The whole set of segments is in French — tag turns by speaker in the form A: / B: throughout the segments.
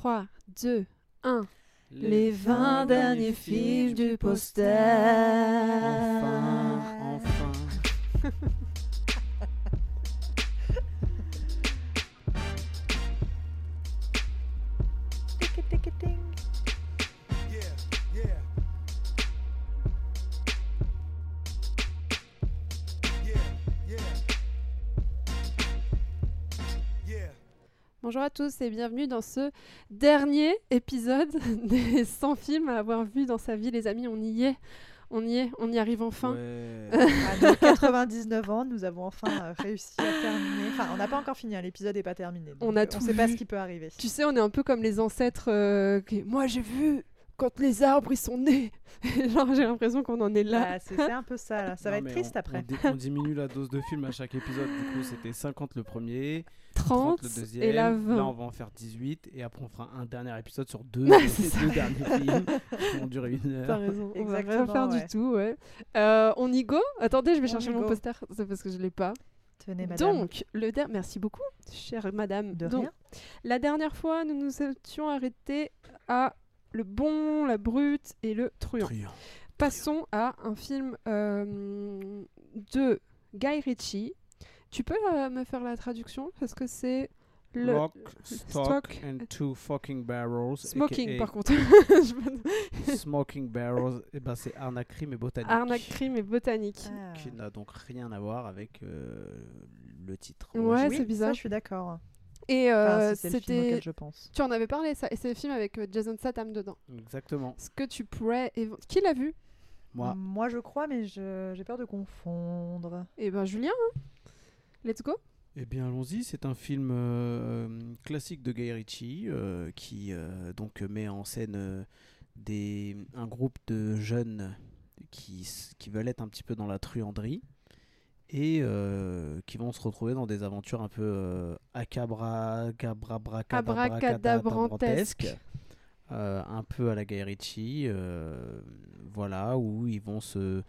A: 3, 2, 1. Les 20 derniers films du poster.
B: Enfin, enfin.
A: Bonjour à tous et bienvenue dans ce dernier épisode des 100 films à avoir vu dans sa vie, les amis. On y est, on y est, on y arrive enfin.
B: Ouais.
C: À nos 99 ans, nous avons enfin réussi à terminer. Enfin, on n'a pas encore fini, hein, l'épisode n'est pas terminé.
A: On
C: donc,
A: a tout
C: on sait pas ce qui peut arriver.
A: Tu sais, on est un peu comme les ancêtres. euh, qui- Moi, j'ai vu quand les arbres ils sont nés. Genre, j'ai l'impression qu'on en est là.
C: Ah, c'est un peu ça, là. ça va être triste
B: on-
C: après.
B: On, on diminue la dose de film à chaque épisode. Du coup, c'était 50 le premier,
A: 30,
B: 30 le deuxième.
A: et là 20.
B: Là, on va en faire 18. Et après, on fera un dernier épisode sur deux, deux derniers films qui vont durer une
A: T'as
B: heure.
A: raison, on va rien
C: Exactement,
A: faire
C: ouais.
A: du tout, ouais. Euh, on y go? Attendez, je vais
C: On
A: chercher mon
C: go.
A: poster, c'est parce que je l'ai pas.
C: Tenez, madame.
A: Donc, le der- merci beaucoup, chère madame.
C: de
A: Donc,
C: rien.
A: La dernière fois, nous nous étions arrêtés à le bon, la brute et le truand.
B: Truand.
A: Passons à un film euh, de Guy Ritchie. Tu peux euh, me faire la traduction? Parce que c'est le
B: Rock, stock,
A: stock
B: and two fucking barrels.
A: smoking par contre.
B: Smoking barrels, et ben c'est arnaque, crime et botanique.
A: Arnaque, crime et botanique.
C: Ah.
B: Qui n'a donc rien à voir avec euh, le titre.
A: Ouais, c'est bizarre.
C: Ça, je suis d'accord.
A: Et euh, c'était.
C: auquel je pense.
A: Tu en avais parlé, ça, et c'est le film avec euh, Jason Statham dedans.
B: Exactement.
A: Est-ce que tu pourrais. Qui l'a vu?
B: Moi,
C: Moi, je crois, mais je- j'ai peur de confondre.
A: Eh ben, Julien, hein Let's go
B: Eh bien, allons-y. C'est un film euh, classique de Guy Ritchie euh, qui euh, donc met en scène euh, des, un groupe de jeunes qui, qui veulent être un petit peu dans la truanderie et euh, qui vont se retrouver dans des aventures un peu euh, abracadabrantesques. Euh, un peu à la Guy Ritchie, euh, voilà, où ils vont se,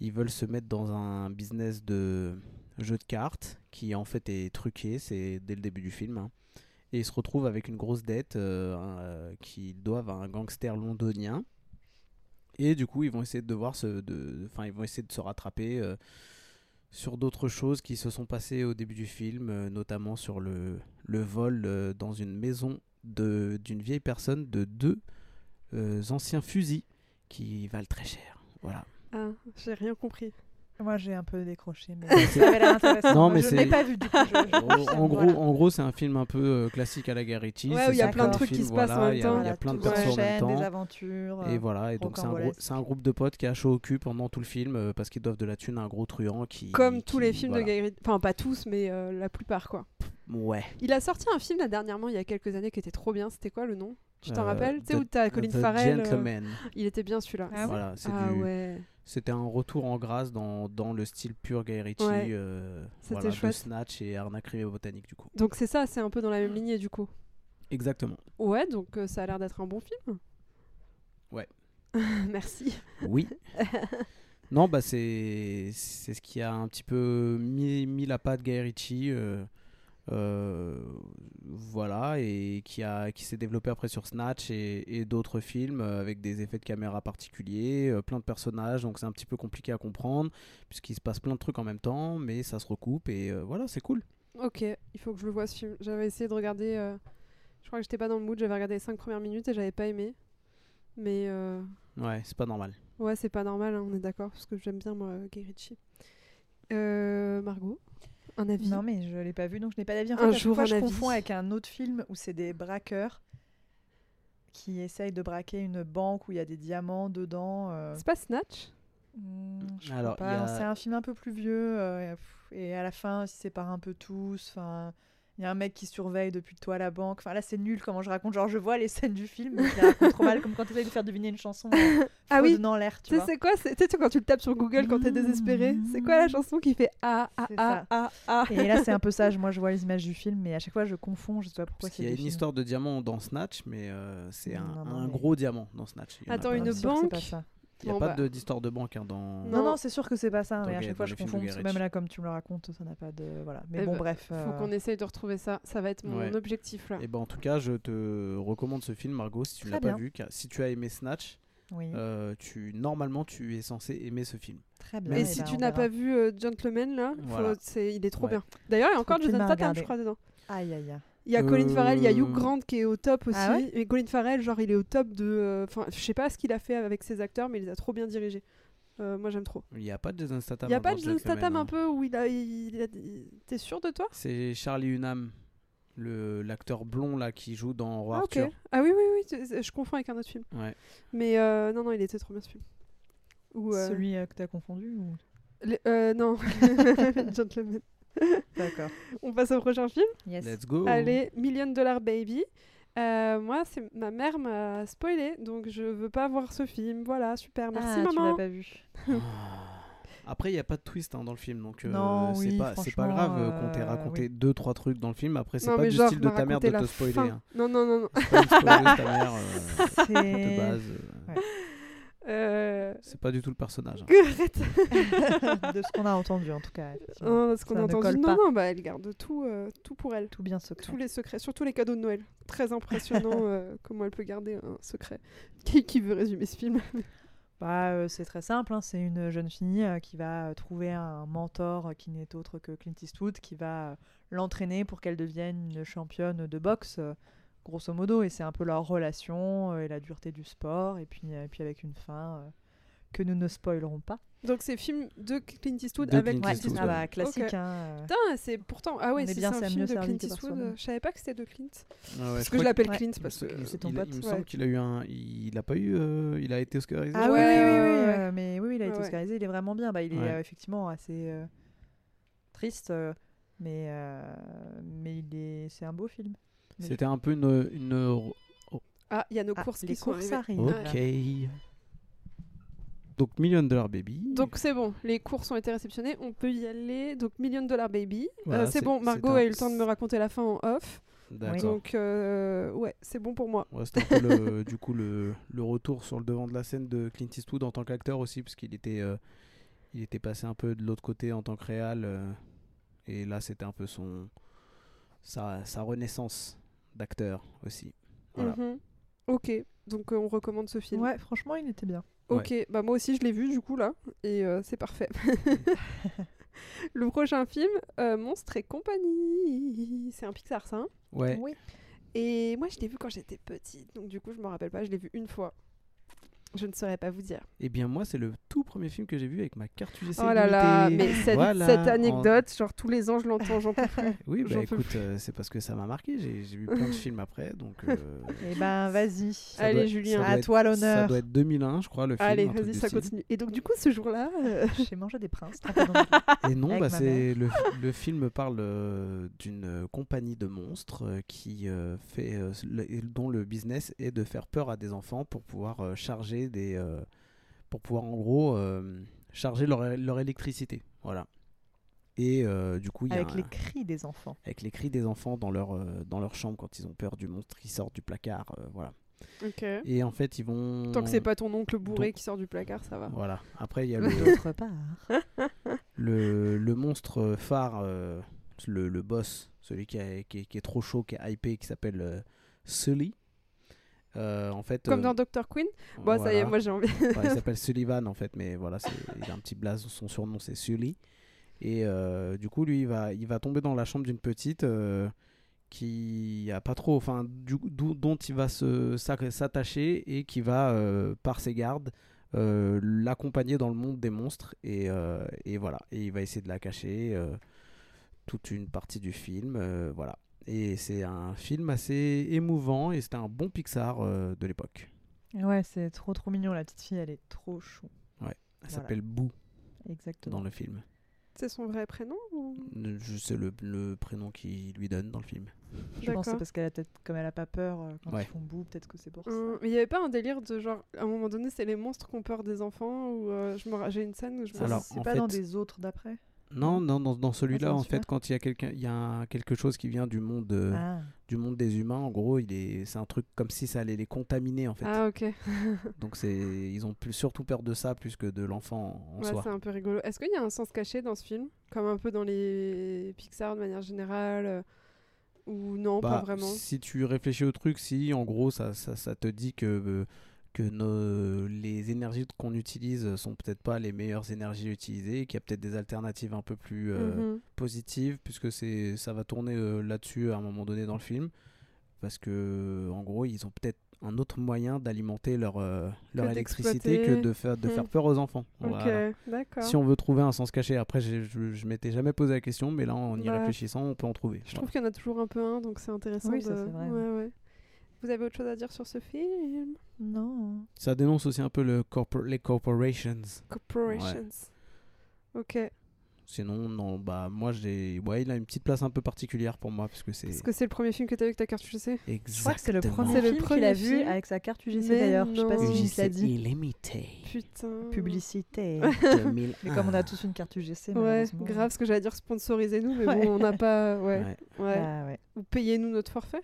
B: ils veulent se mettre dans un business de jeu de cartes qui en fait est truqué, c'est dès le début du film, hein. et ils se retrouvent avec une grosse dette euh, qu'ils doivent à un gangster londonien, et du coup ils vont essayer de devoir se, de, enfin ils vont essayer de se rattraper. Sur d'autres choses qui se sont passées au début du film, euh, notamment sur le, le vol euh, dans une maison d'une vieille personne de deux euh, anciens fusils qui valent très cher. Voilà.
A: Ah, j'ai rien compris.
C: Moi, j'ai un peu décroché, mais ça avait l'air intéressant.
B: Non, mais
C: je
B: c'est-
C: n'ai pas vu du coup. je- je
B: en, gros,
C: voilà.
B: en gros, c'est un film un peu euh, classique à la Ritchie.
A: Ouais, où il y a plein de trucs qui
B: film,
A: se passent en même
B: il y a-
A: temps.
B: Il y a plein de persos en même
C: s'enchaîne, des
B: temps.
C: aventures.
B: Et
C: euh,
B: voilà, et donc c'est un, groupe,
C: rocambolesques.
B: c'est un groupe de potes qui a chaud au cul pendant tout le film euh, parce qu'ils doivent de la thune à un gros truand qui.
A: Comme tous les films
B: voilà.
A: de Ritchie. Enfin, pas tous, mais euh, la plupart, quoi.
B: Ouais.
A: Il a sorti un film là dernièrement, il y a quelques années, qui était trop bien. C'était quoi le nom? Tu t'en
B: Euh,
A: rappelles? Tu sais
B: The-
A: où t'as Colin
B: The
A: Farrell euh,
B: Gentleman.
A: Il était bien celui-là.
C: Ah
B: voilà, c'est
A: Ah
B: du-
A: ouais.
B: C'était un retour en grâce dans, dans le style pur Guy Ritchie.
A: Ouais.
B: euh, voilà, de. Snatch et Arnaque Botanique, du coup.
A: Donc c'est ça, c'est un peu dans la même lignée du coup.
B: Exactement.
A: Ouais, donc euh, ça a l'air d'être un bon film.
B: Ouais.
A: Merci.
B: Oui. non, bah c'est c'est ce qui a un petit peu mis, mis la patte Guy Ritchie. euh, voilà, et qui, a, qui s'est développé après sur Snatch et, et d'autres films euh, avec des effets de caméra particuliers, euh, plein de personnages, donc c'est un petit peu compliqué à comprendre puisqu'il se passe plein de trucs en même temps, mais ça se recoupe et euh, voilà, c'est cool.
A: Ok, il faut que je le vois ce film. J'avais essayé de regarder. euh, Je crois que j'étais pas dans le mood, j'avais regardé les 5 premières minutes et j'avais pas aimé. Mais euh,
B: Ouais, c'est pas normal.
A: ouais, c'est pas normal, hein, on est d'accord, parce que j'aime bien moi Guy Ritchie. Euh, Margot, un avis
C: Non, mais je l'ai pas vu, donc je n'ai pas d'avis. En
A: Un
C: fait, à chaque
A: jour,
C: fois,
A: un
C: je
A: avis.
C: confonds avec un autre film où c'est des braqueurs qui essayent de braquer une banque où il y a des diamants dedans. euh.
A: C'est pas Snatch?
C: Hmm, je crois
B: Alors, il y
C: pas.
B: a-
C: C'est un film un peu plus vieux euh, et à la fin, ils se séparent un peu tous. Enfin, il y a un mec qui surveille depuis le toit la banque. Enfin, là, c'est nul comment je raconte. Genre, je vois les scènes du film, mais je les raconte trop mal, comme quand tu essayes de faire deviner une chanson en
A: Ah oui,
C: dans l'air, tu
A: sais,
C: vois.
A: c'est quoi c'est- Tu sais, quand tu le tapes sur Google quand t'es désespéré, c'est quoi la chanson qui fait Ah, ah,
C: C'est
A: ah, ah, ah?
C: Et là, c'est un peu ça. je- Moi, je vois les images du film, mais à chaque fois, je confonds. Je sais pas pourquoi c'est
B: y a une
C: films.
B: histoire de diamant dans Snatch, mais euh, c'est un,
C: Non, non,
B: un
C: mais-
B: gros diamant dans Snatch. Il
A: Attends, une banque?
C: Pas ça.
B: Il n'y a
A: Bon,
B: pas
A: bah.
B: de- d'histoire de banque hein, dans.
A: Non.
C: Non, non, c'est sûr que c'est pas ça. Mais à
B: les-
C: chaque fois, je confonds. Même là, comme tu me le racontes, ça n'a pas de. Voilà. Mais
A: Eh
C: bon,
A: ben,
C: bref.
A: Faut
C: euh,
A: qu'on essaye de retrouver ça. Ça va être mon
B: Ouais.
A: objectif là.
B: Et ben en tout cas, je te recommande ce film, Margot, si tu l'as pas vu. car si tu as aimé Snatch,
C: Oui,
B: euh, tu normalement tu es censé aimer ce film.
C: très bien.
A: Et
C: eh
A: si
C: ben,
A: tu n'as pas vu euh, Gentleman là, faut- il est trop
B: Ouais.
A: bien. D'ailleurs, il y a encore
C: à
A: Statham, je crois, dedans.
C: Aïe, aïe, aïe.
A: Il y a Colin Farrell, il y a Hugh
B: Euh,
A: Grant qui est au top aussi.
C: Ah ouais
A: et Colin Farrell, genre, il est au top de. euh, Enfin, je sais pas ce qu'il a fait avec ses acteurs, mais il les a trop bien dirigés. Euh, moi, j'aime trop.
B: Il n'y a pas de Jason Statham.
A: Il y a
B: hein,
A: pas de Jason Statham
B: hein.
A: un peu où il a. il a- il- T'es sûr de toi?
B: C'est Charlie Hunnam, le l'acteur blond là qui joue dans Roi
A: Ah, ok.
B: Arthur.
A: Ah oui, oui, oui, je confonds avec un autre film.
B: Ouais.
A: Mais euh, non, non, il était trop bien ce film. Ou, euh,
C: Celui que t'as confondu ou...
A: euh, non, Gentleman.
C: D'accord.
A: On passe au prochain film.
C: Yes.
B: Let's go.
A: Allez, Million Dollar Baby. Euh, moi, c'est ma mère m'a spoilé, donc je veux pas voir ce film. Voilà, super, merci
C: ah, tu
A: maman.
C: l'as pas vu.
B: Ah. Après, il n'y a pas de twist hein, dans le film, donc euh, c'est
C: oui,
B: pas, grave euh, qu'on t'ait
C: euh,
B: raconté
C: oui.
B: deux trois trucs dans le film. Après, c'est pas du
A: genre,
B: style de ta mère de te spoiler. hein.
A: Non, non, non, non.
B: C'est pas une spoileuse, ta mère euh, de
C: C'est.
B: base. euh,
A: Euh...
B: c'est pas du tout le personnage. hein.
A: Arrête.
C: de ce qu'on a entendu en tout cas.
A: Non, ce qu'on a entendu. Non, non, bah elle garde tout, euh, tout pour elle.
C: Tout bien secret.
A: Tous les secrets, surtout les cadeaux de Noël. Très impressionnant euh, comment elle peut garder un secret. Qui, qui veut résumer ce film?
C: Bah, euh, c'est très simple, hein, c'est une jeune fille euh, qui va trouver un mentor qui n'est autre que Clint Eastwood, qui va l'entraîner pour qu'elle devienne une championne de boxe, euh, grosso modo, et c'est un peu leur relation euh, et la dureté du sport, et puis, euh, puis avec une fin euh, que nous ne spoilerons pas.
A: Donc c'est film de Clint Eastwood
B: De
A: avec
B: Clint Eastwood,
C: ah bah, classique. Hein.
A: Putain, c'est pourtant. Ah ouais, c'est un
C: ça,
A: film de Clint Eastwood. euh, Je savais pas que c'était de Clint.
B: Ah ouais,
A: Parce
B: je
A: que je l'appelle Clint parce que
C: c'est ton
B: il, a-
C: pote.
B: il me
A: Ouais.
B: semble qu'il a eu un. Il a pas eu. euh, il a été oscarisé.
C: Ah oui, euh, mais oui, il a été oscarisé, il est vraiment bien. Bah, il est
B: Ouais.
C: euh, effectivement assez euh, triste, euh, mais, euh, mais il est... c'est un beau film.
B: C'était un peu une. une...
A: Ah, il y a nos
C: Ah,
A: courses
C: les
A: qui sont
C: courses
A: arrivées.
C: arrivent.
B: Ok. Donc Million Dollar Baby.
A: Donc c'est bon, les courses ont été réceptionnées, on peut y aller. Donc Million Dollar Baby. Euh,
B: Voilà,
A: c'est
B: c'est-
A: bon, Margot
B: un-
A: a eu le temps de me raconter la fin en off.
B: D'accord.
A: Donc euh, ouais, c'est bon pour moi.
B: Ouais, c'était un peu le, du coup le, le retour sur le devant de la scène de Clint Eastwood en tant qu'acteur aussi, parce qu'il était, euh, il était passé un peu de l'autre côté en tant que réal. euh, et là, c'était un peu son, sa, sa renaissance d'acteur aussi. Voilà.
A: Mhm. Ok, donc euh, on recommande ce film.
C: Ouais, franchement, il était bien.
A: Ok, bah moi aussi je l'ai vu du coup là, et euh, c'est parfait. le prochain film, euh, Monstre et compagnie. C'est un Pixar ça. hein?
B: Ouais.
C: Oui.
A: et moi je l'ai vu quand j'étais petite, donc du coup je me rappelle pas, je l'ai vu une fois. Je ne saurais pas vous dire.
B: Et bien moi, c'est le tout premier film que j'ai vu avec ma carte UGC
A: Oh là là, mais cette,
B: Voilà,
A: cette
B: en-
A: anecdote, genre tous les ans je l'entends, j'en peux plus.
B: Oui, bah écoute, euh, c'est parce que ça m'a marqué. J'ai vu plein de films après, donc. euh,
C: Eh ben, vas-y.
B: ça
A: Allez,
B: doit-
A: Julien.
B: ça
C: À
B: être-
C: toi
B: Ça
C: l'honneur.
B: doit être 2001, je crois, le film.
A: Allez, vas-y, ça continue. Et donc du coup ce jour-là, euh,
C: J'ai mangé des princes.
B: Et non, bah, c'est le, le film parle euh, d'une euh, compagnie de monstres euh, qui euh, fait euh, le- dont le business est de faire peur à des enfants pour pouvoir euh, charger des euh, pour pouvoir en gros euh, charger leur, leur électricité. Voilà. Et euh, du coup, il y a
C: Avec
B: un-
C: les cris des enfants.
B: avec les cris des enfants dans leur euh, dans leur chambre quand ils ont peur du monstre qui sort du placard. euh, voilà.
A: ok.
B: Et en fait, ils vont
A: Tant que c'est pas ton oncle bourré
B: Donc-
A: qui sort du placard, ça va.
B: voilà. Après, il y a le
C: D'autre part.
B: le, le monstre phare, euh, le, le boss, celui qui, a- qui est, qui est trop chaud, qui est hypé, qui s'appelle euh, Sully. Euh, en fait,
A: Comme
B: euh,
A: dans Dr. Queen. Bon, ça y est, moi j'ai envie.
B: Enfin, il s'appelle Sullivan en fait, mais voilà, il a un petit blaze, son surnom c'est Sully. Et euh, du coup, lui, il va, il va tomber dans la chambre d'une petite qui a pas trop, enfin, du, dont il va se, s'attacher et qui va, euh, par ses gardes, euh, l'accompagner dans le monde des monstres. Et, euh, et voilà, et il va essayer de la cacher toute une partie du film. voilà. Et c'est un film assez émouvant et c'était un bon Pixar euh, de l'époque.
C: Ouais, c'est trop trop mignon. La petite fille, elle est trop chou.
B: Elle
C: Voilà.
B: s'appelle Boo
C: Exactement.
B: dans le film.
A: C'est son vrai prénom ou...
B: Je sais le, le prénom qu'il lui donne dans le film.
C: Je pense que c'est parce qu'elle a peut-être, comme elle a pas peur euh, quand
B: Ouais.
C: ils font boue, peut-être que c'est pour ça.
A: Hum, mais il y avait pas un délire de genre, à un moment donné, c'est les monstres qui ont peur des enfants ou euh, je me ra- j'ai une scène où je me
B: Alors,
C: c'est pas dans des autres d'après?
B: Non, non, dans, dans celui-là, en fait, quand il y a quelqu'un, il y a un- quelque chose qui vient du monde, euh,
C: Ah.
B: du monde des humains. En gros, il est, c'est un truc comme si ça allait les contaminer, en fait.
A: Ah, ok.
B: Donc c'est, ils ont plus, surtout peur de ça plus que de l'enfant en
A: Ouais,
B: soi.
A: c'est un peu rigolo. Est-ce qu'il y a un sens caché dans ce film? Comme un peu dans les Pixar de manière générale euh, Ou non, pas
B: Bah,
A: vraiment?
B: Si tu réfléchis au truc, si en gros ça, ça, ça te dit que, euh, que nos, les énergies qu'on utilise sont peut-être pas les meilleures énergies utilisées, qu'il y a peut-être des alternatives un peu plus euh,
A: Mhm.
B: positives, puisque c'est, ça va tourner euh, là-dessus à un moment donné dans le film. Parce que en gros, ils ont peut-être un autre moyen d'alimenter leur, euh, leur
A: Que
B: électricité que de faire, de
A: Mhm.
B: faire peur aux enfants. Voilà. Si on veut trouver un sens caché, après je, je m'étais jamais posé la question, mais là en y
A: Bah,
B: réfléchissant, on peut en trouver.
A: Je trouve qu'il y en a toujours un peu un, donc c'est intéressant.
C: Oui, ça,
A: de-
C: c'est vrai.
A: Ouais, ouais. Vous avez autre chose à dire sur ce film?
C: Non.
B: Ça dénonce aussi un peu le corpor- les corporations.
A: Corporations. Ok.
B: Sinon, non, bah moi j'ai. Ouais, il a une petite place un peu particulière pour moi parce que c'est.
A: Est-ce que c'est le premier film que tu as vu avec ta carte UGC
B: Exactement.
C: Je crois que c'est le premier
A: le
C: film qu'il a vu
A: film.
C: avec sa carte UGC d'ailleurs. Je sais pas si Gis l'a dit.
B: illimité.
A: Putain.
C: Publicité.
B: 2001.
C: Mais comme on a tous une carte UGC,
A: Ouais, grave, ce que j'allais dire sponsorisez-nous, mais
C: Ouais.
A: bon, on n'a pas. Ouais,
B: Ouais.
A: ouais.
C: Ah ouais.
A: Ou payez-nous notre forfait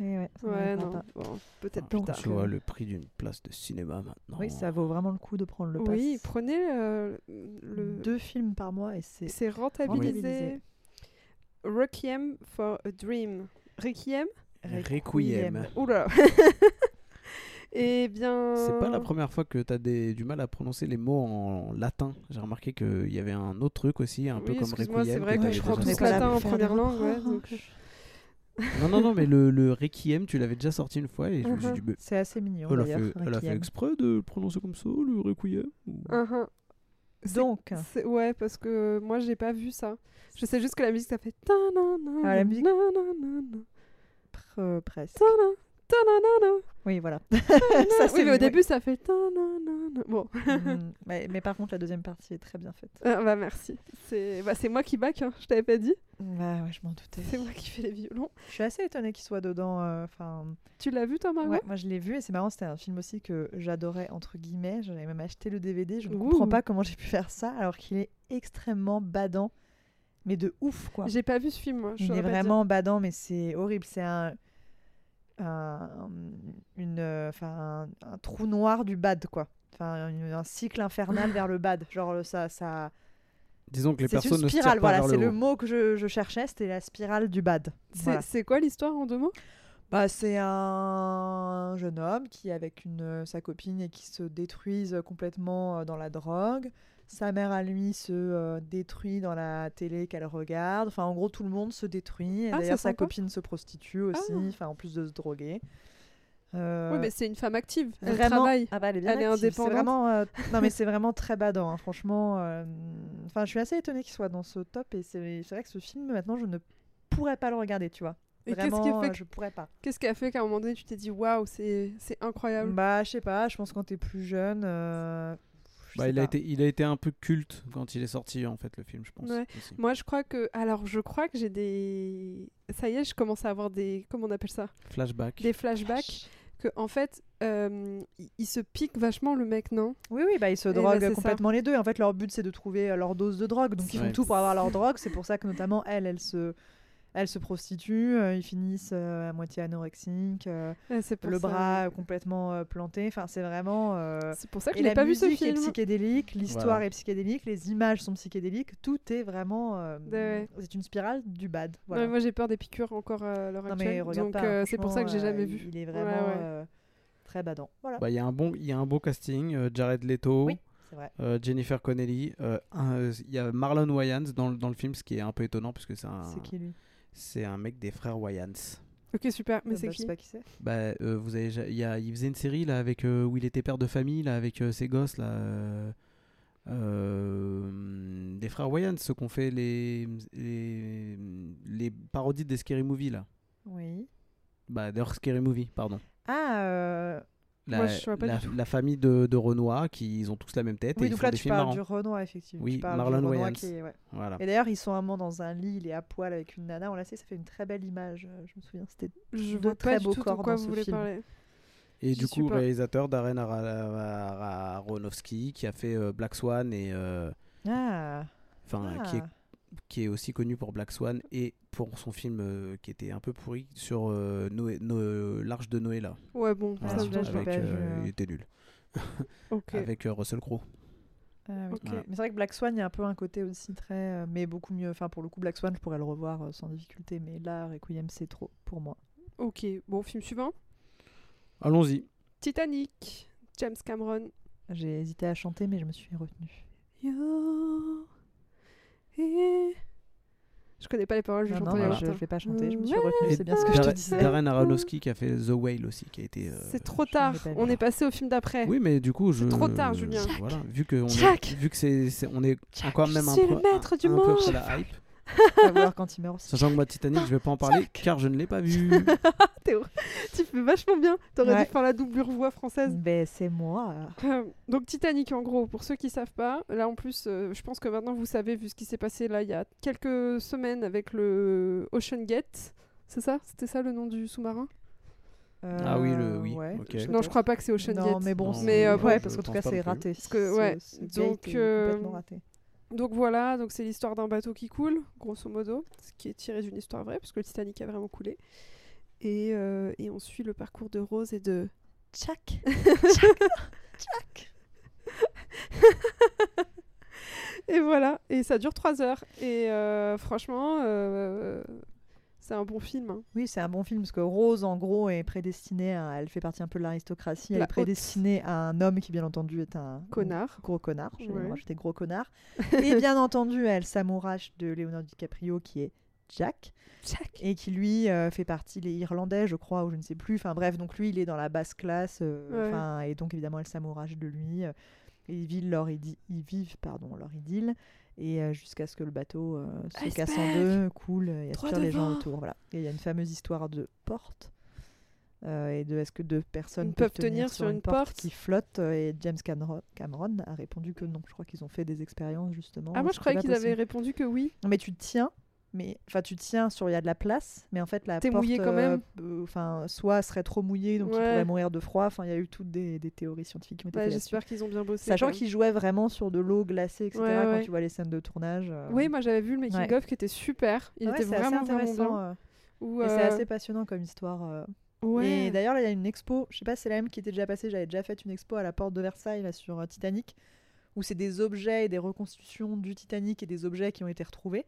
C: ouais, ça
A: Ouais, non. Bon, peut-être
B: Ah,
A: plus tard.
B: Tu vois le prix d'une place de cinéma maintenant.
C: Oui, ça vaut vraiment le coup de prendre le pass.
A: Oui, prenez euh, le.
C: Deux films par mois et c'est
A: C'est rentabilisé.
C: rentabilisé.
A: Requiem for a Dream. Requiem?
B: Requiem.
A: Oula Eh bien.
B: C'est pas la première fois que tu as des, du mal à prononcer les mots en latin. J'ai remarqué qu'il y avait un autre truc aussi, un peu
A: Oui,
B: comme Requiem.
A: c'est vrai
B: que
A: je prends tous latin en première langue. Ouais,
C: reproches.
A: donc,
B: Non, non, non, mais le, le Requiem, tu l'avais déjà sorti une fois et je me suis
A: Mhm.
B: dit, mais
C: C'est assez mignon
B: elle, a
C: d'ailleurs.
B: fait, elle a fait
C: Requiem.
B: exprès de le prononcer comme ça, le Requiem ou-
A: uhum. C'est-
C: Donc,
A: c'est- Ouais, parce que moi, j'ai pas vu ça. Je sais juste que la musique, ça fait.
C: Ah, la musique
A: na-na-na-na,
C: pr- presque. Oui, voilà.
A: Ça, oui, mais au début, ça fait. Bon,
C: Mhm. mais, mais par contre, la deuxième partie est très bien faite.
A: Ah, bah merci. C'est bah, c'est moi qui back, hein, je t'avais pas dit.
C: Bah ouais, je m'en doutais.
A: C'est moi qui fais les violons.
C: Je suis assez étonnée qu'il soit dedans. euh,
A: Tu l'as vu, toi, Margot
C: ouais, moi je l'ai vu et c'est marrant. C'était un film aussi que j'adorais entre guillemets. J'avais même acheté le DVD. Je ne
A: Ouh.
C: comprends pas comment j'ai pu faire ça alors qu'il est extrêmement badant, mais de ouf quoi.
A: J'ai pas vu ce film, moi. je
C: Il est vraiment badant, mais c'est horrible. C'est un, un, une, euh, enfin, un, un trou noir du bad, quoi. Enfin, une- un cycle infernal vers le bad. Genre, euh, ça. ça...
B: Disons que les
C: C'est
B: personnes
C: une
B: ne se
C: spirale,
B: pas
C: voilà. C'est
B: le
C: mot que je, je cherchais, c'était la spirale du bad.
A: C'est
C: Voilà.
A: quoi l'histoire en deux mots?
C: Bah, c'est un jeune homme qui est avec une, euh, sa copine et qui se détruisent complètement dans la drogue. Sa mère à lui se euh, détruit dans la télé qu'elle regarde. Enfin, en gros, tout le monde se détruit. Et
A: Ah,
C: d'ailleurs, sa copine se prostitue aussi,
A: Ah.
C: enfin, en plus de se droguer. Euh,
A: Oui, mais c'est une femme active. Elle
C: vraiment,
A: travaille.
C: Ah bah, elle est bien
A: Elle est indépendante.
C: vraiment, euh, non, mais c'est vraiment très badant. hein. Franchement, euh, enfin, je suis assez étonnée qu'il soit dans ce top. Et c'est c'est vrai que ce film, maintenant, je ne pourrais pas le regarder, tu vois.
A: Et qu'est-ce
C: Vraiment,
A: qui a fait que-
C: je pourrais pas.
A: Qu'est-ce qui a fait qu'à un moment donné, tu t'es dit waouh, c'est c'est incroyable
C: Bah, je sais pas, je pense quand t'es plus jeune. Je
B: Bah,
C: sais
B: il, a été, il a été un peu culte quand il est sorti, en fait, le film, je pense.
A: Ouais. Moi, je crois que. Alors, je crois que j'ai des. Ça y est, je commence à avoir des. Comment on appelle ça?
B: Flashback.
A: Des flashbacks. Que, en fait, euh, il, se pique vachement, le mec, non?
C: Oui, oui, bah, ils se
A: Eh bah,
C: droguent
A: ça.
C: complètement les deux. En fait, leur but, c'est de trouver euh, leur dose de drogue. Donc, ils font
B: Ouais.
C: tout pour avoir leur drogue. C'est pour ça que, notamment, elle, elle se, elle se prostitue. euh, ils finissent euh, à moitié anorexiques. euh,
A: Ouais, c'est pour
C: le
A: ça.
C: bras complètement euh, planté. Enfin, c'est vraiment. euh,
A: C'est pour ça que je n'ai
C: la
A: pas vu ce
C: musique est
A: film.
C: psychédélique, l'histoire
B: Voilà.
C: est psychédélique, les images sont psychédéliques, tout est vraiment. euh,
A: Ouais.
C: C'est une spirale du bad.
A: Ouais, moi, j'ai peur des piqûres encore à l'heure actuelle. Donc, euh, c'est pour ça que j'ai jamais vu.
C: Il est vraiment
A: ouais.
C: euh, très badant. Voilà.
B: Bah, Il y a un bon, il y a un beau casting. euh, Jared Leto,
C: Oui,
B: euh, Jennifer Connelly. euh, euh, Il y a Marlon Wayans dans, le- dans le film, ce qui est un peu étonnant parce que c'est un,
C: C'est qui lui?
B: C'est un mec des frères Wayans.
A: Ok, super. Mais
C: Euh,
A: c'est
C: bah, Je
A: qui
C: sais pas qui c'est.
B: Bah, euh, vous avez, il, y a, il faisait une série là avec euh, où il était père de famille là avec euh, ses gosses là. des frères Wayans, ceux qu'on fait les, les les parodies des Scary Movie là.
C: Oui.
B: Bah, d'ailleurs Scary Movie, pardon.
C: Ah, euh,
B: La,
A: Moi, je vois pas
B: la,
A: du tout.
B: la famille de, de Renoir qui ils ont tous la même tête et
C: oui,
B: ils
C: donc
B: font
C: là
B: des
C: tu
B: films
C: parles
B: marrants.
C: du Renoir, effectivement.
B: Oui,
C: Tu parles
B: Marlon
C: du Renoir
B: Wayans.
C: qui est- ouais.
B: Voilà.
C: Et d'ailleurs, ils sont un moment dans un lit, il est à poil avec une nana. On l'a sait, ça fait une très belle image. euh, Je me souviens, c'était
A: Je
C: de
A: vois
C: très
A: pas du
C: beaux
A: tout de
C: corps
A: quoi
C: dans
A: vous
C: ce
A: voulez
C: film.
A: parler.
B: Et
A: J'y
B: du coup,
A: pas.
B: réalisateur Darren Aronofsky qui a fait euh, Black Swan et euh,
C: Ah,
B: enfin qui est
C: ah.
B: Qui est aussi connu pour Black Swan et pour son film euh, qui était un peu pourri sur euh, Noé- No- l'Arche de Noé là.
A: Ouais, bon,
C: Ah,
A: ça
C: je
B: avec, euh,
C: euh.
B: il était nul.
A: Ok.
B: Avec euh, Russell Crowe. Voilà.
C: Mais c'est vrai que Black Swan, il y a un peu un côté aussi très. euh, mais beaucoup mieux. Enfin, pour le coup, Black Swan, je pourrais le revoir euh, sans difficulté. Mais là, Requiem, c'est trop pour moi.
A: Ok, bon, film suivant.
B: Allons-y.
A: Titanic, James Cameron.
C: J'ai hésité à chanter, mais je me suis retenue.
A: Yo- eh. Je connais pas les paroles, je
C: Non, non, mais je vais pas chanter, je me suis retenue.
B: Et
C: C'est bien ce que je te disais.
B: Darren Aronofsky qui a fait The Whale aussi, qui a été. euh,
A: C'est trop tard, on est passé au film d'après.
B: Oui, mais du coup, je.
A: trop tard, Julien.
B: Voilà, vu que on
A: Jack.
B: est, vu que c'est, on est encore
A: je
B: même un
A: suis
B: peu,
A: le maître du
B: un, un
A: monde.
B: peu la hype.
C: À voir quand il meurt aussi.
B: Sachant que moi Titanic, je vais pas en parler car je ne l'ai pas vu.
A: Tu fais vachement bien. T'aurais
C: Ouais.
A: dû faire la doublure voix française.
C: Ben, c'est moi.
A: Euh, Donc Titanic en gros, pour ceux qui savent pas, là en plus, euh, je pense que maintenant vous savez vu ce qui s'est passé là il y a quelques semaines avec le Ocean Gate, c'est ça? C'était ça le nom du sous-marin?
B: Ah oui, le- oui,
C: Euh, ouais.
A: Non, je crois pas que c'est Ocean
C: Non,
A: Gate.
C: mais bon,
B: Non,
C: c'est-
A: mais, euh, bon,
C: ouais, parce qu'en tout cas, c'est raté.
A: Parce que, ouais, donc, euh,
C: complètement raté.
A: Donc voilà, donc c'est l'histoire d'un bateau qui coule, grosso modo, ce qui est tiré d'une histoire vraie, puisque le Titanic a vraiment coulé. Et, euh, et on suit le parcours de Rose et de
C: Jack.
A: Et voilà, et ça dure 3 heures. Et euh, franchement, euh, c'est un bon film. hein.
C: Oui, c'est un bon film parce que Rose, en gros, est prédestinée à. Elle fait partie un peu de l'aristocratie. Elle est prédestinée à un homme qui, bien entendu, est un
A: Connard.
C: gros connard.
A: Ouais.
C: rajouter gros connard. Et bien entendu, elle s'amourache de Leonardo DiCaprio qui est Jack
A: Jack.
C: et qui lui euh, fait partie les Irlandais, je crois, ou je ne sais plus. Enfin bref, donc lui, il est dans la basse classe. euh,
A: Ouais.
C: Et donc évidemment, elle s'amourache de lui. euh, et ils vivent leur, idi- ils vivent, pardon, leur idylle. Et euh, jusqu'à ce que le bateau euh, se casse en deux, coule et aspire les gens autour. Voilà. Et il y a une fameuse histoire de porte. euh, et de est-ce que deux personnes peuvent,
A: peuvent tenir sur une porte.
C: qui flotte et James Cameron, a répondu que non. Je crois qu'ils ont fait des expériences justement.
A: Ah, moi je croyais qu'ils avaient répondu que oui.
C: Non, mais tu tiens, mais enfin tu tiens sur il y a de la place, mais en fait la
A: T'es
C: porte,
A: mouillé quand
C: euh,
A: même.
C: euh, enfin soit serait trop mouillée donc il
A: Ouais.
C: pourrait mourir de froid. Enfin il y a eu toutes des, des théories scientifiques qui ont été
A: Bah. J'espère qu'ils ont bien bossé.
C: Sachant qu'ils jouaient vraiment sur de l'eau glacée, etc.
A: Ouais,
C: Quand tu vois les scènes de tournage. euh,
A: Oui, moi j'avais vu le making of qui était super. Il était
C: assez
A: vraiment
C: intéressant. euh,
A: Où,
C: Et c'est
A: euh,
C: assez passionnant comme histoire. euh. Et d'ailleurs, là, il y a une expo, je sais pas si c'est la même qui était déjà passée, j'avais déjà fait une expo à la porte de Versailles là, sur euh, Titanic, où c'est des objets et des reconstitutions du Titanic et des objets qui ont été retrouvés.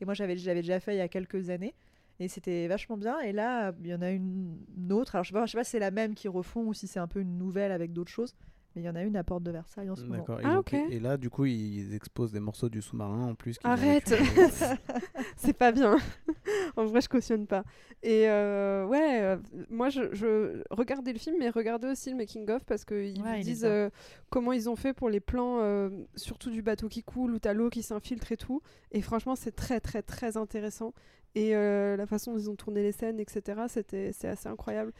C: Et moi, j'avais déjà fait il y a quelques années. Et c'était vachement bien. Et là, il y en a une, autre. Alors, je sais sais pas si c'est la même qui refont ou si c'est un peu une nouvelle avec d'autres choses. Mais il y en a une à Porte de Versailles en ce moment.
A: Ah, ok.
B: pris- Et là, du coup, ils exposent des morceaux du sous-marin en plus.
A: Arrête. c'est pas bien. en vrai, je cautionne pas. Et euh, ouais, euh, moi, je, je regardais le film, mais regardez aussi le making of parce qu'ils
C: Ouais,
A: disent euh, comment ils ont fait pour les plans, euh, surtout du bateau qui coule où t'as l'eau qui s'infiltre et tout. Et franchement, c'est très, très, très intéressant. Et euh, la façon dont ils ont tourné les scènes, etc., c'était, c'est assez incroyable.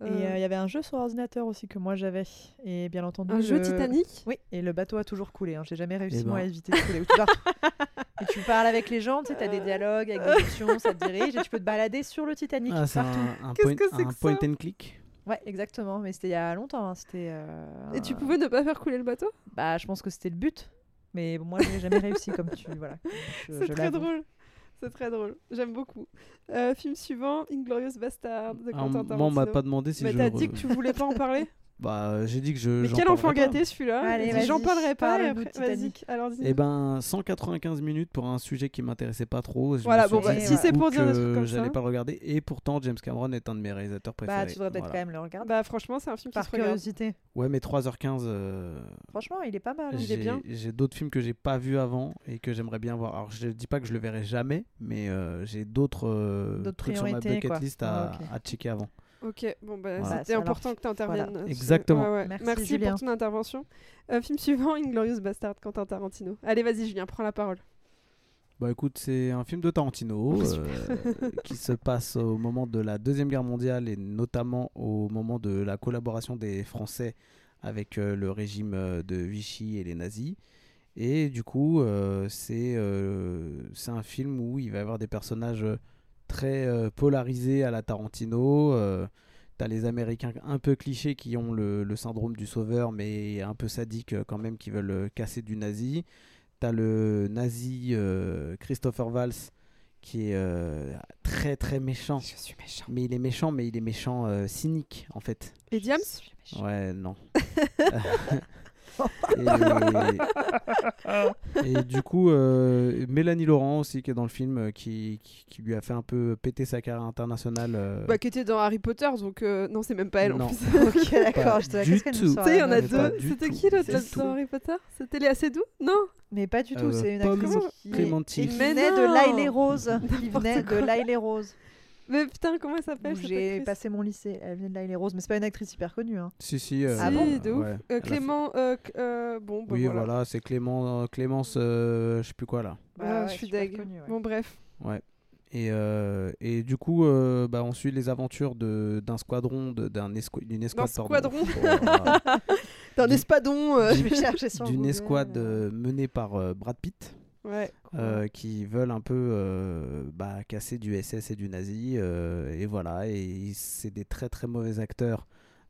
C: Et
A: Euh,
C: euh, il y avait un jeu sur ordinateur aussi que moi j'avais. Et bien entendu.
A: un jeu Titanic.
C: Oui, et le bateau a toujours coulé. Hein. J'ai jamais réussi
B: Eh
C: moi, à
B: ben.
C: éviter de couler. Où tu pars- et tu parles avec les gens, tu sais, t'as des dialogues avec des options, ça te dirige, et tu peux te balader sur le Titanic.
B: Ah, c'est
C: partout.
B: un, un
A: Qu'est-ce
B: point,
A: que c'est
B: un
A: que
B: point and click.
C: Ouais, exactement. Mais c'était il y a longtemps. hein. C'était. euh,
A: Et tu pouvais ne pas faire couler le bateau?
C: Bah, je pense que c'était le but. Mais bon, moi, j'ai jamais réussi comme tu. Voilà. Je-
A: C'est
C: je
A: très
C: l'avoue.
A: drôle. C'est très drôle. J'aime beaucoup. Euh, film suivant, Inglorious Bastard de
B: Alors,
A: Quentin
B: moi, on m'a
A: Tarantino.
B: pas demandé si
A: Mais
B: je.
A: t'as
B: re-
A: dit que tu voulais pas en parler?
B: Bah, j'ai dit que je.
A: Mais quel enfant gâté celui-là J'en parlerai pas. après- Vas-y, alors dis.
B: Eh ben, 195 minutes pour un sujet qui m'intéressait pas trop. Je
A: Voilà, bon,
C: bah, si c'est
A: pour dire des trucs
B: que
A: comme
B: j'allais
A: ça.
B: pas le regarder. Et pourtant, James Cameron est un de mes réalisateurs préférés.
C: Bah, tu devrais peut-être
B: Voilà.
C: quand même le regarder.
A: Bah franchement, c'est un film qui
C: Par
A: se regarde.
C: curiosité.
B: Ouais, mais 3h15. euh,
C: Franchement, il est pas mal. hein.
A: il est
B: j'ai-
A: bien.
B: J'ai d'autres films que j'ai pas vus avant et que j'aimerais bien voir. Alors, je dis pas que je le verrai jamais, mais euh, j'ai d'autres euh,
C: D'autres
B: trucs sur ma bucket list à,
C: Ah,
B: à checker avant.
A: Ok, bon bah
B: Voilà.
A: c'était important
C: alors,
A: que tu interviennes.
C: voilà.
B: Exactement.
A: Merci, pour ton intervention. Euh, film suivant, Inglorious Bastard, Quentin Tarantino. Allez, vas-y Julien, prends la parole.
B: Bah écoute, c'est un film de Tarantino euh, qui se passe au moment de la Deuxième Guerre mondiale et notamment au moment de la collaboration des Français avec euh, le régime euh, de Vichy et les nazis. Et du coup, euh, c'est euh, c'est un film où il va y avoir des personnages très euh, polarisés à la Tarantino. Euh, T'as les Américains un peu clichés qui ont le, le syndrome du sauveur, mais un peu sadiques euh, quand même, qui veulent casser du nazi. t'as le nazi euh, Christopher Valls qui est euh, très très méchant.
A: Je suis méchant.
B: Mais il est méchant, mais il est méchant euh, cynique en fait.
A: Et Diams
B: Ouais, non. et, et du coup, euh, Mélanie Laurent aussi, qui est dans le film, euh, qui, qui, qui lui a fait un peu péter sa carrière internationale. euh,
A: Bah, qui était dans Harry Potter, donc euh, non, c'est même pas elle
B: Non.
A: en plus.
C: ok, d'accord, je te
A: Tu sais, il y en a
C: meuf
B: mais pas
A: deux.
B: du
A: C'était
B: tout.
A: qui l'autre dans Harry Potter? C'était Léa Seydoux? Non
C: Mais pas du tout,
B: Euh,
C: c'est une actrice qui venait de Lyle et Rose. Qui
A: N'importe
C: venait de et Rose.
A: Mais putain, comment elle s'appelle
C: j'ai passé mon lycée. Elle venait de Lyle et Rose, mais c'est pas une actrice hyper connue. Hein.
B: Si, si. euh,
C: Ah
A: Si,
C: bon
A: de ouf.
B: ouais,
A: Euh,
B: fait-
A: Clément, euh, euh, bon, bah
B: Oui,
A: voilà.
B: voilà, c'est Clément, euh, Clémence, euh, je sais plus quoi là.
A: Ah,
C: Bah ouais,
A: je suis
C: super
A: deg.
C: connue, ouais.
A: Bon, bref.
B: Ouais. Et, euh, et du coup, euh, bah, on suit les aventures de- d'un squadron, d'un esco- d'une escouade.
A: D'un
B: pardon.
A: squadron.
B: Oh.
A: D'un
B: Du-
A: espadon. euh.
C: Je vais chercher sur
B: D'une escouade menée par euh, Brad Pitt.
A: Ouais.
B: euh, qui veulent un peu euh, bah, casser du SS et du nazi. euh, et voilà, et c'est des très très mauvais acteurs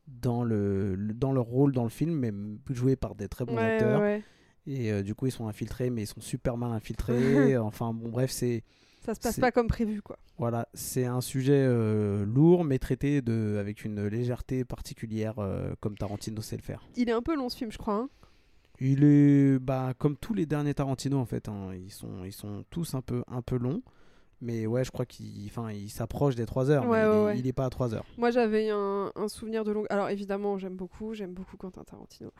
B: dans, le, dans leur rôle dans le film, mais joués par des très bons
A: Ouais,
B: acteurs.
A: ouais.
B: Et euh, du coup, ils sont infiltrés, mais ils sont super mal infiltrés. enfin, bon, bref, c'est
A: Ça se passe pas comme prévu, quoi.
B: voilà, c'est un sujet euh, lourd, mais traité de, avec une légèreté particulière, euh, comme Tarantino sait le faire.
A: Il est un peu long ce film, je crois. hein.
B: Il est bah, comme tous les derniers Tarantino en fait. hein. Ils, sont, ils sont tous un peu, un peu longs. Mais ouais, je crois qu'il enfin, il s'approche des 3 heures.
A: Ouais,
B: mais il,
A: ouais,
B: est,
A: ouais.
B: il est pas à 3 heures.
A: Moi, j'avais un, un souvenir de long. Alors, évidemment, j'aime beaucoup, j'aime beaucoup Quentin Tarantino.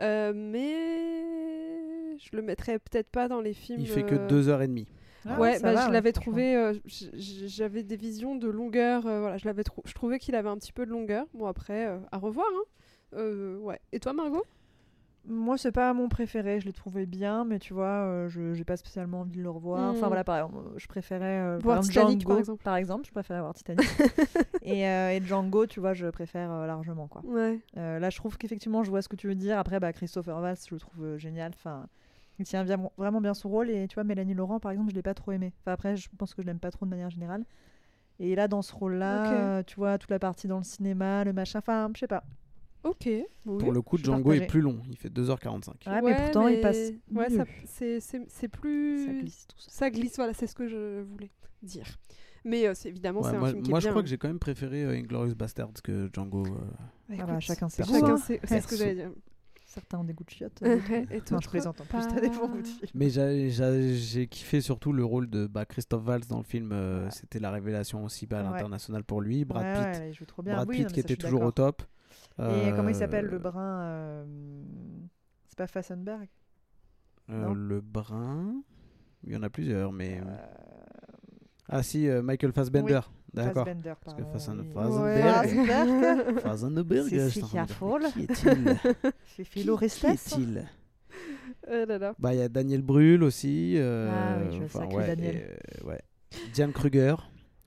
A: Euh, mais je le mettrais peut-être pas dans les films.
B: Il fait que
A: euh,
B: 2h30.
C: Ah
A: ouais, bah,
C: va,
A: je
C: ouais,
A: l'avais trouvé. euh, J'avais des visions de longueur. euh, voilà, je l'avais trou- Je trouvais qu'il avait un petit peu de longueur. Bon, après, euh, à revoir. Hein. Euh, ouais. Et toi, Margot?
C: Moi, c'est pas mon préféré, je l'ai trouvé bien, mais tu vois, euh, je j'ai pas spécialement envie de le revoir. Enfin voilà, par exemple, je préférais euh,
A: Voir
C: par exemple,
A: Titanic,
C: Django,
A: par exemple.
C: par exemple, je préférais voir Titanic. et, euh, et Django, tu vois, je préfère euh, largement quoi.
A: Ouais.
C: Euh, là, je trouve qu'effectivement, je vois ce que tu veux dire. Après, bah, Christopher Valls, je le trouve euh, génial. Enfin, il tient bien, vraiment bien son rôle. Et tu vois, Mélanie Laurent, par exemple, je l'ai pas trop aimé. Enfin, après, je pense que je l'aime pas trop de manière générale. Et là, dans ce rôle-là, euh, tu vois, toute la partie dans le cinéma, le machin, enfin, je sais pas.
A: Ok. oui.
B: Pour le coup, Django est plus long. Il fait 2h45.
C: Ouais, mais pourtant, il passe.
A: Ouais, c'est c'est- c'est plus.
C: Ça glisse tout ça.
A: Ça glisse, voilà, c'est ce que je voulais dire. Mais euh, c'est évidemment,
B: Ouais,
A: c'est un
B: moi,
A: film qui
B: moi,
A: est
B: je
A: bien.
B: crois que j'ai quand même préféré euh, Inglorious Bastards que Django. euh.
A: Bah,
C: Ah bah, chacun ses
A: Chacun
C: hein.
A: sait, c'est ce que j'allais dire.
C: Certains ont des goûts de chiottes.
A: Et
C: non, je plaisante en plus,
A: pas.
C: t'as des bons goûts de filles.
B: Mais j'ai- kiffé surtout le rôle de bah, Christophe Valls dans le film. euh,
C: Ouais.
B: C'était la révélation aussi bah, à
C: Ouais.
B: l'international pour lui. Brad
C: Ouais,
B: Pitt,
C: ouais, il joue trop bien.
B: Brad
C: Oui,
B: Pitt qui était toujours au top.
C: Et comment il
B: Euh,
C: s'appelle le brun euh, C'est pas Fassenberg?
B: Euh, Le brun. Il y en a plusieurs, mais.
C: Euh,
B: Ah si, euh, Michael Fassbender. D'accord.
C: Fassbender,
B: Parce que
C: oui.
B: Fassbender.
C: Fassbender.
B: Fassbender.
C: C'est qui
B: est-il?
C: C'est Philo
B: Qui est-il?
A: Là là.
B: Bah, il y a Daniel Brühl aussi. euh,
C: Ah oui, je
B: enfin, ouais,
C: Daniel.
B: et, euh, ouais. Diane Kruger,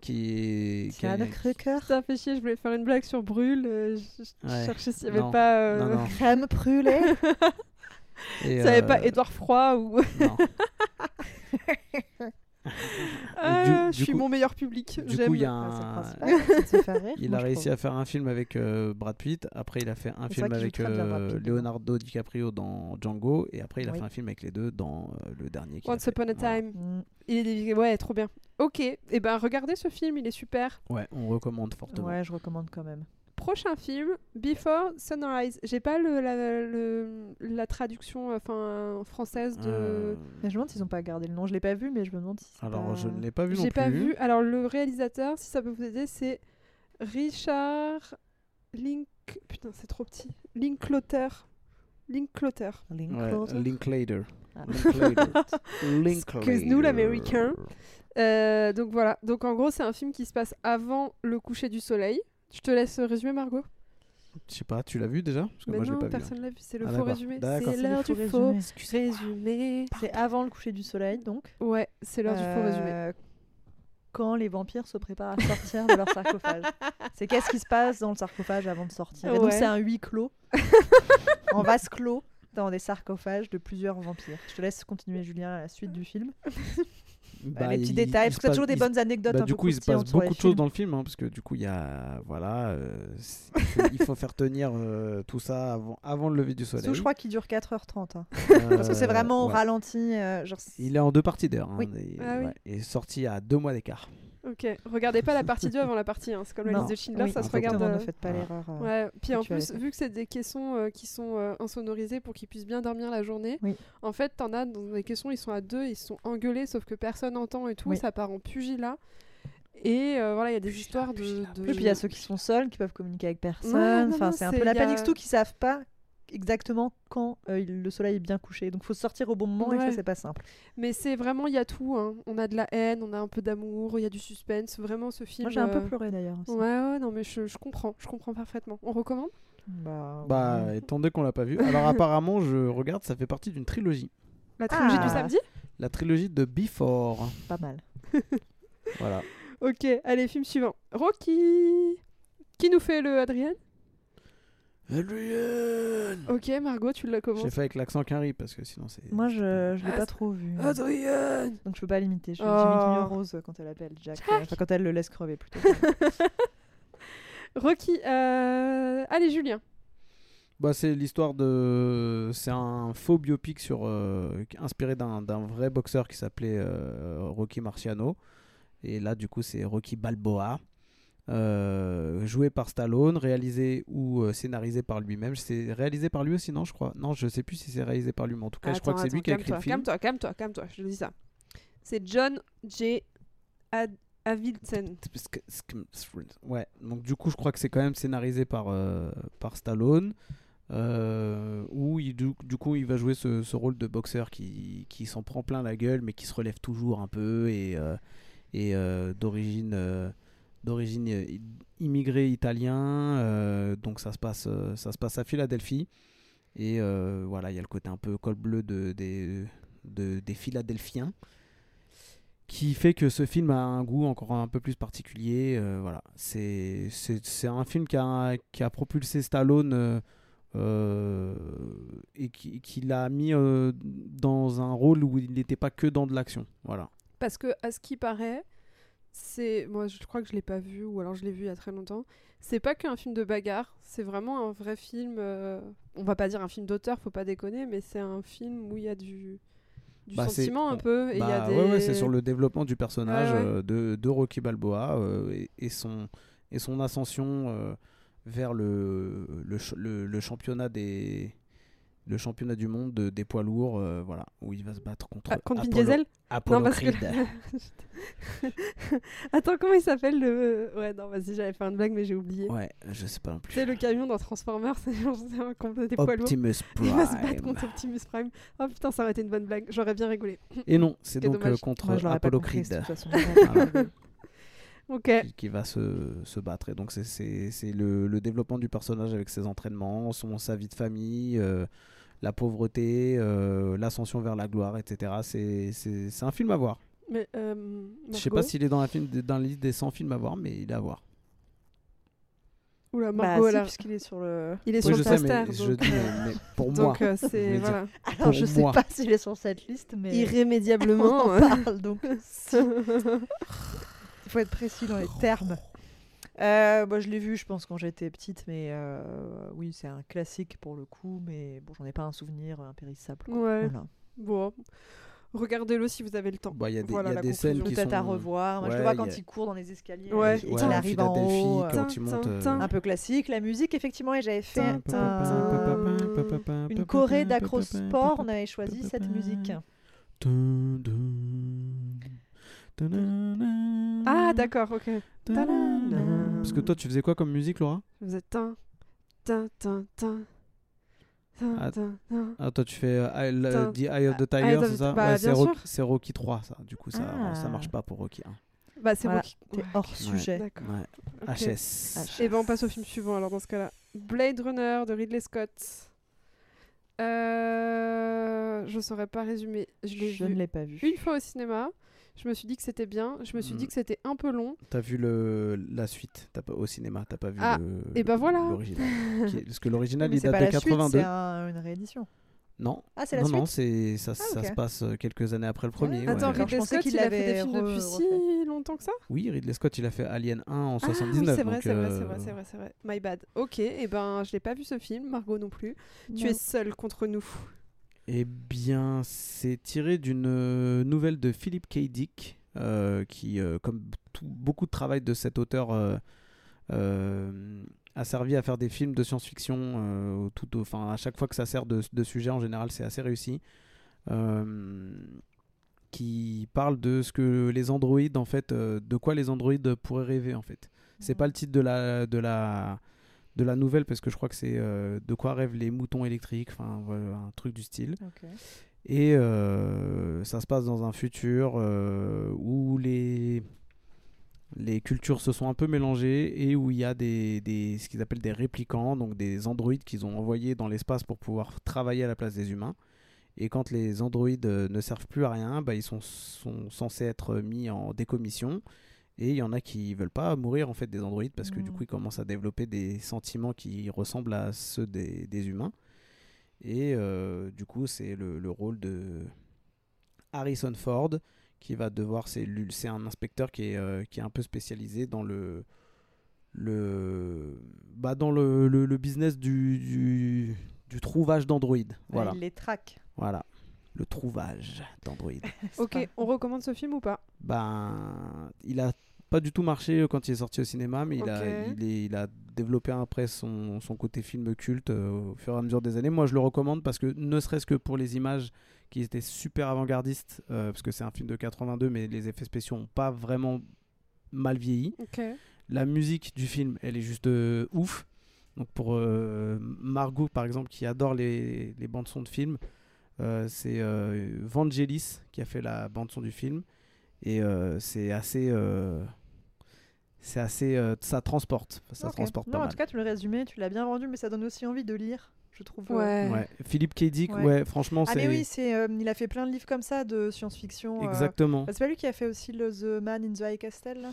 B: qui est. qui a-
C: Tiens, le Kruger.
A: Ça fait chier, je voulais faire une blague sur Brûle. euh, je je
B: Ouais.
A: cherchais s'il n'y avait
B: Non.
A: pas. euh,
B: Non, non.
C: Crème brûlée.
B: et,
A: S'il n'y avait pas
B: euh,
A: Édouard Froid ou.
B: Non.
A: Ah,
B: du
A: je suis
B: coup-
A: mon meilleur public.
B: Du
A: J'aime.
B: coup, il y a
C: Ah,
B: un. Il a réussi à faire un film avec euh, Brad Pitt. Après, il a fait un film avec euh. Leonardo DiCaprio dans Django. Et après, il a
C: Oui.
B: fait un film avec les deux dans euh, le dernier.
A: Once. Upon a
B: Voilà.
A: Time.
C: Mm.
A: Il est... Ouais, trop bien. Ok, et ben regardez ce film, il est super.
B: Ouais, on recommande fortement.
C: Ouais, je recommande quand même.
A: Prochain film, Before Sunrise. J'ai pas le, la, le- la traduction enfin française de.
B: Euh,
C: Mais je me demande s'ils ont pas gardé le nom. Je l'ai pas vu, mais je me demande si.
B: Alors,
C: pas-
B: je ne l'ai pas vu non
A: J'ai
B: plus.
A: pas vu. Alors le réalisateur, si ça peut vous aider, c'est Richard Link. Putain, c'est trop petit. Linklater. Linklater.
C: Link
B: Ouais. Linklater.
C: Ah.
B: Linklater.
A: Excuse-nous, l'américain. Euh, donc voilà. Donc en gros, c'est un film qui se passe avant le coucher du soleil. Je te laisse résumer, Margot.
B: Je sais pas, tu l'as vu déjà Parce que
A: Mais
B: moi, je
A: non,
B: l'ai pas vu.
A: personne l'a vu. C'est le
B: Ah,
A: faux
B: d'accord.
A: résumé.
B: D'accord.
A: C'est l'heure du faux
C: résumé.
A: résumé.
C: C'est avant le coucher du soleil, donc.
A: Ouais, c'est l'heure du faux résumé.
C: Euh, Quand les vampires se préparent à sortir de leur sarcophage. C'est qu'est-ce qui se passe dans le sarcophage avant de sortir? Et donc
A: Ouais.
C: c'est un huis clos, en vase clos, dans des sarcophages de plusieurs vampires. Je te laisse continuer, Julien, à la suite du film.
B: Bah,
C: les petits
B: il-
C: détails,
B: il
C: parce que
B: passe-
C: toujours des
B: il
C: bonnes anecdotes
B: Bah,
C: un
B: du
C: peu
B: coup, il se passe beaucoup de choses dans le film, hein, parce que du coup, il y a. Voilà. euh, faut, il faut faire tenir euh, tout ça avant, avant le lever du soleil.
C: Je crois qu'il dure 4h30. hein.
B: Euh,
C: Parce que c'est vraiment au
B: ouais.
C: ralenti. genre,
B: Il est en deux parties d'ailleurs. hein,
C: Oui.
B: et,
A: Ah oui.
B: ouais, et sorti à deux mois d'écart.
A: Ok, regardez pas la partie 2 avant la partie 1. C'est comme la
C: Non.
A: liste de Schindler,
C: Oui,
A: ça se regarde.
C: ne
A: euh,
C: faites pas l'erreur. euh.
A: Ouais, puis en plus, vu que c'est des caissons euh, qui sont euh, insonorisés pour qu'ils puissent bien dormir la journée,
C: Oui.
A: en fait, t'en as dans les caissons, ils sont à deux, ils se sont engueulés, sauf que personne n'entend et tout,
C: Oui.
A: ça part en pugilat. Et euh, voilà, il y a des histoires de.
C: Et puis il y a ceux qui sont seuls, qui peuvent communiquer avec personne.
A: Ouais, non,
C: enfin,
A: non,
C: c'est un peu la panique, surtout qu'ils savent pas exactement quand euh, il- le soleil est bien couché. Donc faut sortir au bon moment et
A: Ouais.
C: ça c'est pas simple.
A: Mais c'est vraiment, il y a tout. hein. On a de la haine, on a un peu d'amour, il y a du suspense. Vraiment, ce film.
C: Moi j'ai un peu
A: euh,
C: pleuré d'ailleurs.
A: Ouais, ouais, non, mais je, je comprends, je comprends parfaitement. On recommande?
C: Bah,
B: Bah,
C: ouais.
B: étant donné qu'on l'a pas vu. Alors, apparemment, je regarde, ça fait partie d'une trilogie.
A: La trilogie
C: Ah.
A: du samedi?
B: La trilogie de Before.
C: pas mal.
B: Voilà.
A: Ok, allez, film suivant. Rocky Qui nous fait le Adrien?
B: Adrien
A: Ok, Margot, tu l'as
B: J'ai
A: commencé.
B: fait avec l'accent Quinry parce que sinon c'est.
C: Moi je, je l'ai pas trop vu.
A: Adrien
C: Donc je peux pas l'imiter. Je
A: Oh.
C: j'imite mieux Rose quand elle appelle Jack. Enfin quand elle le laisse crever plutôt.
A: Rocky, euh... allez, Julien.
B: Bah, c'est l'histoire de. C'est un faux biopic sur, euh, inspiré d'un d'un vrai boxeur qui s'appelait euh, Rocky Marciano. Et là, du coup, c'est Rocky Balboa. Euh, joué par Stallone, réalisé ou euh, scénarisé par lui-même. C'est réalisé par lui aussi, non, je crois? Non, je sais plus si c'est réalisé par lui, mais en tout cas, je crois que c'est lui qui a écrit le film.
A: Calme-toi, calme-toi, calme-toi, je te dis ça. C'est John J. Ad- Avildsen.
B: Ouais, donc du coup, je crois que c'est quand même scénarisé par, euh, par Stallone. où il, du, du coup, il va jouer ce, ce rôle de boxeur qui, qui s'en prend plein la gueule, mais qui se relève toujours un peu et, et d'origine d'origine euh, immigré italien. euh, donc ça se passe euh, ça se passe à Philadelphie et voilà, il y a le côté un peu col bleu de, des, de- des Philadelphiens qui fait que ce film a un goût encore un peu plus particulier. voilà, c'est un film qui a, qui a propulsé Stallone et qui, l'a mis dans un rôle où il n'était pas que dans de l'action. Voilà.
A: Parce que, à ce qui paraît, c'est. Moi, je crois que je l'ai pas vu, ou alors je l'ai vu il y a très longtemps. C'est pas qu'un film de bagarre, c'est vraiment un vrai film. euh, On va pas dire un film d'auteur, faut pas déconner, mais c'est un film où il y a du. Du
B: Bah,
A: sentiment un peu. Et il y a
B: Bah,
A: des...
B: ouais, ouais, c'est sur le développement du personnage
A: ouais.
B: euh, de, de Rocky Balboa euh, et, et son, et son ascension euh, vers le, le- le championnat des le championnat du monde de- des poids lourds euh, voilà où il va se battre contre
A: Ah, contre
B: Apollo-
A: Diesel?
B: Apollo
A: Non, parce que-
B: Creed.
A: Attends, comment il s'appelle le. Ouais, non, vas-y, j'avais fait une blague, mais j'ai oublié.
B: ouais je sais pas non plus
A: sais, le camion dans Transformers, c'est genre c'est un complet des poids lourds.
B: Optimus
A: Il va se battre
B: Prime
A: contre Optimus Prime. Oh putain, ça aurait été une bonne blague. J'aurais bien rigolé.
B: et non c'est donc
A: dommage.
B: euh, contre
C: Moi je l'aurais pas
B: Apollo
C: compris de
B: Creed
C: toute façon.
B: Voilà. Qui, va se, se battre. Et donc, c'est- c'est c'est le, le développement du personnage avec ses entraînements, son, sa vie de famille, euh, la pauvreté, euh, l'ascension vers la gloire, etc. C'est- un film à voir.
A: Mais, euh,
B: Je sais pas s'il est dans la, film, dans la liste des 100 films à voir, mais il est à voir.
A: Oula,
C: Bah,
A: Margot,
C: si,
A: là.
C: puisqu'il est sur le.
A: Il est
B: Oui,
A: sur
B: je
A: le
B: sais, mais,
A: poster.
B: je dis,
A: euh,
B: mais, mais pour moi,
A: donc, euh,
B: je
A: c'est. Voilà.
C: Alors je sais
B: moi.
C: pas s'il est sur cette liste, mais.
A: Irrémédiablement.
C: On en
A: euh.
C: parle donc. Il faut être précis dans les termes. Euh, moi, je l'ai vu, je pense, quand j'étais petite, mais euh, oui, c'est un classique pour le coup, mais bon, j'en ai pas un souvenir impérissable. quoi.
A: Ouais.
C: Voilà.
A: Bon. Regardez-le si vous avez le temps.
B: Bah, Il y a des,
A: Voilà
B: il y a
A: la
B: des scènes qui
C: Peut-être à
B: sont-
C: revoir. Moi, je le vois quand
B: a-
C: il court dans les escaliers
A: Ouais.
C: et qu'il
B: Ouais,
C: arrive en haut.
B: quand il monte, euh.
C: Un peu classique. La musique, effectivement, et j'avais fait une choré d'acrosport. On avait choisi cette musique.
A: Ah, d'accord, ok.
B: Parce que toi, tu faisais quoi comme musique, Laura?
A: Je faisais tin, tin, tin, tin.
B: Ah. Ah, toi, tu fais I- le-
A: Tin.
B: The Eye of the
A: Ah,
B: Tiger, c'est ça?
A: Bah,
B: Ouais, c'est Rocky, Rocky 3, ça. Du coup, ça, ça
C: Ah.
B: marche pas pour Rocky 1.
A: Bah, c'est
C: Voilà,
A: Rocky.
C: T'es
A: Ouais,
C: hors sujet.
A: D'accord.
B: Ouais. HS.
A: Et ben on passe au film suivant alors dans ce cas-là. Blade Runner de Ridley Scott. Euh, je saurais pas résumer. Je l'ai
C: Je
A: vu
C: ne l'ai pas vu.
A: une fois au cinéma. Je me suis dit que c'était bien. Je me suis dit
B: Mm.
A: que c'était un peu long.
B: T'as vu le, la suite? T'as pas, au cinéma, t'as pas vu
A: Ah,
B: le,
A: et ben voilà.
B: l'original. Parce que l'original, il date
C: pas
B: de
C: la suite,
B: 82.
C: c'est un- une réédition.
B: Non,
C: Ah, c'est la
B: non,
C: suite
B: non, c'est ça,
C: Ah,
B: ça se passe euh, quelques années après le premier.
A: Attends,
B: ouais.
C: je
A: Ridley Scott,
C: qu'il
A: il a fait des films depuis si longtemps que ça?
B: Oui, Ridley Scott, il a fait Alien 1 en
A: Ah oui,
B: 79.
A: c'est vrai, c'est vrai,
B: euh,
A: c'est vrai, c'est vrai, c'est vrai. My bad. Ok, et ben je l'ai pas vu ce film, Margot non plus. Tu es seule contre nous.
B: Eh bien, c'est tiré d'une euh, nouvelle de Philip K. Dick, euh, qui, euh, comme tout- beaucoup de travail de cet auteur, euh, a servi à faire des films de science-fiction. tout, enfin, à chaque fois que ça sert de, de sujet, en général, c'est assez réussi. Qui parle de ce que les androïdes, en fait, de quoi les androïdes pourraient rêver, en fait. C'est pas le titre de la, de la, de la nouvelle, parce que je crois que c'est euh, de quoi rêvent les moutons électriques, enfin, voilà, un truc du style. Et euh, ça se passe dans un futur euh, où les, les cultures se sont un peu mélangées et où il y a des, des, ce qu'ils appellent des réplicants, donc des androïdes qu'ils ont envoyés dans l'espace pour pouvoir travailler à la place des humains. Et quand les androïdes ne servent plus à rien, bah, ils sont, sont censés être mis en décommission. Et il y en a qui veulent pas mourir en fait des androïdes parce que du
C: Mm.
B: coup ils commencent à développer des sentiments qui ressemblent à ceux des, des humains. Et euh, du coup, c'est le, le rôle de Harrison Ford qui va devoir. C'est un inspecteur qui est, euh, qui est un peu spécialisé dans le. le bah dans le, le, le business du, du, du trouvage d'androïdes.
C: Ouais,
B: Voilà.
C: Il les traque.
B: voilà. Le trouvage d'androïdes.
C: C'est
A: Ok,
C: pas-
A: on recommande ce film ou pas?
B: Ben, il a pas du tout marché quand il est sorti au cinéma, mais il, a,
A: Ok.
B: il, est- il a développé après son, son côté film culte euh, au fur et à mesure des années. Moi, je le recommande parce que ne serait-ce que pour les images qui étaient super avant-gardistes, euh, parce que c'est un film de 82, mais les effets spéciaux n'ont pas vraiment mal vieilli. La musique du film, elle est juste euh, ouf. Donc pour euh, Margot, par exemple, qui adore les, les bandes son de films, euh, c'est euh, Vangelis qui a fait la bande son du film. Et euh, c'est assez... euh, c'est assez... euh, ça transporte. Ça transporte
C: Non,
B: pas
C: en
B: mal.
C: tout cas, tu le résumé, tu l'as bien vendu, mais ça donne aussi envie de lire, je trouve. euh.
A: Ouais.
B: Ouais. Philippe K. Dick,
C: Ouais.
B: ouais, franchement,
C: Ah
B: c'est...
C: mais oui, c'est, euh, il a fait plein de livres comme ça de science-fiction. euh.
B: Exactement.
C: Bah, c'est pas lui qui a fait aussi le The Man in the High Castle là?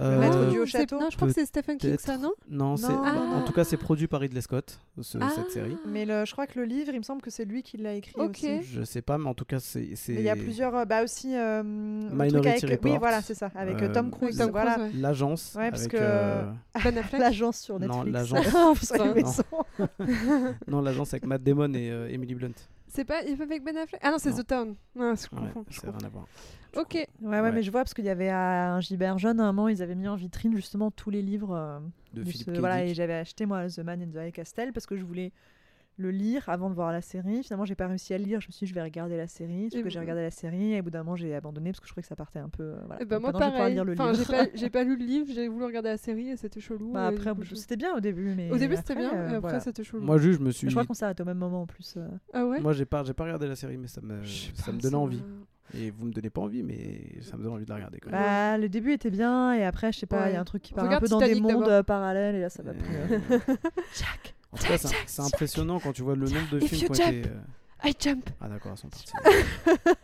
B: Euh,
C: maître du haut château
A: Non, je crois que c'est Stephen King, ça, non?
B: Non, c'est...
C: Non.
B: bah, en
A: Ah.
B: tout cas, c'est produit par Ridley Scott, ce-
A: Ah.
B: cette série.
C: Mais le, je crois que le livre, il me semble que c'est lui qui l'a écrit
A: Ok.
C: aussi.
B: Je sais pas, mais en tout cas, c'est...
C: il y a plusieurs, euh, bah aussi, euh,
B: Minority
C: avec,
B: Report.
C: oui voilà c'est ça, avec euh, Tom Cruise,
A: Tom
C: voilà,
A: Cruise, ouais.
B: L'agence.
C: Ouais, parce
B: avec,
C: que-
B: euh,
A: Ben Affleck
C: l'agence sur
B: Non,
C: Netflix.
B: l'agence.
C: Sur les
A: putain.
C: maisons.
B: Non, l'agence avec Matt Damon et euh, Emily Blunt.
A: C'est pas il fait avec Ben Affleck? Ah non, c'est
B: Non.
A: The Town. Non, je
B: Ouais,
A: confonds. je
B: c'est rien à voir.
A: Ok.
C: Ouais, ouais,
B: Ouais.
C: mais je vois parce qu'il y avait à un Gilbert Jeune, à un moment, ils avaient mis en vitrine justement tous les livres. euh,
B: De
C: de
B: Philippe
C: ce-
B: K.
C: voilà,
B: Dick.
C: et j'avais acheté moi The Man in the High Castle parce que je voulais le lire avant de voir la série. Finalement, j'ai pas réussi à le lire. Je me suis dit, je vais regarder la série. Sauf
A: Et
C: que j'ai regardé la série et au bout d'un moment, j'ai abandonné parce que je trouvais que ça partait un peu. euh, voilà. Donc
A: moi pareil.
C: lire le
A: Enfin, j'ai pas, j'ai pas lu le livre, j'ai voulu regarder la série et c'était chelou.
C: Bah, après,
A: du coup, je-
C: c'était bien au début, mais
A: Au début c'était bien,
C: euh,
A: et après
C: voilà.
A: c'était chelou.
B: Moi, juste, je me suis.
C: Je crois qu'on s'est arrêté au même moment en plus. euh.
A: Ah ouais?
B: Moi, j'ai pas, j'ai pas regardé la série, mais ça me, ça
A: pas,
B: me donnait envie. Et vous me donnez pas envie, mais ça me donne envie de la regarder quand même.
C: Bah, le début était bien et après, je sais pas, il y a un truc qui part un peu dans des mondes euh, parallèles et là, ça va
B: Euh,
C: plus. Jack
B: En tout cas, c'est impressionnant quand tu vois le nombre de
A: If
B: films
A: you
B: qui ont été. euh,
A: I jump
B: Ah, d'accord, ils sont partis.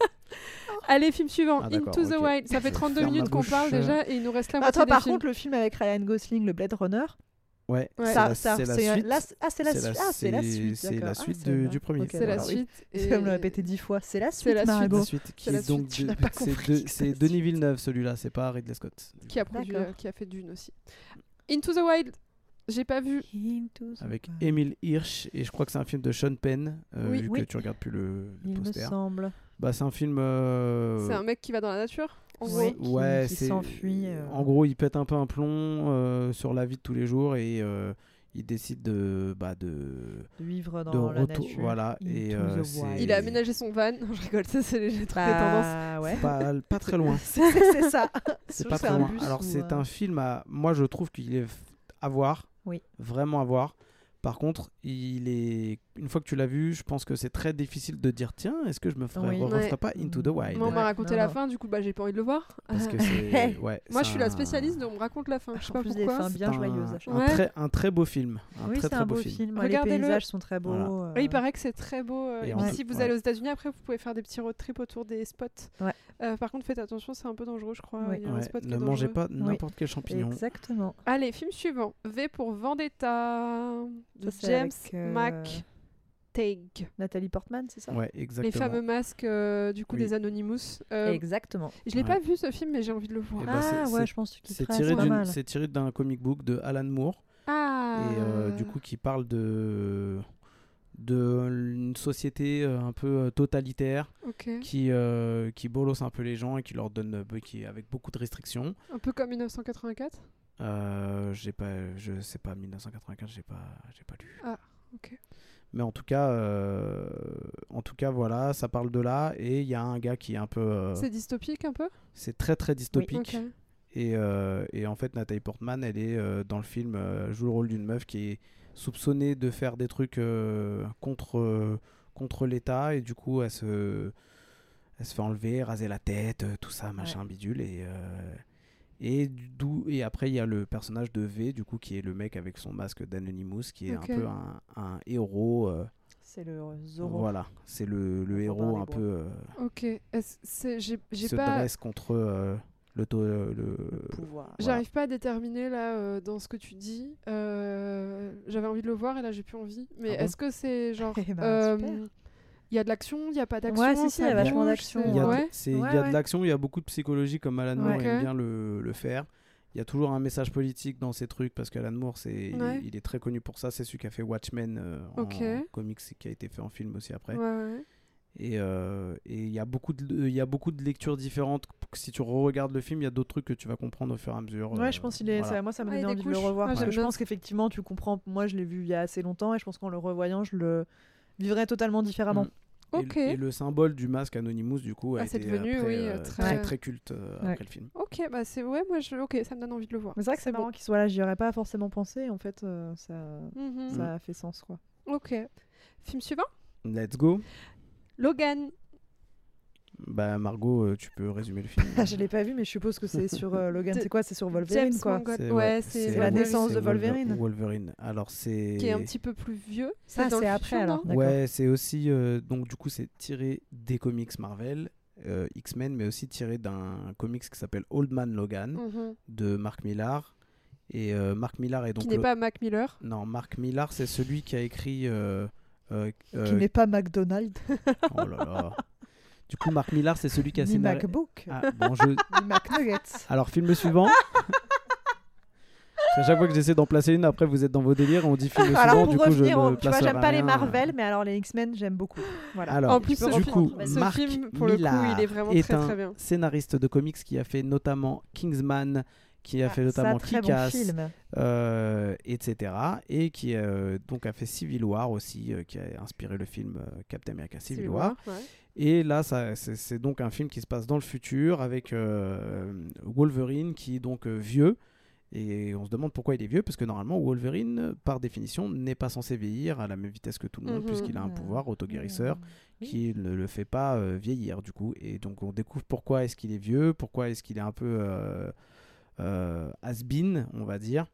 A: Allez, film suivant,
B: Ah,
A: Into the. Wild. Ça fait
B: Je
A: 32
B: ferme
A: minutes qu'on parle déjà et il nous reste la
C: Bah,
A: moitié
C: toi,
A: des
C: par
A: films.
C: contre, le film avec Ryan Gosling, le Blade Runner,
B: Ouais,
A: Ouais.
B: c'est
C: ça,
B: la,
C: ça,
B: c'est la
C: c'est-
B: suite.
C: c'est- ah, c'est la
B: C'est
C: suite.
B: la-
C: Ah, c'est la
B: c'est-
C: suite.
B: c'est la suite
C: Ah,
B: de-
C: c'est
B: du premier
C: Ok,
A: C'est la suite.
C: C'est
A: et-
C: comme le répéter dix fois. C'est la
A: C'est
C: suite. Margot.
B: La suite qui
A: C'est la
B: est donc c'est
A: c'est
B: c'est Denis. Villeneuve celui-là, c'est pas Ridley Scott.
A: Qui a produit, euh, qui a fait Dune aussi. Into the Wild. J'ai pas vu.
B: Avec. Emile Hirsch et je crois que c'est un film de Sean Penn euh,
A: Oui.
B: vu
C: Oui.
B: que tu regardes plus le, le
C: Il me
B: poster.
C: semble.
B: Bah c'est un film euh,
A: C'est un mec qui va dans la nature. En
C: Oui.
A: gros.
C: qui-
B: ouais,
C: qui
B: c'est
C: s'enfuit, euh.
B: En gros, il pète un peu un plomb euh, sur la vie de tous les jours et euh, il décide de bah de
C: De vivre dans
B: de
C: la
B: retour
C: nature.
B: voilà et euh,
C: wild.
A: Il a aménagé son van. Non, je rigole, ça c'est les trucs.
C: Bah, ouais.
B: pas, pas très loin.
C: c'est ça.
B: C'est pas très loin. Alors
C: ou,
B: c'est
C: euh,
B: un film à moi je trouve qu'il est à voir.
C: Oui.
B: Vraiment à voir. Par contre, il est une fois que tu l'as vu, je pense que c'est très difficile de dire tiens, est-ce que je me ferais
C: Oui.
A: Ouais.
B: pas Into the Wild
A: Moi, on m'a raconté
C: non,
A: la
C: non.
A: fin, du coup, bah, j'ai pas envie de le voir.
B: parce que c'est ouais,
A: Moi, je suis la spécialiste de on me raconte la fin. Je sais pas
C: plus des
A: pourquoi.
C: fins bien
B: un-
C: joyeuses à chaque
B: un,
A: Ouais.
B: très, un très beau film. Un
C: Oui,
B: très
C: un
B: beau
C: beau
B: film.
C: film. Les
A: Regardez-le.
C: paysages sont très beaux.
B: Voilà.
C: euh,
A: Oui, il paraît que c'est très beau. euh,
B: Et
A: Et,
B: en
A: puis
B: plus-
A: si vous
B: ouais.
A: allez aux États-Unis, après, vous pouvez faire des petits road trips autour des spots. Euh, par contre, faites attention, c'est un peu dangereux, je crois.
B: Ne mangez pas n'importe quel champignon.
C: Exactement.
A: Allez, film suivant. V pour Vendetta de James Mac. Take.
C: Nathalie Portman, c'est ça?
B: Ouais,
A: Les
B: exactement.
A: fameux masques euh, du coup
B: Oui.
A: des Anonymous. Euh,
C: Exactement.
A: je l'ai
B: Ouais.
A: pas vu ce film, mais j'ai envie de le voir.
B: Eh ben, c'est-
C: ah ouais, je pense que tu
B: C'est tiré d'une- c'est tiré d'un comic book de Alan Moore
A: Ah.
B: et euh, du coup qui parle de d'une société euh, un peu totalitaire qui euh, qui bolosse un peu les gens et qui leur donne qui avec beaucoup de restrictions.
A: Un peu comme 1984.
B: Euh, j'ai pas je sais pas 1995 j'ai pas j'ai pas lu.
A: Ah, ok.
B: Mais en tout cas euh, en tout cas voilà ça parle de là et il y a un gars qui est un peu euh,
A: C'est dystopique un peu?
B: c'est très très dystopique. Et, euh, et en fait, Nathalie Portman, elle est dans le film, joue le rôle d'une meuf qui est soupçonnée de faire des trucs contre, contre l'État. Et du coup, elle se, elle se fait enlever, raser la tête, tout ça, machin, bidule. Et, et, d'où- et après, il y a le personnage de V, du coup, qui est le mec avec son masque d'Anonymous, qui est un peu un, un héros. euh,
C: C'est le
B: voilà, c'est le, le héros un peu euh,
A: Ok. C'est- J'ai
B: qui
A: j'ai
B: se
A: pas.
B: dresse contre euh, le, to- le,
C: Le pouvoir.
B: Voilà.
A: J'arrive pas à déterminer là euh, dans ce que tu dis. Euh, J'avais envie de le voir et là j'ai plus envie. Mais
B: Ah bon
A: est-ce que c'est genre.
C: Eh ben,
A: euh,
C: super.
A: Il y a de l'action, il y a pas d'action
C: Ouais, si, si, il y a vachement d'action,
B: Il y a, de-
A: Ouais.
B: c'est- il
C: Ouais,
B: y a
C: ouais.
B: de l'action, il y a beaucoup de psychologie comme Alan Moore aime bien le, le faire. Il y a toujours un message politique dans ces trucs parce qu'Alan Moore, c'est, il-
A: Ouais.
B: il, est très connu pour ça. C'est celui qui a fait Watchmen euh,
A: Ok.
B: en comics et qui a été fait en film aussi après.
A: Ouais, ouais.
B: Et euh, il y a beaucoup de, il y a beaucoup de lectures différentes. Si tu re-regardes le film, il y a d'autres trucs que tu vas comprendre au fur et à mesure.
C: Ouais,
B: euh,
C: je pense qu'il est.
B: voilà.
C: ça- moi, ça m'a
A: Ah,
C: donné
A: a des
C: envie de le revoir.
A: Ah,
C: que je pense qu'effectivement, tu comprends. Moi, je l'ai vu il y a assez longtemps et je pense qu'en le revoyant, je le vivrais totalement différemment.
B: Mm. Et, le symbole du masque Anonymous, du coup, a
A: Ah,
B: été
A: devenu,
B: après,
A: oui,
B: euh,
A: très-
B: très, très culte euh,
C: Ouais.
B: après le film.
A: Ok, bah c'est. Ouais, moi je. Ok, ça me donne envie de le voir.
C: C'est vrai que c'est
A: bon.
C: marrant qu'il soit là. J'y aurais pas forcément pensé. En fait, euh, ça,
A: Mhm.
C: ça a fait sens, quoi.
A: Ok. Film suivant?
B: Let's go.
A: Logan.
B: Bah Margot, euh, tu peux résumer le film.
C: Ah, je l'ai pas vu, mais je suppose que c'est sur euh, Logan. C'est quoi? C'est sur Wolverine, quoi.
A: Ouais, c'est
C: la naissance de Wolverine.
B: Wolverine. Alors c'est.
A: Qui est un petit peu plus vieux.
C: Ah,
A: dans
C: c'est après,
A: futur,
C: alors.
B: Ouais, c'est aussi euh, donc du coup c'est tiré des comics Marvel, euh, X-Men, mais aussi tiré d'un comics qui s'appelle Old Man Logan
A: Mhm.
B: de Mark Millar. Et euh, Mark Millar est donc
A: Qui n'est
B: le-
A: pas Mac Miller?
B: non Mark Millar c'est celui qui a écrit euh, euh, euh,
C: Qui n'est pas McDonald's,
B: oh là là. Du coup Mark Millar c'est celui qui a scénarisé.
C: MacBook,
B: Ah, bon, je-
C: McNuggets.
B: Alors film suivant. Qu'à chaque fois que j'essaie d'en placer une, après vous êtes dans vos délires et on dit film suivant.
C: Alors pour
B: du coup,
C: revenir,
B: je
C: on-
B: ne
C: tu vois, j'aime pas les
B: rien.
C: Marvel, mais alors les X-Men, j'aime beaucoup. Voilà.
B: Alors,
A: en plus,
B: du
A: film,
B: coup,
A: ce
B: Mark
A: film, pour le coup,
B: Millar
A: il est vraiment
B: est
A: très
B: un
A: très bien.
B: scénariste de comics qui a fait notamment Kingsman, qui a
C: Ah,
B: fait notamment
C: bon
B: Kick-Ass, euh, etc. Et qui euh, donc a fait Civil War aussi, euh, qui a inspiré le film euh, Captain America Civil,
A: Civil
B: War.
A: War, ouais.
B: Et là, ça, c'est, donc un film qui se passe dans le futur avec euh, Wolverine qui est donc euh, vieux. Et on se demande pourquoi il est vieux, parce que normalement Wolverine, par définition, n'est pas censé vieillir à la même vitesse que tout le monde,
A: Mhm.
B: puisqu'il a un
C: Mhm.
B: pouvoir autoguérisseur
C: Oui.
B: qui ne le fait pas euh, vieillir du coup. Et donc on découvre pourquoi est-ce qu'il est vieux, pourquoi est-ce qu'il est un peu has-been, on va dire.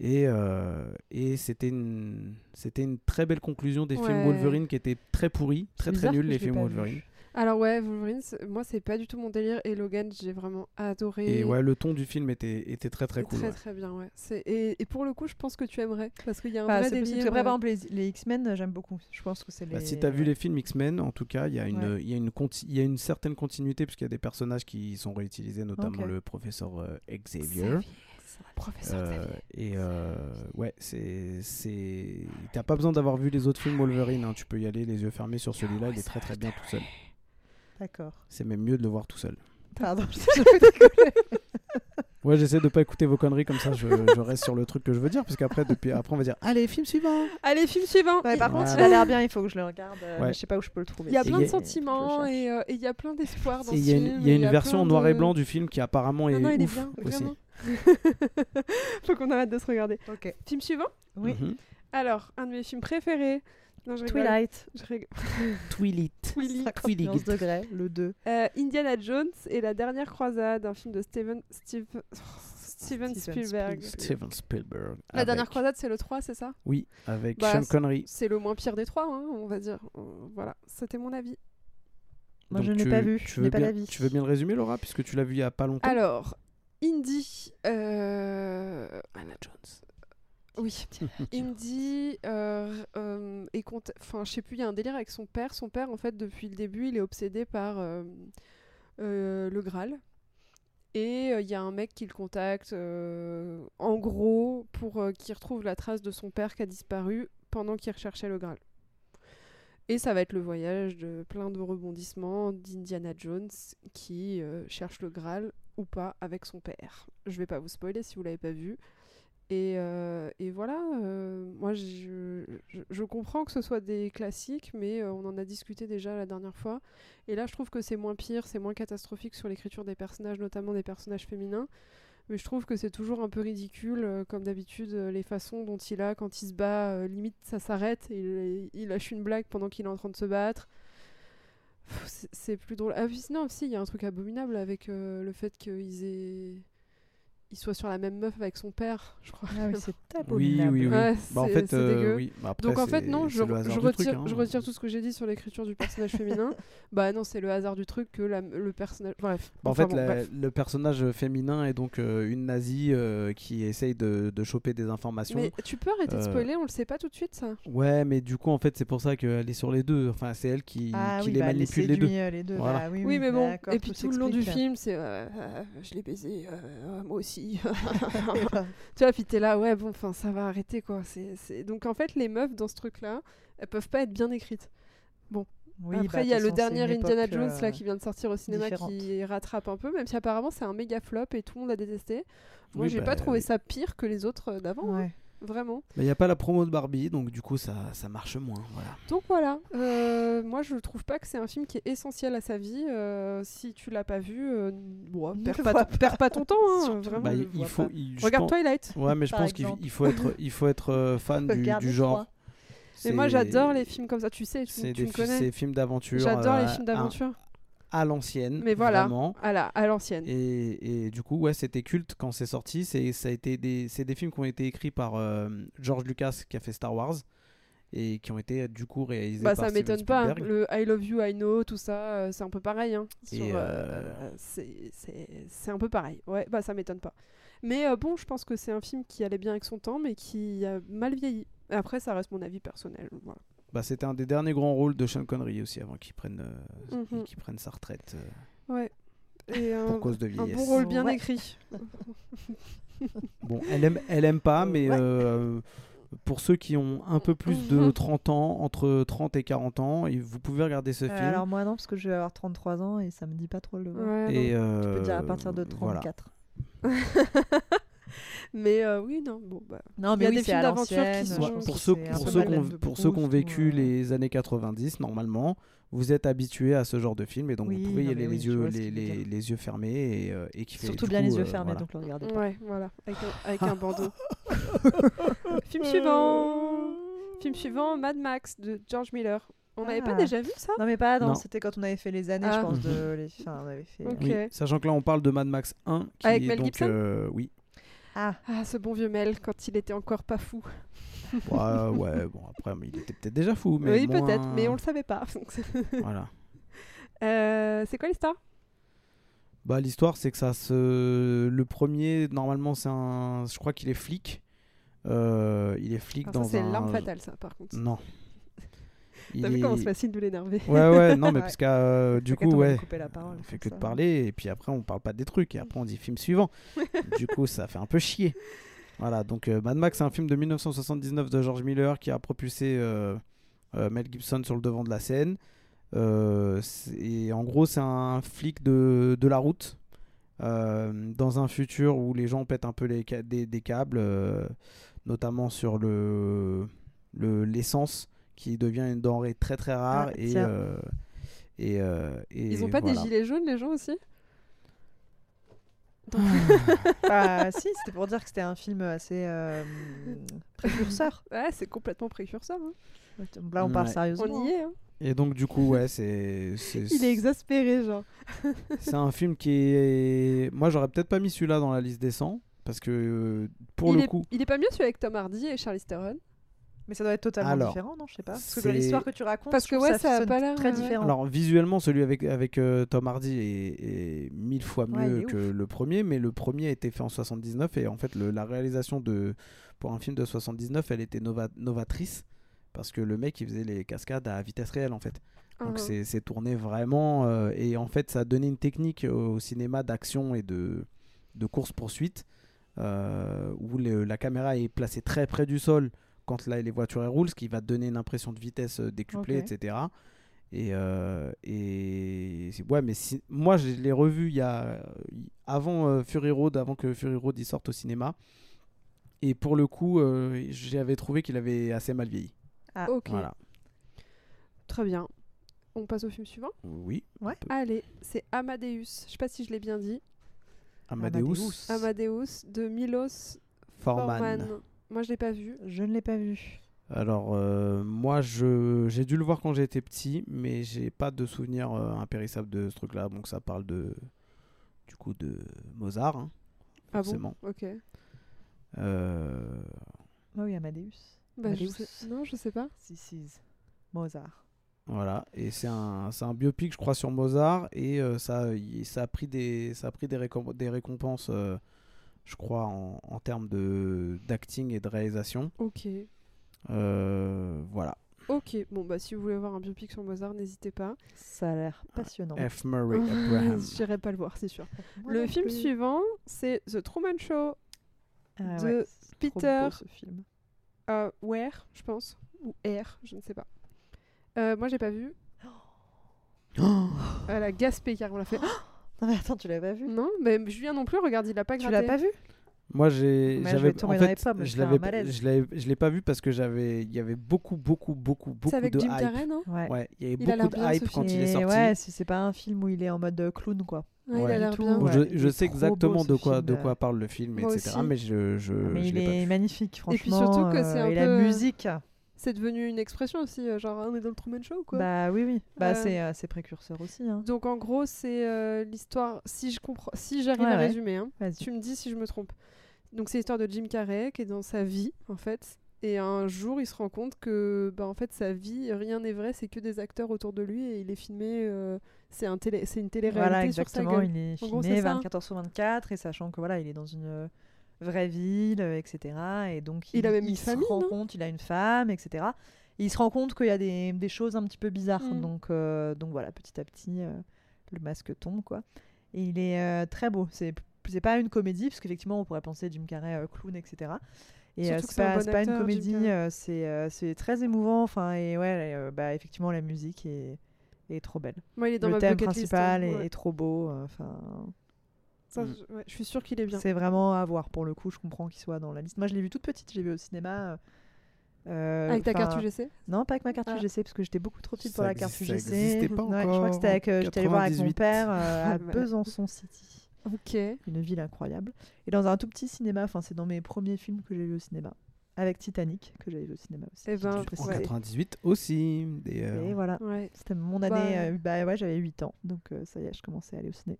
B: Et, euh, et c'était une, c'était une très belle conclusion des films. Wolverine qui étaient très pourris, très très nuls les films
C: vu.
B: Wolverine.
A: Alors ouais, Wolverine, moi c'est pas du tout mon délire et Logan, j'ai vraiment adoré.
B: Et ouais, le ton du film était, était très très cool.
A: Très
B: ouais.
A: très bien, ouais. Et, et pour le coup, je pense que tu aimerais parce qu'il y a un
C: Bah,
A: vrai délire. Euh,
C: par exemple, les, les X-Men, euh, j'aime beaucoup. Je pense que c'est les.
B: Bah, si tu as vu les films X-Men, en tout cas, il y, a une-
C: Ouais.
B: il y, a une conti- il y a une certaine continuité puisqu'il y a des personnages qui sont réutilisés, notamment le professeur euh, Xavier.
A: Professeur
B: Euh,
A: Xavier.
B: et euh, ouais, c'est c'est t'as pas besoin d'avoir vu les autres films Wolverine, hein, tu peux y aller les yeux fermés sur celui-là, il est très très bien tout seul.
C: D'accord.
B: C'est même mieux de le voir tout seul.
C: Pardon, décollé.
B: Ouais, j'essaie de pas écouter vos conneries comme ça, je, je reste sur le truc que je veux dire, parce qu'après depuis après on va dire allez film suivant.
A: Allez, film suivant.
C: Ouais, par contre,
B: Voilà.
C: il a l'air bien, il faut que je le regarde. euh,
B: Ouais.
C: mais Je sais pas où je peux le trouver.
A: Il y a plein de sentiments
C: je
A: et euh, il y a plein d'espoir dans
B: Et
A: ce
B: il y a
A: film.
B: une, il y a une
A: a
B: version en noir et blanc du film qui apparemment est
A: Non, non, il est bien,
B: aussi.
A: vraiment. Faut qu'on arrête de se regarder.
C: Ok.
A: Film suivant?
C: Oui.
B: Mhm.
A: Alors, un de mes films préférés. Non, je.
C: Twilight.
A: Je rigole.
B: Twilight.
A: Twilight.
C: 51 degrés, le 2.
A: Euh, Indiana Jones et la dernière croisade, un film de Steven, Steve- Steven
C: Steven
A: Spielberg.
C: Spielberg.
B: Steven Spielberg.
A: La
B: avec-
A: dernière croisade, c'est le 3, c'est ça?
B: Oui, avec
A: Bah,
B: Sean Connery.
A: C'est le moins pire des trois, hein, on va dire. Euh, voilà, c'était mon avis.
C: Moi,
B: Donc
C: je ne l'ai
B: tu-
C: pas vu,
B: Tu
C: je
B: veux
C: n'ai pas
B: bien-
C: d'avis.
B: Tu veux bien le résumer, Laura, puisque tu l'as vu il y a pas longtemps?
A: Alors, Indy. euh,
B: Anna Jones.
A: Oui. Indy euh, euh, enfin je sais plus, il y a un délire avec son père. Son père en fait depuis le début, il est obsédé par euh, euh, le Graal. Et euh, il y a un mec qui le contacte euh, en gros pour euh, qu'il retrouve la trace de son père qui a disparu pendant qu'il recherchait le Graal. Et ça va être le voyage de plein de rebondissements d'Indiana Jones qui euh, cherche le Graal ou pas avec son père. Je vais pas vous spoiler si vous l'avez pas vu. Et, euh, voilà, euh, moi je, comprends que ce soit des classiques, mais euh, on en a discuté déjà la dernière fois. Et là, je trouve que c'est moins pire, c'est moins catastrophique sur l'écriture des personnages, notamment des personnages féminins. Mais je trouve que c'est toujours un peu ridicule, comme d'habitude, les façons dont il a quand il se bat. limite, ça s'arrête il lâche une blague pendant qu'il est en train de se battre. C'est- plus drôle. Ah, puis non, si, il y a un truc abominable avec euh, le fait qu'ils aient. Ils soient sur la même meuf avec son père, je crois.
C: Ah oui, c'est
B: Oui,
C: abominable.
B: oui, oui.
A: Ouais,
B: Bah, en
A: c'est-
B: fait,
A: c'est
B: euh,
A: dégueu.
B: oui. Bah, après,
A: Donc en fait non, je, retire,
B: truc, hein.
A: je retire tout ce que j'ai dit sur l'écriture du personnage féminin. Bah non, c'est le hasard du truc que la- le personnage. Bref.
B: Bah, en
A: Enfin
B: fait,
A: bon,
B: la-
A: bref.
B: le personnage féminin est donc euh, une nazie euh, qui essaye de, de choper des informations.
A: Mais tu peux arrêter de
B: euh,
A: spoiler, on le sait pas tout de suite ça.
B: Ouais, mais du coup, en fait, c'est pour ça qu'elle est sur les deux. Enfin, c'est elle qui,
C: Ah
B: qui
C: oui,
B: les
C: bah, elle
B: manipule les deux.
C: séduit, les deux.
B: Voilà.
C: oui,
A: Oui, mais bon. Et puis tout le long du film, c'est je l'ai baisé, moi aussi. tu vois, puis t'es là, ouais, bon, enfin, ça va arrêter quoi. C'est, Donc en fait, les meufs dans ce truc-là, elles peuvent pas être bien écrites.
C: Oui,
A: Après,
C: bah,
A: il y a le dernier Indiana Jones là
C: euh,
A: qui vient de sortir au cinéma
C: différente.
A: qui rattrape un peu, même si apparemment c'est un méga flop et tout le monde l'a détesté. Moi,
B: Oui,
A: j'ai
B: bah,
A: pas trouvé
B: oui.
A: ça pire que les autres d'avant, hein,
C: Ouais.
A: Vraiment.
B: Mais il n'y a pas la promo de Barbie, donc du coup, ça, ça marche moins. Voilà.
A: Donc voilà, euh, moi je trouve pas que c'est un film qui est essentiel à sa vie. euh, si tu l'as pas vu, euh, bon,
C: Ne
A: perds, pas, perds pas ton temps, hein,
C: Surtout,
A: vraiment.
B: Bah, il, faut. il-
A: Regarde
B: pense-
A: Twilight.
B: Ouais, mais je pense qu'il faut être, il faut être euh, fan du, genre.
A: Mais moi j'adore les films comme ça, tu sais, tu,
B: des
A: me connais.
B: c'est films d'aventure.
A: J'adore les films d'aventure.
B: À, l'ancienne.
A: Mais voilà,
B: Vraiment.
A: à la- à l'ancienne.
B: Et, et du coup, ouais, c'était culte quand c'est sorti. C'est, ça a été des, c'est des films qui ont été écrits par euh, George Lucas qui a fait Star Wars et qui ont été du coup réalisés
A: Bah
B: par
A: ça m'étonne pas, hein. Le I love you, I know, tout ça, euh, c'est un peu pareil. Hein, euh, c'est- un peu pareil, ouais, bah ça m'étonne pas. Mais euh, bon, je pense que c'est un film qui allait bien avec son temps, mais qui a mal vieilli. Après, ça reste mon avis personnel. Voilà.
B: Bah, c'était un des derniers grands rôles de Sean Connery aussi avant qu'il prenne, euh,
A: Mhm.
B: prenne sa retraite euh,
A: Ouais. Et un,
B: pour cause de
A: un
B: vieillesse.
A: bon rôle bien
C: Ouais.
A: écrit.
B: Bon, elle aime, elle aime pas, mais
C: Ouais.
B: euh, pour ceux qui ont un peu plus de
A: Mhm.
B: 30 ans, entre 30 et 40 ans, et vous pouvez regarder ce
C: Euh,
B: film.
C: alors moi non, parce que je vais avoir 33 ans et ça me dit pas trop le voir.
A: Ouais,
B: et.
C: Je peux
B: euh,
C: dire à partir de
B: voilà.
C: 34.
A: Mais euh, oui, non, bon, bah.
C: Non,
A: Il y a
C: oui,
A: des films d'aventure qui sont-
B: Ouais, pour ceux, pour ceux pour ceux qui ont vécu
C: euh,
B: les années 90, normalement, vous êtes habitués à ce genre de film et donc
C: Oui,
B: vous pouvez y aller
C: oui,
B: les, yeux, les, yeux fermés et, euh, et qui fait
C: Surtout bien
B: coup,
C: les yeux
B: euh,
C: fermés,
B: voilà.
C: donc le regardez pas.
A: Ouais, voilà, avec un, avec un bandeau. Film suivant Film suivant, Mad Max de George Miller. On n'avait pas
C: Ah.
A: déjà vu ça?
C: Non mais pas, non,
B: Non.
C: c'était quand on avait fait les années,
A: Ah.
C: je pense, de les... Enfin, on avait fait...
A: Ok.
B: Oui, sachant que là on parle de Mad Max 1 qui
A: Avec
B: est
A: Mel
B: donc
A: Gibson?
B: euh, oui
C: Ah,
A: Ah, ce bon vieux Mel, quand il était encore pas fou.
B: ouais, ouais, bon après il était peut-être déjà fou mais
A: oui, peut-être, mais on le savait pas.
B: voilà
A: Euh, c'est quoi l'histoire?
B: Bah l'histoire c'est que ça se le premier normalement c'est un je crois qu'il est flic Euh, il est flic dans
A: Ça, c'est
B: un
A: l'arme fatale, ça, par contre.
B: non
A: T'as vu comment
B: est-
A: c'est facile de l'énerver.
B: Ouais ouais non mais parce que euh, du coup ouais
C: la parole
B: on fait que de parler et puis après on parle pas des trucs et après on dit film suivant. Du coup ça fait un peu chier. Voilà donc euh, Mad Max c'est un film de 1979 de George Miller qui a propulsé euh, Mel Gibson sur le devant de la scène. Et en gros c'est un flic de, de la route dans un futur où les gens pètent un peu les des, des câbles notamment sur le le- l'essence qui devient une denrée très très rare
C: Ah,
B: et, euh, et, euh, et
A: Ils ont pas
B: voilà.
A: des gilets jaunes, les gens aussi?
C: Bah si, c'était pour dire que c'était un film assez euh, précurseur.
A: Ouais, c'est complètement précurseur. hein.
C: Là, on parle
B: Ouais.
C: sérieusement.
A: On y est. hein.
B: Et donc du coup ouais c'est c'est
A: Il est exaspéré, genre.
B: c'est un film qui est moi j'aurais peut-être pas mis celui-là dans la liste des 100 parce que euh, pour
A: il
B: le
A: est,
B: coup
A: Il est pas mieux celui avec Tom Hardy et Charlize Theron?
C: Mais ça doit être totalement
B: Alors,
C: différent, non Je sais pas. Parce que l'histoire que tu racontes,
A: Parce que ouais, ça a pas l'air,
C: très
A: ouais.
C: différent.
B: alors visuellement celui avec avec euh, Tom Hardy est, est mille fois mieux que le premier mais le premier a été fait en 79 et en fait le- la réalisation de pour un film de 79, elle était nova- novatrice parce que le mec il faisait les cascades à vitesse réelle en fait. Donc
A: Ah.
B: c'est c'est tourné vraiment euh, et en fait ça a donné une technique au cinéma d'action et de, de course-poursuite euh, où le- la caméra est placée très près du sol quand là, les voitures elles roulent, ce qui va donner une impression de vitesse euh, décuplée, etc. Et, euh, et c'est- ouais, mais si- moi je l'ai revu il y a y- avant euh, Fury Road, avant que Fury Road y sorte au cinéma. Et pour le coup, euh, j'avais trouvé qu'il avait assez mal vieilli.
C: Ah,
A: Ok,
B: Voilà.
A: très bien. On passe au film suivant?
B: Oui.
C: Ouais.
A: Allez, c'est Amadeus. Je sais pas si je l'ai bien dit.
B: Amadeus,
A: Amadeus de Milos
B: Forman.
A: Forman. Moi, je l'ai pas vu.
C: Je ne l'ai pas vu.
B: Alors, euh, moi, je, j'ai dû le voir quand j'étais petit, mais j'ai pas de souvenir euh, impérissable de ce truc-là. Donc, ça parle de, du coup, de Mozart, hein,
A: Ah bon
B: forcément.
A: Ok.
B: Euh,
C: Ah oui, Amadeus.
A: Bah, je sais... Non, je sais pas.
C: This is Mozart.
B: voilà. Et c'est un, c'est un biopic, je crois, sur Mozart, et euh, ça, y- ça a pris des, ça a pris des, récom- des récompenses, euh, je crois, en, en termes de d'acting et de réalisation.
A: Ok.
B: Euh, voilà.
A: Ok. Bon, bah, si vous voulez voir un biopic sur Mozart, n'hésitez pas.
C: Ça a l'air passionnant.
B: F. Murray Abraham.
A: J'irai pas le voir, c'est sûr.
C: Moi
A: le film
C: plus.
A: suivant, c'est The Truman Show.
C: Ah
A: de
C: ouais,
A: Peter-
C: beau, ce film.
A: Euh, Where, je pense. Ou Air, je ne sais pas. Euh, moi, j'ai pas vu. Elle a gaspé car on l'a fait.
C: Non mais attends, tu l'as pas vu
A: non, mais Julien non plus, regarde, il a pas
C: Tu
A: gratté.
C: l'as pas vu
B: Moi, j'ai, j'avais, en fait,
C: pommes,
B: je l'avais, je je l'ai pas vu parce que j'avais, il y avait beaucoup, beaucoup, beaucoup, beaucoup
A: C'est avec
B: de
A: Jim
B: hype.
A: Carrey, non
C: Ouais.
B: Ouais, il y avait
A: Il a l'air
B: beaucoup de hype quand il est
C: Et
B: sorti.
C: ouais, si c'est pas un film où il est en mode euh, clown quoi.
A: Ouais, Il a
C: tout,
A: bien.
B: Bon, je,
C: il
B: je sais exactement
C: beau,
B: de quoi,
C: film,
B: de
C: euh.
B: quoi parle le film,
A: Moi
B: etc.
A: aussi.
B: Mais je, je,
C: Ah, mais
B: je
C: il
B: pas
C: est magnifique franchement.
A: puis surtout que c'est
C: euh,
A: un
C: et la
A: peu-
C: musique.
A: C'est devenu une expression aussi, euh, genre on est dans le Truman Show ou quoi.
C: Bah oui oui. Bah
A: Euh,
C: c'est euh, précurseur aussi hein.
A: Donc en gros, c'est euh, l'histoire. Si je comprends, si j'arrive
C: Ouais,
A: à
C: ouais.
A: résumer, hein, tu me dis si je me trompe. Donc c'est l'histoire de Jim Carrey qui est dans sa vie en fait, et un jour il se rend compte que bah en fait sa vie rien n'est vrai, c'est que des acteurs autour de lui et il est filmé. euh, c'est un télé, c'est une télé-réalité
C: Voilà
A: sur sa
C: exactement,
A: gueule.
C: il est
A: gros,
C: filmé
A: c'est ça, hein.
C: 24 heures sur 24 et sachant que voilà, il est dans une vraie ville, euh, etc. Et donc
A: Il a même une
C: se
A: famille,
C: rend compte, il a une femme, etc. Et il se rend compte qu'il y a des, des choses un petit peu bizarres.
A: Mm.
C: Donc, euh, donc voilà, petit à petit, euh, le masque tombe quoi. Et il est euh, très beau. C'est c'est pas une comédie parce qu'effectivement on pourrait penser Jim Carrey clown, etc. Et c'est
A: c'est un
C: pas,
A: bon
C: pas une comédie, c'est c'est très émouvant. Enfin et ouais, bah effectivement la musique est, est trop belle.
A: Moi, il est dans
C: le
A: ma
C: thème
A: list,
C: principal
A: hein,
C: est,
A: ouais.
C: est trop beau. Enfin,
A: Ça,
B: Mm.
A: je, ouais, je suis sûre qu'il est bien.
C: c'est vraiment à voir pour le coup. Je comprends qu'il soit dans la liste. Moi, je l'ai vu toute petite. Je l'ai vu au cinéma. euh,
A: Avec ta carte UGC
C: Non, pas avec ma carte
A: Ah.
C: UGC parce que j'étais beaucoup trop petite
B: Ça
C: pour la carte
B: existe- ça
C: UGC.
B: existait pas
C: Ouais, je crois que c'était avec. euh,
B: encore,
C: J'étais allée voir avec mon
B: 98.
C: père euh, à. Besançon City,
A: Ok.
C: une ville incroyable. Et dans un tout petit cinéma. Enfin, c'est dans mes premiers films que j'ai vu au cinéma. Avec Titanic que j'avais vu au cinéma aussi.
A: Eh
C: je
A: ben,
B: En
A: ouais.
B: 98 aussi.
C: Et voilà.
A: Ouais,
C: C'était mon
A: Bah,
C: année. euh, bah ouais, j'avais 8 ans. Donc euh, ça y est, je commençais à aller au ciné.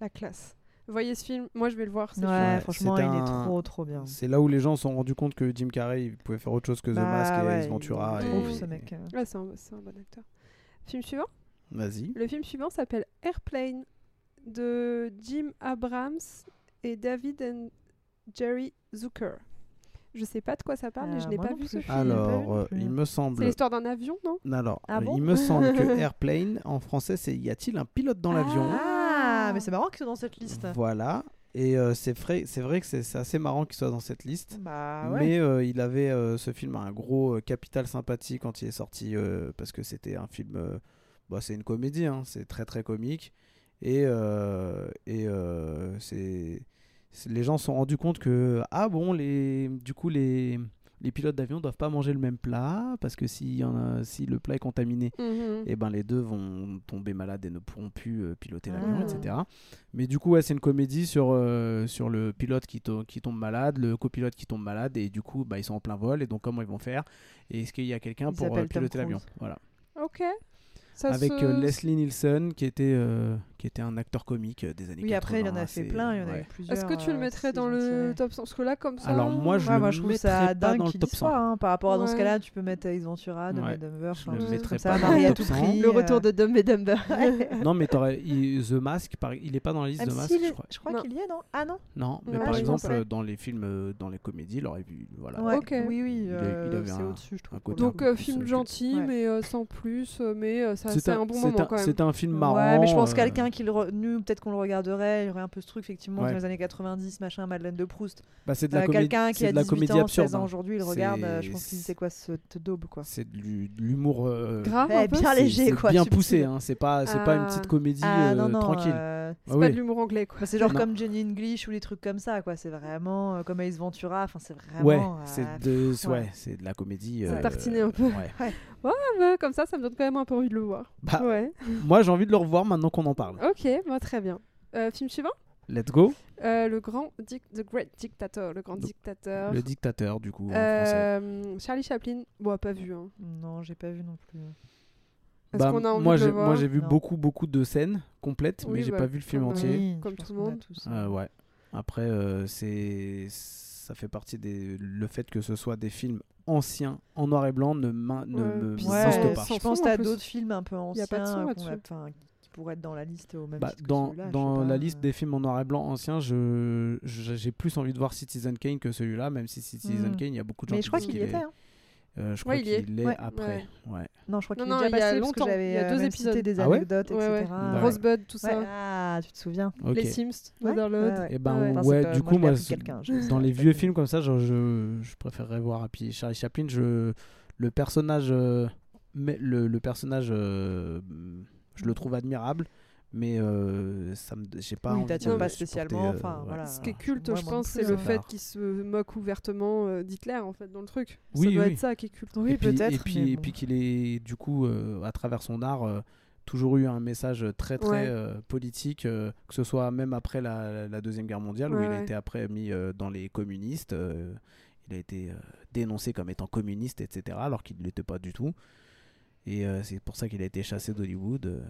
A: la classe. Voyez ce film, moi je vais le voir. c'est
C: Ouais.
B: Ouais,
C: franchement, il est trop trop bien.
B: C'est là où les gens se sont rendus compte que Jim Carrey il pouvait faire autre chose que The
C: Bah
B: Mask et
C: ouais,
B: Ace Ventura.
C: il est
B: et-
C: ouf,
A: et-
C: ce mec. euh.
A: Ouais, c'est un, c'est un bon acteur. Film suivant?
B: Vas-y.
A: Le film suivant s'appelle Airplane de Jim Abrams et David and Jerry Zucker. Je sais pas de quoi ça parle, mais je
C: Euh,
A: n'ai pas vu ce
C: plus.
A: film.
B: Alors, euh, il me
A: C'est
B: semble.
A: l'histoire d'un avion, non?
B: Alors,
C: Ah bon
B: il me semble que Airplane en français c'est y a-t-il un pilote dans l'avion?
C: Ah, mais c'est marrant qu'il soit dans cette liste.
B: Voilà. Et euh, c'est vrai, c'est vrai que c'est assez marrant qu'il soit dans cette liste.
C: Bah ouais.
B: Mais euh, il avait euh, ce film a un gros capital sympathie quand il est sorti parce que c'était un film. bah, c'est une comédie, hein, c'est très très comique et et c'est- les gens se sont rendus compte que ah bon les du coup les les pilotes d'avion doivent pas manger le même plat parce que si, y en a, si le plat est contaminé
A: Mhm.
B: et ben les deux vont tomber malades et ne pourront plus euh, piloter l'avion,
C: Ah.
B: etc. Mais du coup, ouais, c'est une comédie sur, euh, sur le pilote qui, to- qui tombe malade, le copilote qui tombe malade, et du coup, bah, ils sont en plein vol, et donc comment ils vont faire Et est-ce qu'il y a quelqu'un pour euh, piloter l'avion? Voilà.
A: Ok. Ça
B: Avec
A: se-
B: euh, Leslie Nielsen qui était, euh, qui était un acteur comique euh, des années 80.
C: Oui, après, il en a fait plein, il y en a
B: ouais.
C: eu plusieurs.
A: Est-ce que tu le mettrais dans le top 100 Parce que là, comme ça.
B: Alors, moi, je
C: Ouais,
B: le
C: moi, je trouve
B: mettrais
C: ça
B: pas
C: dingue
B: dans le top
C: y soit,
B: 100.
C: hein, par rapport à dans ce cas-là, tu peux mettre Ace Ventura, Dumb Dumber,
B: Je
C: enfin,
B: le mettrais pas dans le
C: à
B: top
C: tout
B: 100.
C: prix.
A: Le retour de Dumb et Dumber.
B: Non, mais t'aurais- il- The Mask, par- il est pas dans la liste de Mask,
C: s'il
B: je crois.
C: Je crois qu'il y est, non? Ah non?
B: Non, mais par exemple, dans les films, dans les comédies, il aurait vu. Voilà.
C: Oui, oui,
B: il avait
C: c'est au-dessus, je trouve.
A: Donc, film gentil, mais sans plus. mais ça-
B: C'est
A: c'est un, bon moment
B: c'est
A: quand même.
B: c'est un film marrant.
C: Ouais, mais je pense
B: euh,
C: quelqu'un qui le. re- Nous, peut-être qu'on le regarderait, il y aurait un peu ce truc, effectivement,
B: Ouais.
C: dans les années 90, machin, Madeleine de Proust.
B: bah, c'est de la
C: Euh,
B: comédie.
C: quelqu'un qui a
B: de la
C: 18
B: comédie
C: ans,
B: absurde.
C: 16 ans
B: hein.
C: aujourd'hui, il
B: C'est-
C: regarde, euh, je pense qu'il c'est quoi ce daube, quoi?
B: C'est de l'hu- de l'humour. euh,
A: Grave,
C: Eh,
A: un peu?
C: bien léger, quoi.
B: Bien poussé, hein. C'est pas, c'est pas une
A: Ah.
B: petite comédie
C: Ah non, non,
B: tranquille.
A: C'est
B: Ah
A: pas de l'humour anglais, quoi.
C: bah, c'est genre comme Jenny English ou des trucs comme ça, quoi. C'est vraiment comme Ace Ventura, enfin, c'est vraiment.
B: Ouais, c'est de, la comédie.
A: C'est tartiné un peu.
B: ouais.
A: Ouais, comme ça, ça me donne quand même un peu envie de le voir.
B: Bah,
A: Ouais.
B: moi, j'ai envie de le revoir maintenant qu'on en parle.
A: Ok, bah, très bien. Euh, film suivant?
B: Let's go.
A: Euh, Le grand dic- The Great Dictator, le grand dictateur.
B: Le dictateur, du coup, en français.
A: Euh, Charlie Chaplin, bon, pas vu. Hein.
C: Non, j'ai pas vu non plus.
A: Est-ce
B: Bah,
A: qu'on a envie
B: moi, j'ai,
A: voir?
B: moi, j'ai vu
C: Non.
B: beaucoup, beaucoup de scènes complètes,
A: Oui,
B: mais j'ai
A: bah,
B: pas vu le film
A: comme,
B: entier.
C: Oui,
A: comme tout le monde.
C: tous,
B: ouais. Après, euh, c'est ça fait partie des le fait que ce soit des films anciens en noir et blanc ne m'in- ne
A: Ouais,
B: m'insiste
C: Ouais,
B: pas.
C: je pense que
A: plus.
C: d'autres films un peu anciens pourraient être dans la liste au même
B: Bah, dans dans la liste des films en noir et blanc anciens, j'ai plus envie de voir Citizen Kane que celui-là, même si Citizen
C: Mm.
B: Kane, il y a beaucoup de gens
C: Mais
B: qui
C: je crois qu'il y
B: qu'il
C: était. hein.
B: Euh, je crois
A: Ouais,
B: qu'il est
C: Ouais.
B: après. Ouais.
C: Non, je crois qu'il est déjà
A: il y a
C: passé parce que
A: longtemps.
C: j'avais
A: Il y a
C: euh,
A: deux épisodes.
C: cité des
B: Ah ouais
C: anecdotes,
A: Ouais, ouais.
C: etc.
A: Rosebud, tout
C: Ouais,
A: ça.
C: Ah, tu te souviens
B: Ok.
A: Les Sims,
C: Ouais,
A: Motherload.
C: ouais, ouais.
B: Et ben
A: Ouais.
C: Enfin,
B: ouais, du
C: moi,
B: coup moi
C: je-
B: dans les vieux films comme ça, genre, je, je préférerais voir. Et puis Charlie Chaplin, je, le personnage, euh, mais le, le personnage, euh, je le trouve admirable, mais euh, ça me, j'ai pas.
C: Oui,
B: envie de
C: pas spécialement,
B: euh,
C: enfin,
B: ouais.
C: voilà.
A: Ce qui est culte,
C: moi,
A: je pense, c'est le
C: hein.
A: fait qu'il se moque ouvertement euh, d'Hitler, en fait, dans le truc.
B: Oui,
A: ça doit
B: oui.
A: être ça qui est culte.
C: Oui,
B: et puis,
C: peut-être.
B: Et puis, et qu'il ait, du coup, euh, à travers son art, euh, toujours eu un message très très
A: Ouais.
B: euh, politique, euh, que ce soit même après la, la Deuxième Guerre mondiale, où
A: Ouais,
B: il a été après mis euh, dans les communistes. euh, il a été euh, dénoncé comme étant communiste, etc., alors qu'il ne l'était pas du tout. Et euh, c'est pour ça qu'il a été chassé d'Hollywood.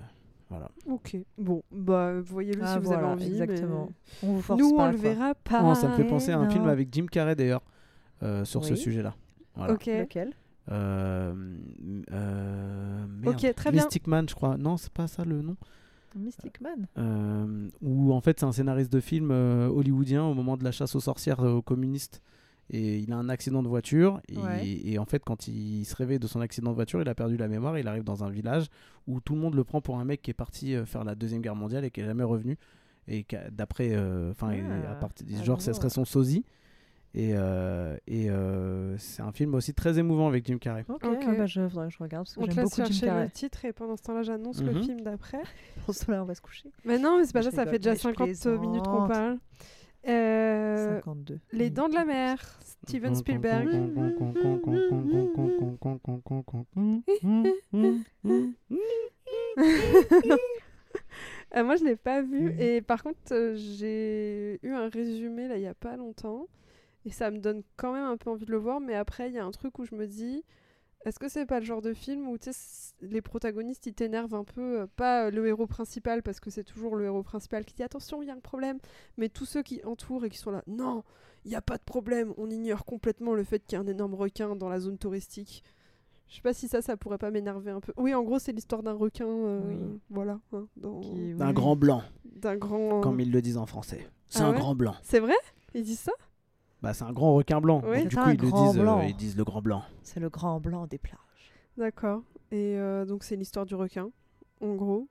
B: Euh, voilà.
A: Ok, bon, bah voyez-le
C: Ah,
A: si vous
C: voilà,
A: avez envie. mais
C: exactement. On vous force
A: Nous,
C: pas,
A: on le verra pas.
B: Oh, ça me fait penser à un film
C: non.
B: avec Jim Carrey d'ailleurs, euh, sur ce sujet-là. Voilà.
A: Ok,
C: Lequel?
B: Euh, euh, merde.
A: Ok, très bien.
B: Mystic Man, je crois. Non, c'est pas ça le nom.
C: Mystic Man?
B: Euh, où en fait c'est un scénariste de film euh, hollywoodien au moment de la chasse aux sorcières euh, aux communistes et il a un accident de voiture et,
C: Ouais.
B: et en fait quand il se réveille de son accident de voiture il a perdu la mémoire il arrive dans un village où tout le monde le prend pour un mec qui est parti euh, faire la deuxième guerre mondiale et qui est jamais revenu et d'après euh, enfin
C: Ah,
B: à partir
C: à
B: genre ça
C: voir.
B: serait son sosie et, euh, et euh, c'est un film aussi très émouvant avec Jim Carrey
C: Ok,
A: Ok.
C: ah bah, je, je regarde parce que j'aime beaucoup Jim
A: chercher
C: Carrey.
A: le titre et pendant ce temps-là, j'annonce le
B: Mhm.
A: film d'après.
C: Pour cela, on va se coucher.
A: Mais non, mais c'est pas ça, ça fait déjà
C: mais je
A: 50 minutes qu'on parle. Euh,
C: 52.
A: Les
C: Mm.
A: Dents de la Mer, Steven Spielberg. Euh, moi, je l'ai pas vu. Et par contre, euh, j'ai eu un résumé là il y a pas longtemps. Et ça me donne quand même un peu envie de le voir. Mais après, il y a un truc où je me dis est-ce que c'est pas le genre de film où les protagonistes ils t'énervent un peu euh, Pas euh, le héros principal, parce que c'est toujours le héros principal qui dit attention, il y a un problème. Mais tous ceux qui entourent et qui sont là non, il n'y a pas de problème. On ignore complètement le fait qu'il y a un énorme requin dans la zone touristique. Je sais pas si ça, ça pourrait pas m'énerver un peu. Oui, en gros, c'est l'histoire d'un requin. euh,
C: Oui.
A: Voilà. hein, dans-
C: Qui-
B: d'un
C: oui.
B: grand blanc
A: d'un grand.
B: comme ils le disent en français c'est
A: Ah
B: un
A: ouais
B: grand blanc
A: C'est vrai? Ils disent ça?
B: Bah c'est un grand requin blanc du coup
C: un
B: ils le disent euh, ils disent le grand blanc
C: C'est le grand blanc des plages.
A: D'accord. Et euh, donc, c'est l'histoire du requin, en gros.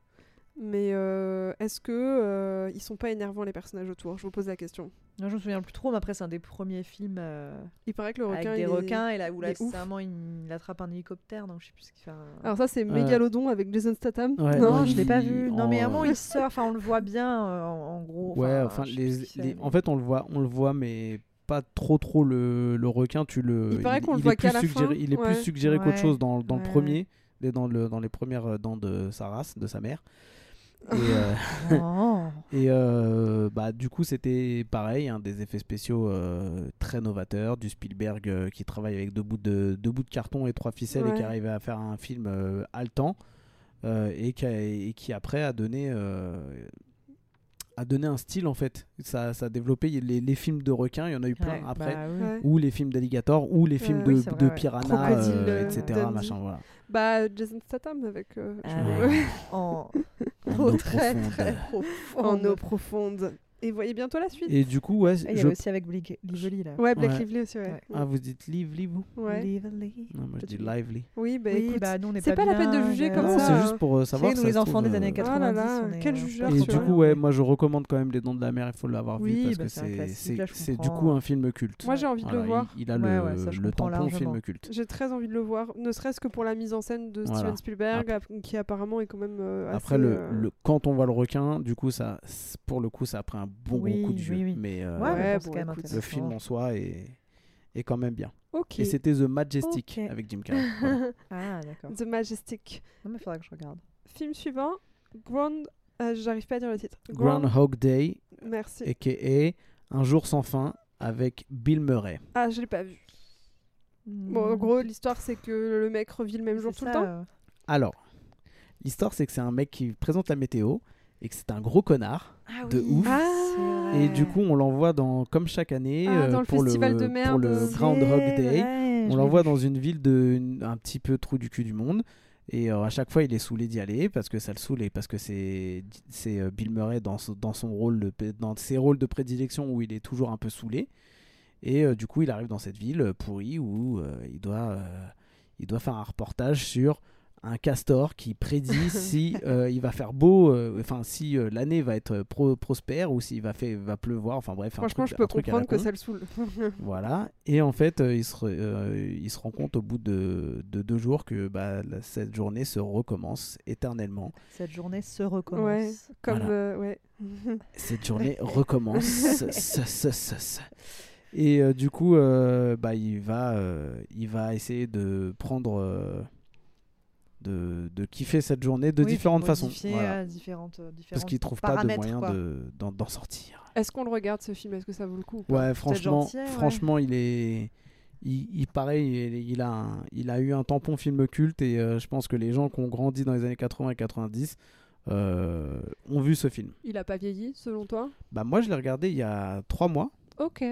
A: Mais euh, est-ce que euh, ils sont pas énervants les personnages autour? Je vous pose la question.
C: Non, je me souviens plus trop, mais après, c'est un des premiers films euh,
A: Il paraît que le requin.
C: avec des
A: il est-
C: requins et là où
A: il
C: là,
A: est
C: il, il attrape un hélicoptère, donc je sais plus ce qu'il fait. un-
A: Alors ça, c'est
B: Euh,
A: Mégalodon avec Jason Statham?
B: ouais,
C: non,
B: non,
C: je l'ai pas vu. Non, mais à un moment, il sort, enfin, on le voit bien, euh, en, en gros.
B: Ouais, enfin, les, en fait, on le voit, on le voit, mais pas trop, trop le, le requin. Tu le.
A: Il paraît qu'on le voit
B: plus
A: qu'à la
B: suggéré,
A: fin,
B: Il est
A: ouais.
B: plus suggéré qu'autre chose dans, dans
C: ouais,
B: le premier, dans le dans les premières euh, dents de sa race, de sa mère. Et, euh,
C: Oh.
B: et euh, bah du coup, c'était pareil, hein, des effets spéciaux euh, très novateurs, du Spielberg qui travaille avec deux bouts de deux bouts de carton et trois ficelles et qui arrivait à faire un film haletant. et, qui a- et qui après a donné, a donné un style en fait. Ça, ça a développé les, les films de requins, il y en a eu plein
C: Ouais,
B: après.
C: bah.
A: Ouais.
B: Ou les films d'alligator, ou les films
A: Ouais.
B: de,
C: Oui,
B: de piranha, euh, etc.
A: Dundee.
B: Machin, voilà.
A: Bah, Jason Statham avec. euh, je-
C: Ah,
A: ouais.
C: en,
B: En
C: eau très
B: profonde.
C: très
A: en eau profonde. Et voyez bientôt la suite.
B: Et du coup, ouais,
C: Ah, il y
B: je-
C: avait aussi avec Blake Lively là.
A: Ouais, Black
B: Ouais.
A: Lively aussi, ouais.
C: Ouais.
B: Ah, vous dites lively, vous
A: Ouais.
C: Lively.
B: Non, moi je dis lively.
A: Oui, bah
C: oui,
A: écoute.
C: bah nous on n'est
A: c'est pas la peine de juger
C: euh,
A: comme
B: Non,
A: ça.
B: c'est
A: euh,
B: juste pour euh, savoir.
C: nous,
B: ça
C: les enfants
B: trouve,
C: des années
B: euh,
C: 90.
A: Ah là là,
C: on est,
A: quel
C: euh,
A: jugeur,
B: Et du
A: vois.
B: coup, ouais, moi je recommande quand même Les Dents de la Mer, il faut l'avoir
C: Oui,
B: vu parce
C: bah,
B: que
C: c'est
B: c'est c'est c'est du coup un film culte.
A: Moi, j'ai envie de le voir.
B: Il, a le, tampon film culte.
A: J'ai très envie de le voir, ne serait-ce que pour la mise en scène de. Steven Spielberg, qui apparemment est quand même
B: Après,
A: assez,
B: le, le- quand on voit le requin, du coup, ça, c'est- pour le coup, ça a pris un bon
C: Oui,
B: gros coup de
C: oui, oui.
B: Mais euh,
C: Ouais, bon, quand même
B: le film en soi est, est quand même bien.
A: Ok.
B: Et c'était The Majestic avec Jim Carrey. Voilà.
C: Ah d'accord.
A: The Majestic.
C: Non mais faudra que je regarde.
A: Film suivant, Grand. euh, J'arrive pas à dire le titre.
B: Groundhog Day,
A: Merci.
B: a.k.a. Un jour sans fin avec Bill Murray.
A: Ah, je l'ai pas vu. Bon, en gros, l'histoire, c'est que le mec revit le même jour tout le temps.
C: euh,
B: Alors, l'histoire, c'est que c'est un mec qui présente la météo et que c'est un gros connard. de ouf.
A: Ah.
B: Et du coup, on l'envoie dans, comme chaque année
A: Ah,
B: euh,
A: dans
B: pour, le,
A: de
B: pour
A: merde.
B: le Day.
C: vrai,
B: On l'envoie dans une ville de une- un petit peu trou du cul du monde. Et euh, à chaque fois, il est saoulé d'y aller parce que ça le saoule et parce que c'est euh, Bill Murray dans, dans son rôle de, dans ses rôles de prédilection où il est toujours un peu saoulé. Et du coup, il arrive dans cette ville pourrie où il doit il doit faire un reportage sur un castor qui prédit si euh, il va faire beau, euh, enfin si euh, l'année va être pro- prospère ou s'il va, fait- va pleuvoir. Enfin bref, un
A: Franchement,
B: truc-
A: je peux
B: un truc à la
A: comprendre que ça le saoule.
B: Voilà. Et en fait, euh, il, se, re- euh, il se rend compte au bout de, de deux jours que bah, la- cette journée se recommence éternellement.
C: Cette journée se recommence.
A: Ouais. Comme.
B: Voilà.
A: euh, ouais.
B: Cette journée recommence. Ce- ce- ce-. Et euh, du coup, euh, bah, il, va, euh, il va essayer de prendre. De, de kiffer cette journée de
C: Oui,
B: différentes façons. Voilà.
C: différentes, euh,
B: Parce
C: différentes
B: qu'il trouve pas de moyen de- d'en sortir.
A: Est-ce qu'on le regarde ce film? Est-ce que ça vaut le coup
B: Ouais, franchement,
C: gentil, ouais.
B: franchement, il est, il, il pareil, il, il a, un- il a eu un tampon film culte et euh, je pense que les gens qui ont grandi dans les années 80 et 90 euh, ont vu ce film.
A: Il a pas vieilli, selon toi?
B: Bah moi, je l'ai regardé il y a trois mois
A: Ok.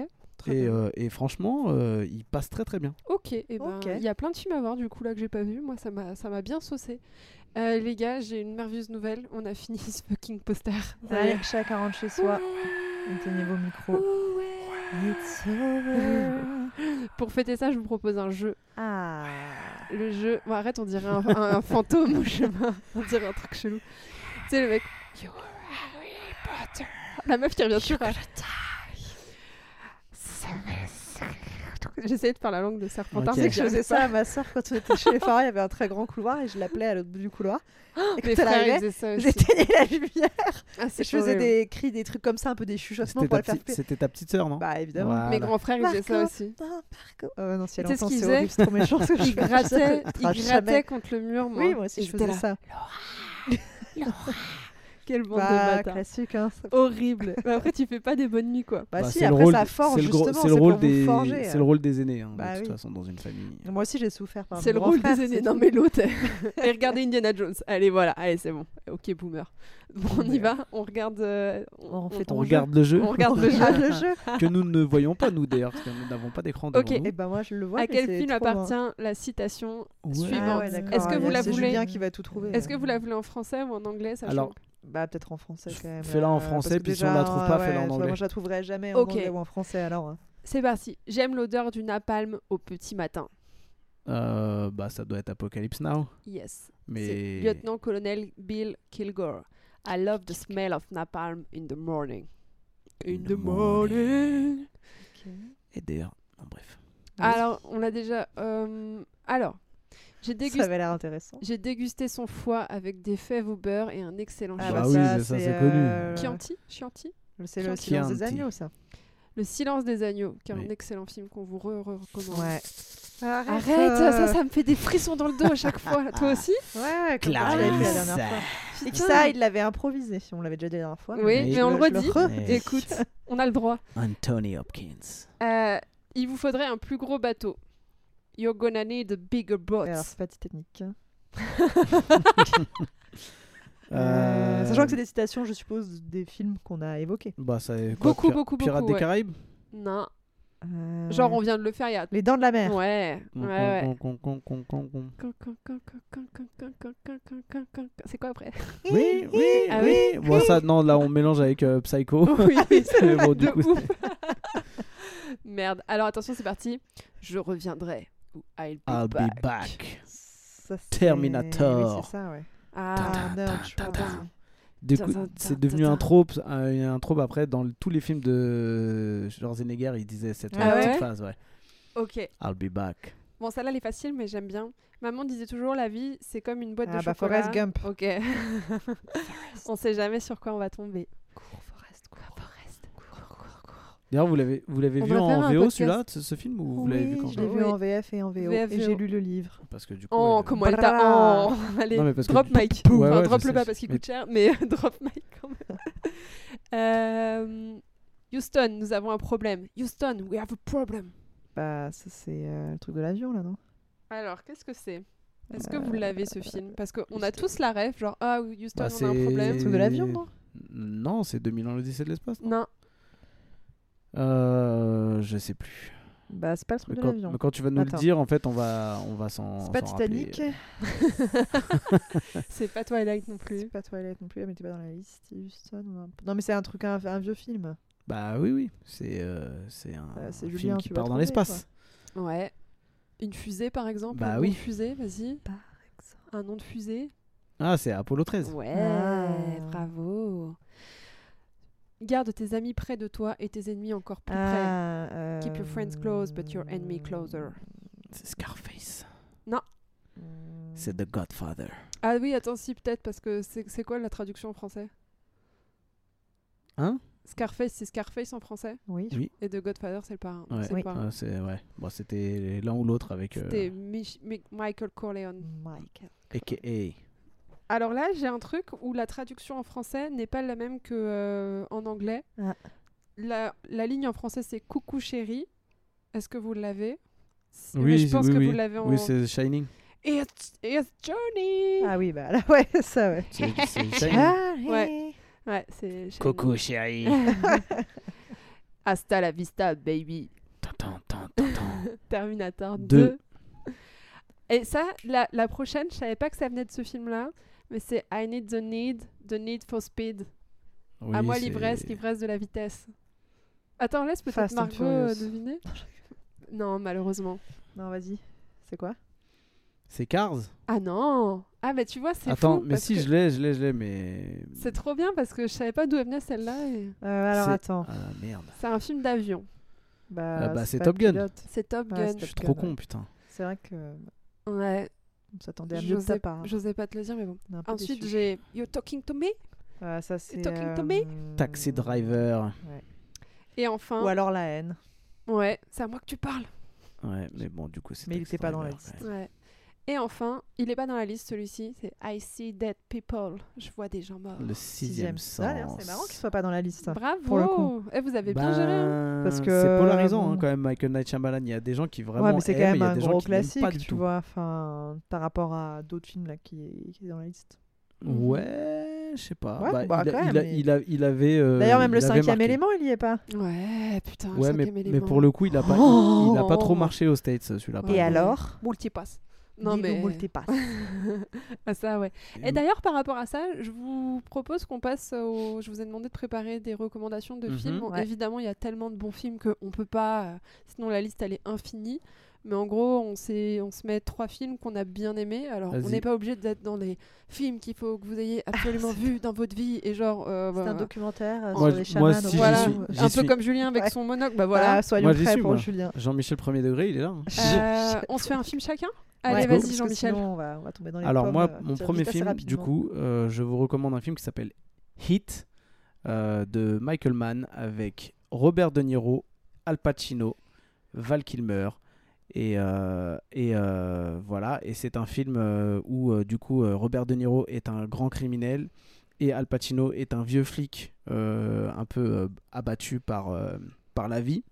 B: Et, euh, et franchement, euh, il passe très très bien.
A: Ok, et ben,
C: Ok.
A: il y a plein de films à voir du coup là que j'ai pas vu. Moi, ça m'a, ça m'a bien saucé. Euh, les gars, j'ai une merveilleuse nouvelle. On a fini ce fucking poster.
C: Allez, chacun rentre chez soi. Éteignez vos micros. It's over.
A: Pour fêter ça, je vous propose un jeu.
C: Ah.
A: Le jeu. Bon, arrête, on dirait un, un- un fantôme au chemin. On dirait un truc chelou. Tu sais, le mec. You are Harry Potter. La meuf qui revient toujours. J'essayais de faire la langue de Serpentard.
B: Ok.
C: Tu sais que je faisais ça à ma soeur quand on était chez les parents. Il y avait un très grand couloir et je l'appelais à l'autre bout du couloir.
A: pas.
C: Et quand
A: Mes
C: elle
A: frères, ils
C: arrivait,
A: faisaient ça aussi.
C: j'éteignais la lumière.
A: Ah,
C: Et je faisais des cris, des trucs comme ça, un peu des chuchotements
B: C'était
C: pour
B: ta,
C: la faire
B: c'était ta petite sœur, non?
C: Bah évidemment.
B: Voilà.
A: Mes grands frères, ils faisaient ça aussi.
C: Ah, Marco. Oh, non, si elle entend,
A: qu'ils
C: c'est
A: faisaient
C: horrible, c'est trop méchant ce que je
A: Ils
C: fais.
A: grattaient,
C: Ça
A: ils
C: sera
A: grattaient
C: jamais.
A: contre le mur, moi.
C: Oui, moi aussi je faisais ça.
A: Quelle bande de
C: Bah,
A: bâtards.
C: classique. Hein. ça-
A: Horrible. Mais après, tu fais pas des bonnes nuits, quoi.
C: Bah,
B: Bah,
C: si,
B: c'est le
C: après
B: rôle-
C: ça forge
B: c'est le gros-
C: justement.
B: c'est le
C: pour
B: rôle des,
C: forger,
B: c'est
C: euh.
B: le rôle des aînés hein,
C: Bah
B: de toute
C: oui.
B: façon dans une famille.
C: Moi aussi j'ai souffert par
A: C'est le rôle
C: frère,
A: des aînés. Non, mais l'autre. Et regardez Indiana Jones. Allez, voilà. Allez, c'est bon. Ok, boomer. Bon, on y va. On regarde. euh,
C: On fait
B: On
C: jeu.
B: regarde le jeu
A: on regarde le jeu.
B: Que nous ne voyons pas nous d'ailleurs parce que nous n'avons pas d'écran devant
A: Ok.
B: nous.
C: Et ben moi je le vois.
A: À quel film appartient la citation suivante
C: Ah.
A: Est-ce que vous la voulez
C: Julien qui va tout trouver.
A: Est-ce que
C: euh.
A: vous la voulez en français ou en anglais
B: Alors,
C: Bah peut-être en français quand même.
B: Fais-la en français, puis si on
C: déjà,
B: la trouve pas,
C: ouais,
B: fais-la en anglais.
C: Moi je la trouverai jamais en
A: Ok.
C: anglais ou en français alors. hein.
A: C'est parti. J'aime l'odeur du napalm au petit matin.
B: Euh, bah ça doit être Apocalypse Now.
A: Yes.
B: Mais
A: C'est lieutenant-colonel Bill Kilgore. I love the smell of napalm in the morning. In the morning.
B: et d'ailleurs, bref.
A: Alors, on l'a déjà. euh, Alors, j'ai
C: Ça
A: dégusté,
C: avait l'air intéressant.
A: j'ai dégusté son foie avec des fèves au beurre et un excellent
C: Ah
B: Bah oui, c'est ça, c'est connu.
C: euh,
A: Chianti Chianti
C: C'est le
A: Chianti.
C: silence des agneaux ça.
A: Le silence des agneaux, qui est
B: Oui.
A: un excellent film qu'on vous re- re- recommande.
C: Ouais. Arrête,
A: Arrête,
C: euh.
A: ça, ça me fait des frissons dans le dos à chaque fois. Toi aussi
C: Ouais, ouais, comme tu l'avais fait la dernière fois. Et que ça, il l'avait improvisé. On l'avait déjà dit la dernière fois.
A: Oui,
B: mais
A: mais on le redit. Écoute, on a le droit.
B: Anthony Hopkins.
A: Euh, il vous faudrait un plus gros bateau. You're gonna need a bigger boat.
C: Alors, c'est pas Titanic. hein. Euh,
B: Euh,
C: Sachant que c'est des citations, je suppose, des films qu'on a évoqués.
B: Bah, ça est quoi,
A: Beaucoup, beaucoup,
B: Pirates
A: beaucoup,
B: des
A: ouais.
B: Caraïbes
A: Non.
C: Euh,
A: Genre, on vient de le faire il y a.
C: Les Dents de la Mer.
A: Ouais, ouais, ouais.
B: Con, con, con, con, con, con.
A: C'est quoi après
B: Oui, oui,
A: Ah
B: oui. Bon, ça, non, là, on mélange avec euh, Psycho.
A: Oui, c'est
B: bon, du
A: de
B: coup,
A: ouf. Merde. Alors attention, c'est parti. Je reviendrai. Ou I'll be
B: I'll
A: back.
B: be back.
C: Ça, c'est-
B: Terminator.
C: Oui, c'est ça, ouais.
A: Ah.
B: Du coup, c'est devenu un trope, un, un trope après dans le- tous les films de Schwarzenegger, il disait cette
A: Ah
B: petite
A: ouais
B: phrase, ouais.
A: ok.
B: I'll be back.
A: Bon, celle-là, elle est facile, mais j'aime bien. Maman disait toujours la vie, c'est comme une boîte
C: Ah
A: de
C: bah,
A: chocolat.
C: Forrest Gump.
A: Ok. On sait jamais sur quoi on va tomber.
C: Cours,
B: D'ailleurs, vous l'avez, vous l'avez vu en VO celui-là, ce, ce film, ou vous l'avez vu
C: Oui,
B: quand
C: je l'ai
A: Oui.
C: vu en VF et en VO.
A: VF,
C: et j'ai lu le livre.
B: Parce que du coup.
A: Oh,
B: elle-
A: comment elle t'a. Oh, allez,
B: Non, que
A: drop
B: du-
A: mic.
B: Ouais,
A: enfin,
B: ouais,
A: drop le
B: sais,
A: pas parce qu'il
B: mais-
A: coûte cher, mais drop mic quand même. Euh, Houston, nous avons un problème. Houston, we have a problem.
C: Bah, ça, c'est euh, le truc de l'avion, là, non?
A: Alors, qu'est-ce que c'est? Est-ce que
C: Euh,
A: vous l'avez ce film? Parce qu'on a
B: Houston.
A: tous la rêve, genre, ah, oui, Houston,
B: Bah,
A: on a un
B: c'est-
A: problème.
C: Le truc de l'avion, non?
B: Non, c'est 2000 ans l'Odyssée de l'espace. non?
A: Non,
B: Euh, je sais plus.
C: Bah, c'est pas le truc
B: Mais
C: de
B: quand,
C: l'avion.
B: mais quand tu vas nous
C: Attends.
B: le dire, en fait, on va, on va s'en.
C: C'est pas. Titanic,
A: c'est pas Twilight non
C: c'est
A: plus.
C: pas Twilight non plus, elle mettait pas dans la liste. Houston Non, mais c'est un truc, un, un vieux film.
B: Bah oui, oui. C'est euh, c'est un,
C: Euh, c'est
B: un
C: Julien,
B: film qui part dans l'espace.
A: Ouais. Une fusée, par exemple
B: Bah
A: un nom
B: oui.
A: de fusée, vas-y.
C: Par exemple.
A: Un nom de fusée.
B: Ah, c'est Apollo 13.
A: Ouais,
C: Ah.
A: bravo. Garde tes amis près de toi et tes ennemis encore plus près.
C: Ah, euh,
A: Keep your friends close, but your enemy closer.
B: C'est Scarface.
C: hmm.
B: C'est The Godfather.
A: Ah oui, attends, si, peut-être, parce que c'est quoi la traduction en français?
B: Hein?
A: Scarface, c'est Scarface en français?
C: Oui,
B: Oui.
A: Et The Godfather, c'est le parrain. donc
B: Ouais.
A: c'est
C: Oui.
B: Ah, c'est ouais. Bon, c'était l'un ou l'autre avec euh,
A: C'était Mich- Mi- Michael Corleone.
C: Michael.
B: AKA.
A: Alors là, j'ai un truc où la traduction en français n'est pas la même que euh, en anglais.
C: Ah.
A: La, la ligne en français, c'est Coucou chérie. Est-ce que vous l'avez? Mais
B: Oui,
A: je pense
B: oui,
A: que
B: oui.
A: vous l'avez en.
B: Oui, c'est Shining.
A: It's, it's Johnny
C: Ah oui, bah là, ouais, ça, ouais.
B: C'est c'est Shining.
C: Ah,
A: Ouais. Ouais, c'est. Shining.
B: Coucou chérie.
A: Hasta la vista, baby. Terminator 2.
B: Deux.
A: Et ça, la, la prochaine, je savais pas que ça venait de ce film-là, mais c'est I need the need, the need for speed.
B: Oui,
A: à moi l'ivresse, l'ivresse de la vitesse. Attends, laisse peut-être Margot euh, deviner. Non, malheureusement.
C: Non, vas-y. C'est quoi?
B: C'est Cars?
A: Ah non Ah bah tu vois, c'est
B: Attends,
A: fou,
B: mais
A: parce
B: si,
A: que
B: je l'ai, je l'ai, je l'ai, mais.
A: C'est trop bien parce que je savais pas d'où elle venait celle-là. et-
C: Euh, Alors attends.
B: Ah merde.
A: C'est un film d'avion.
C: Bah,
B: Ah bah, c'est Top Gun.
A: C'est Top Gun.
B: Je suis trop con, putain.
C: C'est vrai que
A: Ouais,
C: on s'attendait à mieux de ta
A: j'osais
C: part. hein.
A: j'osais pas te le dire, mais bon. Ensuite, j'ai You're Talking to Me.
C: Ah, ça c'est.
A: Talking to me
C: euh,
B: Taxi Driver.
A: Et enfin,
C: Ou alors la haine.
A: ouais, c'est à moi que tu parles.
B: Ouais, mais bon, du coup, c'est
C: Mais il
B: Taxi
C: était pas dans la liste.
B: ouais.
A: Et enfin, il est pas dans la liste celui-ci, c'est I See Dead People. Je vois des gens morts.
B: Le sixième sens.
C: Ah, c'est marrant qu'il soit pas dans la liste.
A: Bravo
C: pour le coup.
A: Eh, Vous avez bien géré.
B: Ben,
C: Parce que,
B: c'est polarisant hein, quand même Michael Night Shyamalan. Il y a des gens qui vraiment
C: ouais, mais c'est quand même
B: il y a
C: un
B: des gens
C: gros
B: n'aiment pas
C: classique,
B: du
C: tu
B: tout.
C: vois, enfin, par rapport à d'autres films là qui, qui est dans la liste.
B: Ouais, je sais pas.
C: Ouais,
B: Bah,
C: bah,
B: il, a-
C: quand
B: il,
C: même,
B: a-
C: mais-
B: il a- il avait. euh,
C: D'ailleurs, même le cinquième élément, il y est pas.
A: Ouais, putain,
B: Ouais, mais,
A: cinquième
B: mais pour le coup, il a pas,
A: Oh
B: il a pas trop marché aux States celui-là.
C: Et alors
A: Multipass. Non, mais.
C: Multipass.
A: ah, ça, ouais. Et d'ailleurs, par rapport à ça, je vous propose qu'on passe au. Je vous ai demandé de préparer des recommandations de
B: Mhm.
A: films.
C: Ouais.
A: Évidemment, il y a tellement de bons films qu'on peut pas. euh, Sinon, la liste, elle est infinie. Mais en gros, on, s'est- on se met trois films qu'on a bien aimés. Alors, on n'est pas obligé d'être dans les films qu'il faut que vous ayez absolument vus dans votre vie. Et genre. euh,
C: C'est un documentaire euh,
B: Moi,
C: sur les
B: moi,
C: chamans.
B: si
A: Voilà,
B: suis-
A: un peu comme Julien avec
C: Ouais.
A: son monocle. Bah voilà.
C: Soyons
B: Moi,
C: prêts
B: suis,
C: pour
B: moi.
C: Julien.
B: Jean-Michel premier degré, il est là. hein.
A: Euh, on se fait un film chacun? Allez,
C: Ouais,
A: vas-y, Jean-Michel.
C: on va, on va tomber dans les
B: Alors
C: pommes,
B: moi, mon premier film, du coup, euh, je vous recommande un film qui s'appelle Hit euh, de Michael Mann avec Robert De Niro, Al Pacino, Val Kilmer. Et, euh, et euh, voilà, et c'est un film euh, où du coup Robert De Niro est un grand criminel et Al Pacino est un vieux flic un peu abattu par, par la vie.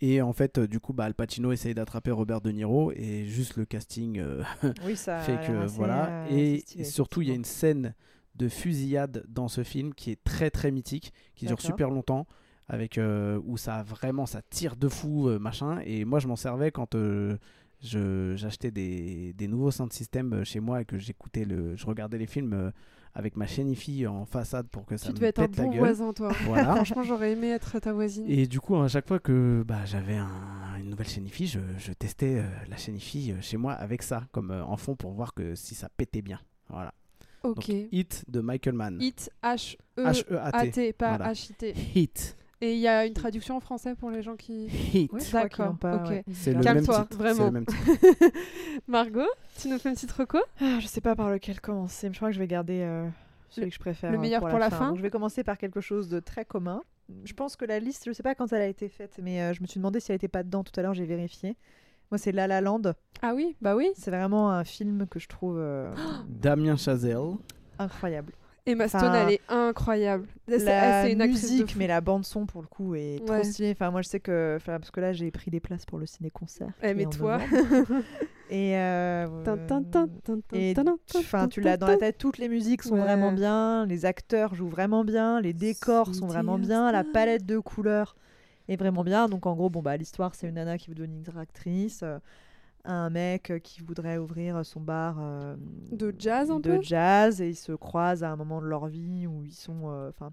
B: Et en fait, du coup, bah, Al Pacino essaye d'attraper Robert De Niro et juste le casting euh,
C: Oui, ça. a
B: fait que voilà.
C: euh,
B: et surtout, il y a une scène de fusillade dans ce film qui est très très mythique, qui dure super longtemps, avec euh, où ça vraiment ça tire de fou euh, machin. Et moi, je m'en servais quand euh, je j'achetais des, des nouveaux sound systems euh, chez moi et que j'écoutais le, je regardais les films euh, avec ma chaîne IFI en façade pour que ça
A: Tu
B: me
A: devais être un
B: pète
A: bon
B: gueule.
A: voisin, toi.
B: Voilà.
A: Franchement, j'aurais aimé être ta voisine.
B: Et du coup, à chaque fois que bah, j'avais un- une nouvelle chaîne IFI, je, je testais euh, la chaîne IFI chez moi avec ça comme en fond pour voir que si ça pétait bien. Voilà.
A: ok.
B: Donc, Hit de Michael Mann.
A: Hit, H-E-A-T,
B: H-E-A-T.
A: pas
B: Voilà.
A: H-I-T.
B: Hit.
A: Et il y a une traduction en français pour les gens qui.
B: Hit.
C: Oui,
A: D'accord,
C: l'ont pas,
A: ok.
C: ouais.
B: C'est le même
A: Calme-toi,
B: titre.
A: vraiment.
B: C'est le même titre.
A: Margot, tu nous fais une petite reco?
C: Ah, je sais pas par lequel commencer, mais je crois que je vais garder euh, celui
A: Le-
C: que je préfère.
A: le
C: euh,
A: meilleur pour la fin
C: Donc, je vais commencer par quelque chose de très commun. Je pense que la liste, je sais pas quand elle a été faite, mais euh, je me suis demandé si elle était pas dedans tout à l'heure, j'ai vérifié. Moi, c'est La La Land.
A: Ah oui, bah oui.
C: C'est vraiment un film que je trouve euh,
B: Damien Chazelle.
C: incroyable.
A: Emma Stone,
C: Enfin,
A: elle est incroyable. C'est
C: La
A: une
C: musique, mais la bande son pour le coup est trop
A: Ouais.
C: stylée. Enfin, moi, je sais que, enfin, parce que là, j'ai pris des places pour le ciné-concert.
A: Eh, mais toi.
C: Et Enfin, tu l'as dans la tête, toutes les musiques sont
A: Ouais.
C: vraiment bien, les acteurs jouent vraiment bien, les décors sont vraiment bien, la palette de couleurs est vraiment bien. Donc en gros, bon bah l'histoire c'est une nana qui veut devenir actrice, euh, un mec euh, qui voudrait ouvrir son bar euh,
A: De jazz un
C: de
A: peu?
C: jazz et ils se croisent à un moment de leur vie où ils sont euh, enfin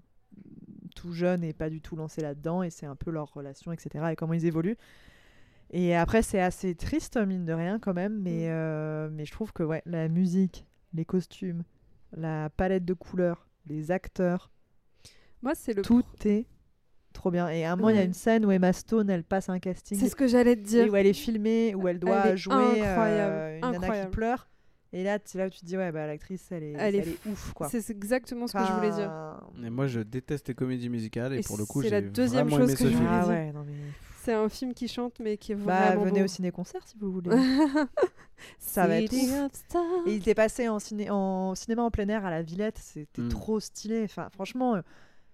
C: tout jeunes et pas du tout lancés là-dedans et c'est un peu leur relation etc et comment ils évoluent. Et après c'est assez triste mine de rien quand même mais
A: Mm.
C: euh, mais je trouve que ouais la musique, les costumes, la palette de couleurs, les acteurs,
A: Moi, c'est le.
C: tout est trop bien. Et à un moment, il y a une scène où Emma Stone, elle passe un casting
A: C'est ce que j'allais te
C: et
A: dire.
C: où elle est filmée, où elle doit
A: Elle
C: jouer euh,
A: incroyable,
C: une nana qui
A: incroyable.
C: pleure. Et là, c'est là où tu te dis, ouais, bah, l'actrice, elle est,
A: Elle
C: elle
A: est
C: est, ouf, quoi.
A: C'est exactement ce que je voulais dire.
B: Et moi, je déteste les comédies musicales et,
A: Et
B: pour le coup,
A: c'est
B: j'ai
A: la deuxième
B: vraiment
A: chose
B: aimé
A: que
B: ce
A: je
B: film.
A: voulais
C: Ah
A: dire.
C: ouais, non mais.
A: C'est un film qui chante, mais qui est
C: Bah,
A: vraiment
C: venez
A: beau.
C: au ciné-concert si vous voulez. Ça va être. Et il était passé en, ciné en cinéma en plein air à la Villette, c'était
B: Mm.
C: trop stylé. Enfin, franchement, euh,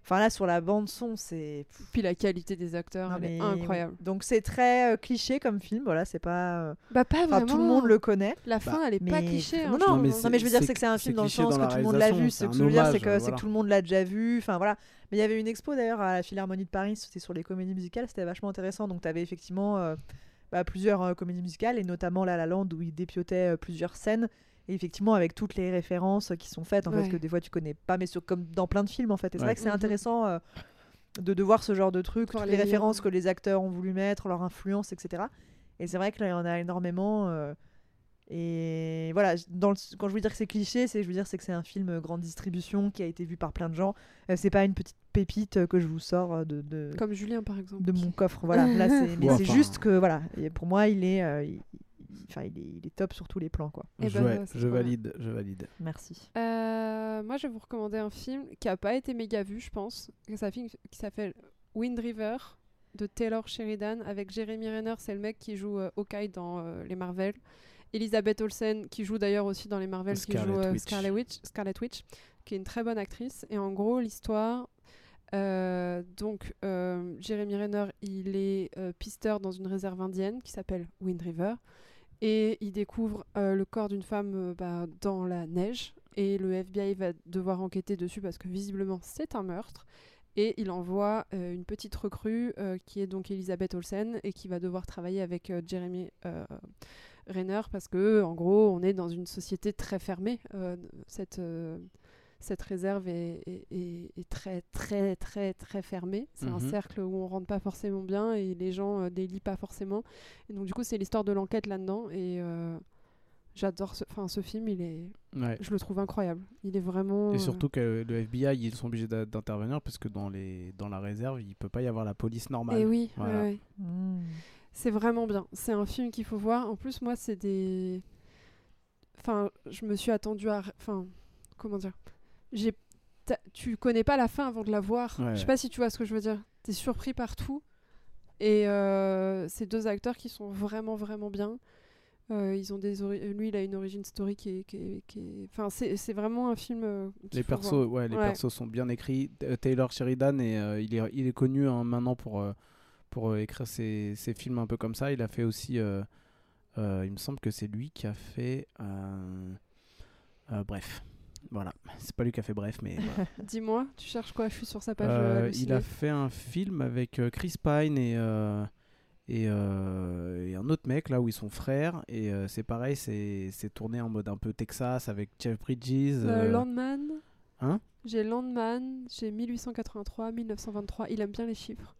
C: enfin là sur la bande son, c'est
A: Puis la qualité des acteurs,
C: Non,
A: elle est incroyable.
C: Donc c'est très euh, cliché comme film, voilà, c'est pas. euh,
A: Bah pas
C: Enfin,
A: vraiment.
C: tout le monde le connaît.
A: La fin, elle est pas
C: mais-
A: cliché.
C: Non,
A: hein,
C: non,
A: je
B: Non, mais
A: trouve.
C: Non, mais je veux dire,
B: c'est-
C: que c'est un film dans le
B: cliché
C: sens
B: dans la
C: que tout le monde l'a vu.
B: réalisation,
C: ce que je
B: un
C: veux dire, c'est
B: hommage,
C: que, c'est que
B: voilà.
C: tout le monde l'a déjà vu. Enfin voilà. Mais il y avait une expo d'ailleurs à la Philharmonie de Paris, c'était sur les comédies musicales, c'était vachement intéressant. Donc tu avais effectivement euh, bah, plusieurs euh, comédies musicales et notamment La La Land où il dépiotait euh, plusieurs scènes. Et effectivement, avec toutes les références qui sont faites, en
A: Ouais.
C: fait, que des fois tu connais pas, mais sur, comme dans plein de films en fait. Et c'est
B: Ouais.
C: vrai que c'est
A: Mhm.
C: intéressant euh, de, de voir ce genre de trucs,
A: Voir
C: toutes
A: les
C: les références que les acteurs ont voulu mettre, leur influence, etc. Et c'est vrai que là, il y en a énormément. euh, et voilà, dans le- quand je veux dire que c'est cliché, c'est je veux dire c'est que c'est un film grande distribution qui a été vu par plein de gens. Euh, c'est pas une petite pépite que je vous sors euh, de, de,
A: Comme Julien, par exemple.
C: de mon coffre. Voilà, là c'est mais
B: Ouais,
C: c'est
B: enfin-
C: juste que voilà, et pour moi il est, euh, il- enfin il est, il est top sur tous les plans quoi.
A: Eh
B: je,
A: ben,
B: ouais, je valide, je valide.
C: Merci.
A: Euh, moi, je vais vous recommander un film qui a pas été méga vu, je pense. C'est un film qui s'appelle Wind River de Taylor Sheridan avec Jeremy Renner, c'est le mec qui joue euh, Hawkeye dans euh, les Marvel. Elizabeth Olsen qui joue d'ailleurs aussi dans les Marvel, qui
B: Scarlet
A: joue euh,
B: Witch.
A: Scarlet Witch, Scarlet Witch, qui est une très bonne actrice. Et en gros, l'histoire. euh, donc, euh, Jeremy Renner, il est euh, pisteur dans une réserve indienne qui s'appelle Wind River. Et il découvre euh, le corps d'une femme euh, bah, dans la neige. Et le FBI va devoir enquêter dessus parce que visiblement c'est un meurtre. Et il envoie euh, une petite recrue qui est donc Elisabeth Olsen et qui va devoir travailler avec Jeremy Renner parce que en gros on est dans une société très fermée. Cette, cette réserve est, est- est- est très très très très fermée. C'est un
B: Mhm.
A: cercle où on rentre pas forcément bien et les gens euh, délient pas forcément. Et donc du coup c'est l'histoire de l'enquête là-dedans et euh, j'adore ce, enfin ce film il est,
B: Ouais.
A: je le trouve incroyable. Il est vraiment.
B: Et
A: euh,
B: surtout que le FBI, ils sont obligés d'intervenir parce que dans, les, dans la réserve, il peut pas y avoir la police normale.
A: Et oui,
B: Voilà.
A: ouais, ouais.
C: Mm.
A: C'est vraiment bien. C'est un film qu'il faut voir. En plus, moi, c'est des. Enfin, je me suis attendue à. Enfin, comment dire J'ai. Tu connais pas la fin avant de la voir.
B: Ouais,
A: je sais pas si tu vois ce que je veux dire. T'es surpris par tout. Et euh, ces deux acteurs qui sont vraiment, vraiment bien. Euh, ils ont des Lui, il a une origin story qui est. Qui est, qui est- Enfin, c'est vraiment un film. euh,
B: Les persos,
A: voir.
B: ouais, les
A: Ouais.
B: persos sont bien écrits. T- Taylor Sheridan, et, euh, il, est, il est connu hein, maintenant pour, euh, pour euh, écrire ses, ses films un peu comme ça. Il a fait aussi. euh, euh, il me semble que c'est lui qui a fait. euh, euh, bref. Voilà. C'est pas lui qui a fait Bref, mais. voilà.
A: Dis-moi, tu cherches quoi? Je suis sur sa page.
B: Euh,
A: euh,
B: il a fait un film avec euh, Chris Pine et, euh, et, euh, et un autre mec là où ils sont frères. Et c'est pareil, c'est c'est tourné en mode un peu Texas avec Jeff Bridges.
A: Landman.
B: Hein?
A: J'ai Landman, j'ai 1883, 1923. Il aime bien les chiffres.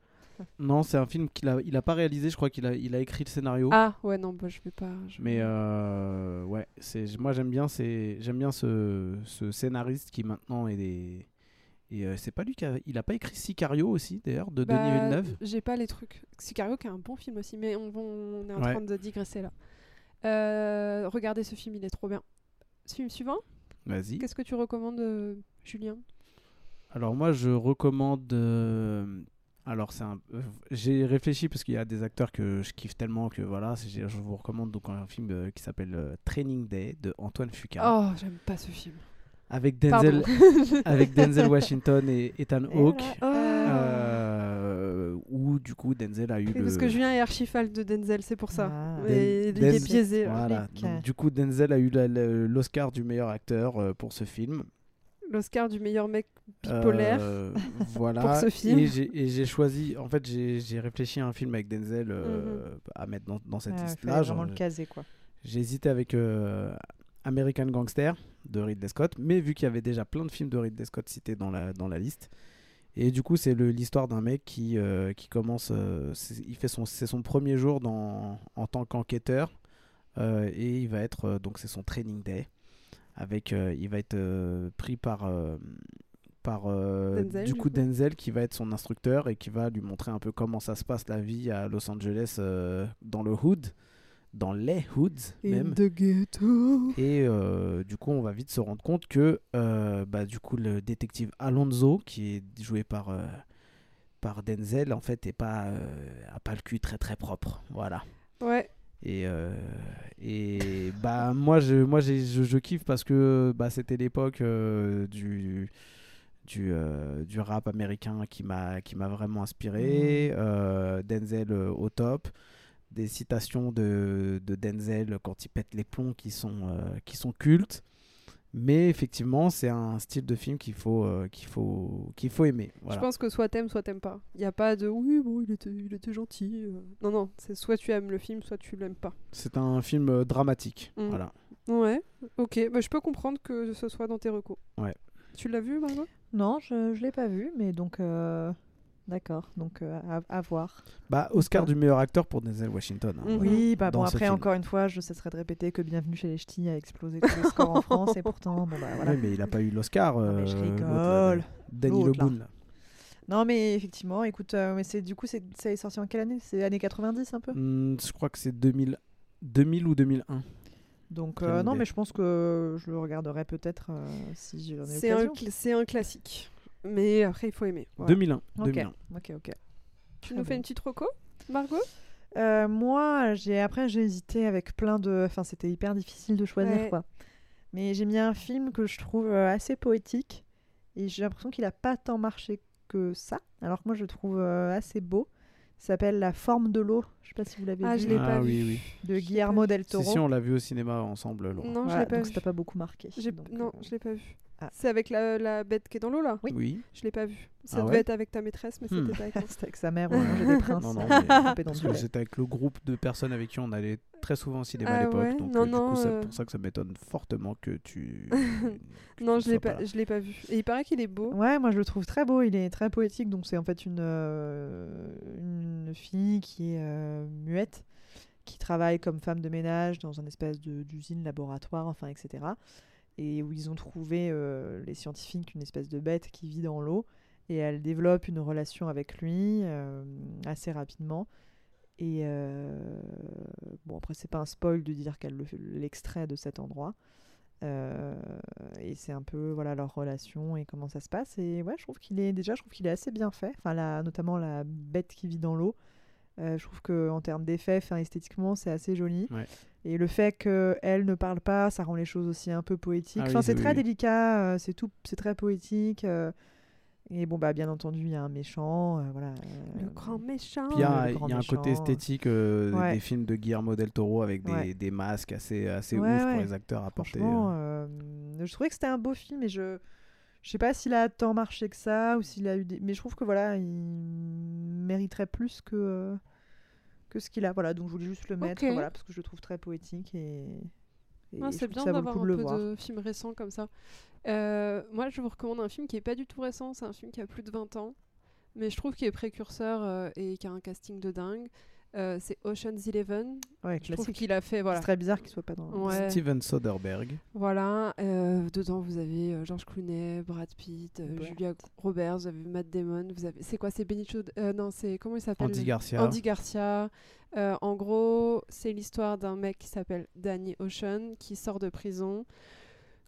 B: Non, c'est un film qu'il a, il a pas réalisé. Je crois qu'il a, il a écrit le scénario.
A: Ah ouais non, bah, je vais pas. je-
B: Mais euh, ouais, c'est moi j'aime bien c'est j'aime bien ce, ce scénariste qui maintenant est des et euh, c'est pas lui qui a il a pas écrit Sicario aussi d'ailleurs de Denis
A: Bah,
B: Villeneuve.
A: J'ai pas les trucs. Sicario qui est un bon film aussi, mais on, est en
B: Ouais.
A: train de digresser là. Euh, regardez ce film, il est trop bien. Film suivant?
B: Vas-y.
A: Qu'est-ce que tu recommandes, Julien?
B: Alors moi je recommande euh, alors c'est un j'ai réfléchi parce qu'il y a des acteurs que je kiffe tellement que voilà, je vous recommande donc un film euh, qui s'appelle euh, Training Day de Antoine Fuqua
A: Oh, j'aime pas ce film.
B: avec Denzel avec Denzel Washington et Ethan
C: Et
B: Hawke.
C: voilà.
B: euh, où du coup Denzel a eu le
A: Parce que Julien est archi fan de Denzel, c'est pour ça.
C: Ah.
A: Et il est biaisé.
B: Voilà. Donc, du coup, Denzel a eu l'Oscar du meilleur acteur pour ce film.
A: L'Oscar du meilleur mec bipolaire.
B: Euh, voilà.
A: Pour ce film.
B: Et j'ai- choisi. En fait, j'ai réfléchi à un film avec Denzel euh,
A: Mhm.
B: à mettre dans, dans cette
C: Ouais,
B: liste-là. Genre,
C: vraiment le caser quoi.
B: J'ai hésité avec euh, American Gangster de Ridley Scott, mais vu qu'il y avait déjà plein de films de Ridley Scott cités dans la, dans la liste. Et du coup, c'est l'histoire d'un mec qui, euh, qui commence. euh, c'est- il fait son, c'est son premier jour dans, en tant qu'enquêteur. euh, et il va être. euh, donc, c'est son training day. Avec, euh, il va être euh, pris par. euh, par euh,
A: Denzel,
B: du coup. Denzel qui va être son instructeur et qui va lui montrer un peu comment ça se passe la vie à Los Angeles euh, dans le hood, dans les hoods même.
A: the ghetto.
B: Et euh, du coup, on va vite se rendre compte que bah, du coup, le détective Alonso, qui est joué par, par Denzel, en fait, est pas, a pas le cul très très propre. Voilà.
A: Ouais,
B: Et, euh, et bah, moi, je, moi je, je kiffe parce que bah, c'était l'époque euh, du, du, euh, du rap américain qui m'a qui m'a vraiment inspiré. Euh, Denzel au top. Des citations de, de Denzel quand il pète les plombs qui sont, qui sont cultes. Mais effectivement, c'est un style de film qu'il faut, euh, qu'il faut, qu'il faut aimer. Voilà.
A: je pense que soit t'aimes, soit t'aimes pas. Il n'y a pas de oui, bon, il était, il était gentil. euh. Non, non, c'est soit tu aimes le film, soit tu l'aimes pas.
B: C'est un film euh, dramatique.
A: Mm.
B: Voilà.
A: Ouais, ok. Bah, je peux comprendre que ce soit dans tes recos.
B: Ouais.
A: Tu l'as vu, Margot?
C: Non, je, je l'ai pas vu, mais donc euh, d'accord, donc euh, à, à voir.
B: Bah, Oscar du meilleur acteur pour Denzel Washington. hein.
A: Mhm.
C: Oui, bah
B: Dans
C: bon après
B: film.
C: encore une fois, je cesserai de répéter que Bienvenue chez les Ch'tis a explosé tous les scores en France et pourtant bon bah voilà.
B: Mais il a pas eu l'Oscar.
C: Non, mais je
B: euh, là,
C: rigole.
B: Danny
C: là. Non mais effectivement, écoute, euh, mais c'est du coup c'est ça est sorti en quelle année? C'est années 90 un peu?
B: Hmm, je crois que c'est 2000... 2000 ou 2001.
C: Donc euh, non
B: idée.
C: mais je pense que je le regarderai peut-être euh, si j'en ai
A: C'est un,
C: l'occasion.
A: cl- c'est un classique. Mais après, il faut aimer. Voilà.
B: 2001.
C: Ok,
B: 2001.
C: ok, ok.
A: Tu
C: Très
A: nous fais une petite reco, Margot?
C: Euh, moi, j'ai après j'ai hésité avec plein de. Enfin, c'était hyper difficile de choisir
A: Ouais.
C: quoi. Mais j'ai mis un film que je trouve euh, assez poétique et j'ai l'impression qu'il a pas tant marché que ça. Alors que moi, je le trouve euh, assez beau. Il s'appelle La forme de l'eau. Je sais pas si vous l'avez
A: Ah,
C: vu.
A: je l'ai
B: Ah
A: pas
B: oui,
A: vu.
B: oui.
C: De Guillermo del
B: Si,
C: Toro.
B: si, on l'a vu au cinéma ensemble, Laurent.
A: Non, je
C: Voilà,
A: l'ai pas
C: donc
A: vu.
C: ça t'a pas beaucoup marqué. Donc,
A: Non,
C: euh,
A: je l'ai pas vu.
C: Ah.
A: C'est avec la, la bête qui est dans l'eau là?
C: Oui.
B: Oui.
A: Je l'ai pas vu. Ça
B: Ah
A: devait
B: ouais?
A: être avec ta maîtresse, mais
B: Hmm.
A: c'était pas avec moi.
C: C'était avec sa mère, on mangeait des princes.
B: Non, non, mais- c'était avec le groupe de personnes avec qui on allait très souvent au cinéma à
A: Ah
B: l'époque.
A: ouais?
B: Donc,
A: Non,
B: euh, du coup, c'est
A: euh.
B: pour ça que ça m'étonne fortement que tu. que
A: Non,
B: tu
A: je l'ai pas, je l'ai pas vu. Et il paraît qu'il est beau.
C: Ouais, moi je le trouve très beau, il est très poétique, donc c'est en fait une, euh, une fille qui est euh, muette, qui travaille comme femme de ménage dans un espèce de- d'usine, laboratoire, enfin etc. Et où ils ont trouvé, euh, les scientifiques, une espèce de bête qui vit dans l'eau, et elle développe une relation avec lui euh, assez rapidement. Et euh, bon, après, c'est pas un spoil de dire qu'elle le- l'extrait de cet endroit. Euh, et c'est un peu voilà leur relation et comment ça se passe et ouais je trouve qu'il est déjà je trouve qu'il est assez bien fait enfin la, notamment la bête qui vit dans l'eau Euh, je trouve que en termes d'effets esthétiquement c'est assez joli
B: Ouais.
C: et le fait qu'elle ne parle pas ça rend les choses aussi un peu poétiques
B: Ah
C: enfin
B: oui,
C: c'est
B: oui,
C: très
B: oui.
C: délicat euh, c'est tout c'est très poétique euh, Et bon, bah, bien entendu, il y a un méchant. euh, voilà.
A: Le grand méchant.
B: Il y a, y un côté esthétique euh,
C: Ouais.
B: des films de Guillermo del Toro avec des,
C: Ouais.
B: des masques assez, assez
C: Ouais,
B: ouf
C: ouais.
B: pour les acteurs à porter.
C: Franchement,
B: euh.
C: euh, je trouvais que c'était un beau film et je je sais pas s'il a tant marché que ça ou s'il a eu des mais je trouve que voilà, il mériterait plus que euh, que ce qu'il a. Voilà, donc je voulais juste le mettre voilà parce que je le trouve très poétique et, je
A: c'est bien d'avoir un peu
C: voir.
A: de films récents comme ça. Euh, moi, je vous recommande un film qui est pas du tout récent. C'est un film qui a plus de 20 ans. Mais je trouve qu'il est précurseur euh, et qui a un casting de dingue. Euh, c'est Ocean's Eleven.
C: Ouais,
A: Je trouve qu'il a fait. Voilà.
C: C'est très bizarre qu'il soit pas dans
A: Ouais.
B: Steven Soderbergh.
A: Voilà, euh, dedans vous avez euh, George Clooney, Brad Pitt, euh. Julia Roberts, vous avez Matt Damon, vous avez c'est quoi c'est Benicio euh, non c'est comment il s'appelle?
B: Andy Garcia.
A: Andy Garcia. Euh, en gros, c'est l'histoire d'un mec qui s'appelle Danny Ocean qui sort de prison,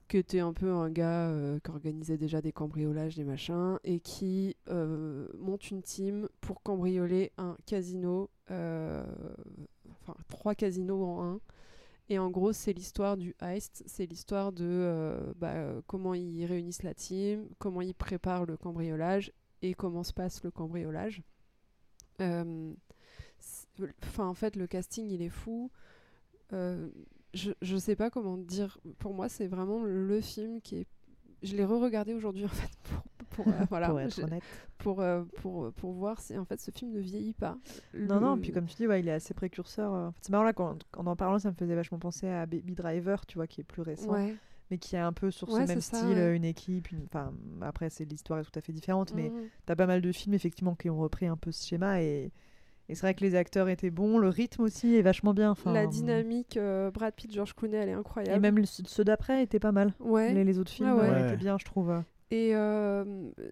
A: qui était un peu un gars euh, qui organisait déjà des cambriolages, des machins, et qui euh, monte une team pour cambrioler un casino, enfin trois casinos en un. Et en gros, c'est l'histoire du heist, c'est l'histoire de euh, bah, euh, comment ils réunissent la team, comment ils préparent le cambriolage et comment se passe le cambriolage. Euh, en fait, le casting, il est fou. Euh, je, je sais pas comment dire. Pour moi, c'est vraiment le film qui est. Je l'ai re-regardé aujourd'hui, en fait, pour, euh, voilà,
C: pour être honnête.
A: pour, euh, pour, pour voir si en fait ce film ne vieillit pas.
C: Non, non,
A: Le-
C: puis comme tu dis, ouais, il est assez précurseur. euh. C'est marrant là, quand, en en parlant, ça me faisait vachement penser à Baby Driver, tu vois, qui est plus récent,
A: Ouais.
C: mais qui est un peu sur
A: Ouais,
C: ce même
A: ça,
C: style,
A: ouais.
C: euh, une équipe. une- Enfin, après, c'est l'histoire est tout à fait différente, mais
A: Mhm.
C: t'as pas mal de films effectivement qui ont repris un peu ce schéma et, et c'est vrai que les acteurs étaient bons, le rythme aussi est vachement bien. Enfin,
A: La dynamique euh, Brad Pitt, George Clooney, elle est incroyable.
C: Et même le- ceux d'après étaient pas mal.
A: ouais.
C: Les, les autres films
A: Ah
C: euh, étaient bien, je trouve.
A: Et euh,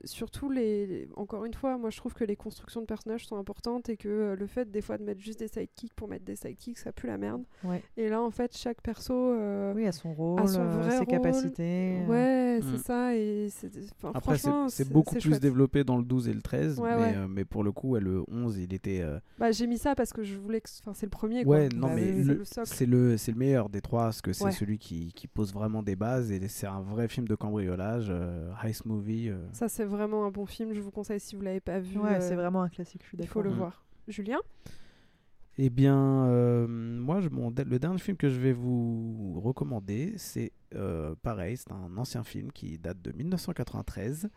A: surtout, les, encore une fois, moi je trouve que les constructions de personnages sont importantes et que euh, le fait des fois de mettre juste des sidekicks pour mettre des sidekicks, ça pue la merde.
C: Ouais.
A: Et là, en fait, chaque perso. euh,
C: Oui, à son rôle,
A: son
C: euh,
A: vrai
C: ses
A: rôle.
C: capacités.
A: Ouais,
B: Mm.
A: c'est ça. Et
B: Après, c'est
A: franchement,
B: c'est beaucoup plus
A: chouette.
B: développé dans le 12 et le 13,
A: Ouais,
B: mais,
A: ouais.
B: euh, mais pour le coup, ouais, le 11, il était. euh,
A: Bah, j'ai mis ça parce que je voulais que. Enfin, c'est le premier.
B: Ouais,
A: quoi.
B: non,
A: Bah
B: mais
A: c'est
B: le-
A: le
B: le, c'est le meilleur des trois, parce que c'est
A: Ouais.
B: celui qui, qui pose vraiment des bases, et c'est un vrai film de cambriolage, euh, movie. euh.
A: Ça, c'est vraiment un bon film. Je vous conseille si vous l'avez pas vu.
C: Ouais,
A: euh,
C: c'est vraiment un classique, je suis
A: Il faut le
B: Mm.
A: voir. Julien?
B: Eh bien, euh, moi, je, mon, le dernier film que je vais vous recommander, c'est euh, pareil, c'est un ancien film qui date de 1993,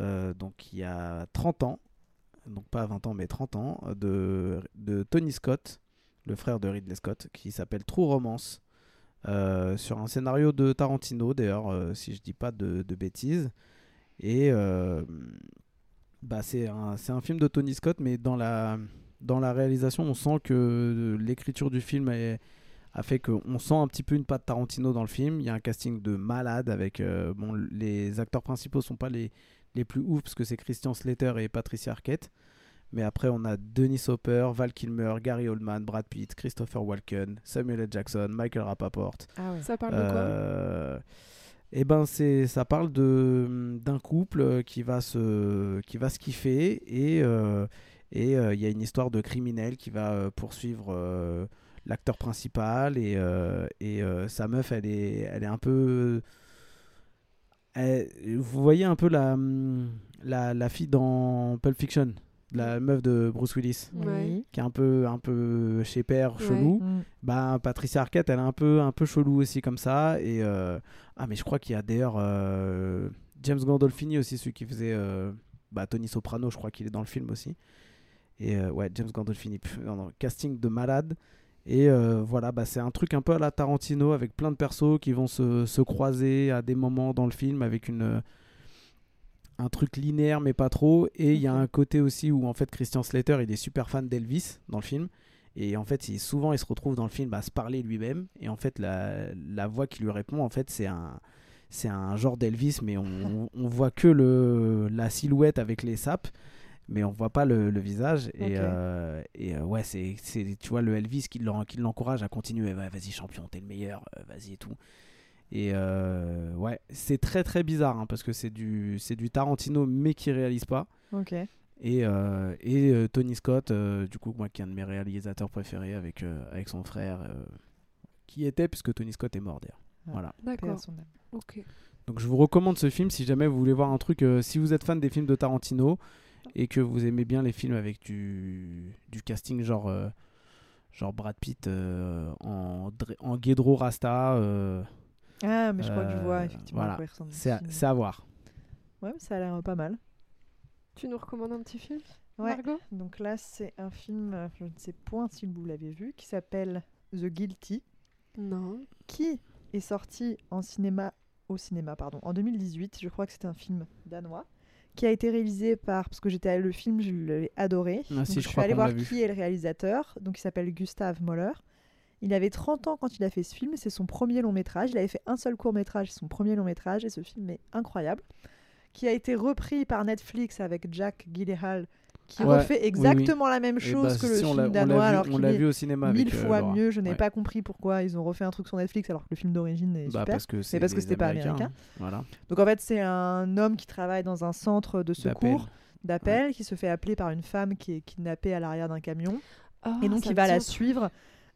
B: euh, donc il y a 30 ans, donc pas 20 ans, mais 30 ans, de, de Tony Scott, le frère de Ridley Scott, qui s'appelle True Romance, euh, sur un scénario de Tarantino, d'ailleurs, euh, si je dis pas de, bêtises. Et euh, bah, c'est un, un film de Tony Scott, mais dans la, dans la réalisation, on sent que l'écriture du film a fait qu'on sent un petit peu une patte Tarantino dans le film. Il y a un casting de malade avec. bon, les acteurs principaux sont pas les, les plus ouf parce que c'est Christian Slater et Patricia Arquette. Mais après, on a Denis Hopper, Val Kilmer, Gary Oldman, Brad Pitt, Christopher Walken, Samuel L. Jackson, Michael Rappaport.
C: Ah ouais.
A: Ça parle de quoi
B: Euh, eh ben c'est ça parle de d'un couple qui va se qui va se kiffer et euh, et euh, il y a une histoire de criminel qui va euh, poursuivre euh, l'acteur principal et euh, et euh, sa meuf elle est elle est un peu elle- vous voyez un peu la la, la fille dans Pulp Fiction? La meuf de Bruce Willis
A: Ouais.
B: qui est un peu un peu chez père chelou
C: Mm.
B: bah, Patricia Arquette, elle est un peu, un peu chelou aussi comme ça. Et, euh, Ah, mais je crois qu'il y a d'ailleurs euh, James Gandolfini aussi, celui qui faisait euh, bah, Tony Soprano, je crois qu'il est dans le film aussi. Et euh, ouais, James Gandolfini, pff, non, non, casting de malade. Et euh, voilà, bah, c'est un truc un peu à la Tarantino avec plein de persos qui vont se, se croiser à des moments dans le film avec une, euh, un truc linéaire mais pas trop. Et il y a un côté aussi où en fait Christian Slater il est super fan d'Elvis dans le film. Et en fait, il, souvent, il se retrouve dans le film à se parler lui-même. Et en fait, la, la voix qui lui répond, en fait, c'est un, c'est un genre d'Elvis, mais on, on voit que le, la silhouette avec les sapes, mais on voit pas le, le visage. Et, euh, et euh, ouais, c'est, c'est, tu vois, le Elvis qui, l'en- qui l'encourage à continuer. Ouais, vas-y, champion, t'es le meilleur, euh, vas-y et tout. Et euh, ouais, c'est très très bizarre hein, parce que c'est du, c'est du Tarantino, mais qui réalise pas.
C: Ok.
B: Et, euh, et euh, Tony Scott, euh, du coup, moi qui est un de mes réalisateurs préférés avec, euh, avec son frère, euh, qui était, puisque Tony Scott est mort d'ailleurs.
C: Ah.
B: Voilà.
A: D'accord. Ok.
B: Donc je vous recommande ce film si jamais vous voulez voir un truc. euh, si vous êtes fan des films de Tarantino et que vous aimez bien les films avec du, du casting genre, euh, genre Brad Pitt euh, en, en Guédro Rasta, euh,
C: Ah, mais je crois que je vois
B: Euh,
C: effectivement
B: voilà.
C: à quoi il ressemble. ce
B: c'est à, c'est à voir.
C: Ouais, mais ça a l'air euh, pas mal.
A: Tu nous recommandes un petit film,
C: Ouais.
A: Margot?
C: Donc là, c'est un film, euh, je ne sais point si vous l'avez vu, qui s'appelle The Guilty,
A: Non.
C: qui est sorti en cinéma, au cinéma, pardon, en 2018. Je crois que c'est un film danois qui a été réalisé par, parce que j'étais le film, je l'ai adoré.
B: Ah,
C: Donc,
B: si,
C: je,
B: je
C: suis allée voir qui est le réalisateur. Donc il s'appelle Gustav Moller. Il avait 30 ans quand il a fait ce film, c'est son premier long métrage. Il avait fait un seul court métrage, c'est son premier long métrage, et ce film est incroyable. Qui a été repris par Netflix avec Jack Gyllenhaal, qui
B: Ouais,
C: refait
B: oui, oui.
C: exactement la même
B: Et
C: chose
B: bah,
C: que le
B: si,
C: film
B: on l'a
C: danois,
B: vu-
C: alors
B: on l'a vu au cinéma
C: mille
B: avec euh,
C: fois mieux. Je n'ai
B: Ouais.
C: pas compris pourquoi ils ont refait un truc sur Netflix alors que le film d'origine est
B: Bah,
C: super.
B: parce que c'est
C: parce que c'était pas américain.
B: Voilà.
C: Donc en fait, c'est un homme qui travaille dans un centre de secours
B: D'appel.
C: d'appel, qui se fait appeler par une femme qui est kidnappée à l'arrière d'un camion.
A: Ah,
C: Et donc il va la suivre,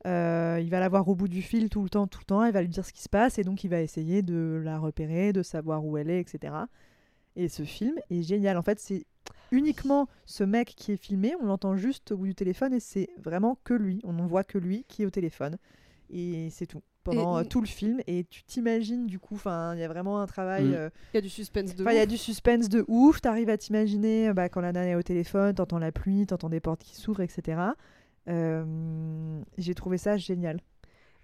C: euh, il va la voir au bout du fil tout le temps, tout le temps, il va lui dire ce qui se passe et donc il va essayer de la repérer, de savoir où elle est, etc. Et ce film est génial. En fait, c'est uniquement ce mec qui est filmé, on l'entend juste au bout du téléphone et c'est vraiment que lui, on n'en voit que lui qui est au téléphone. Et c'est tout. Pendant
A: Et-
C: euh, tout le film et tu t'imagines du coup enfin il y a vraiment un travail
B: Mm.
C: euh,
A: Il y a du suspense de
C: Enfin, il y a du suspense de ouf. T'arrives à t'imaginer bah, quand la nana est au téléphone, t'entends la pluie, t'entends des portes qui s'ouvrent, etc. Euh, J'ai trouvé ça génial.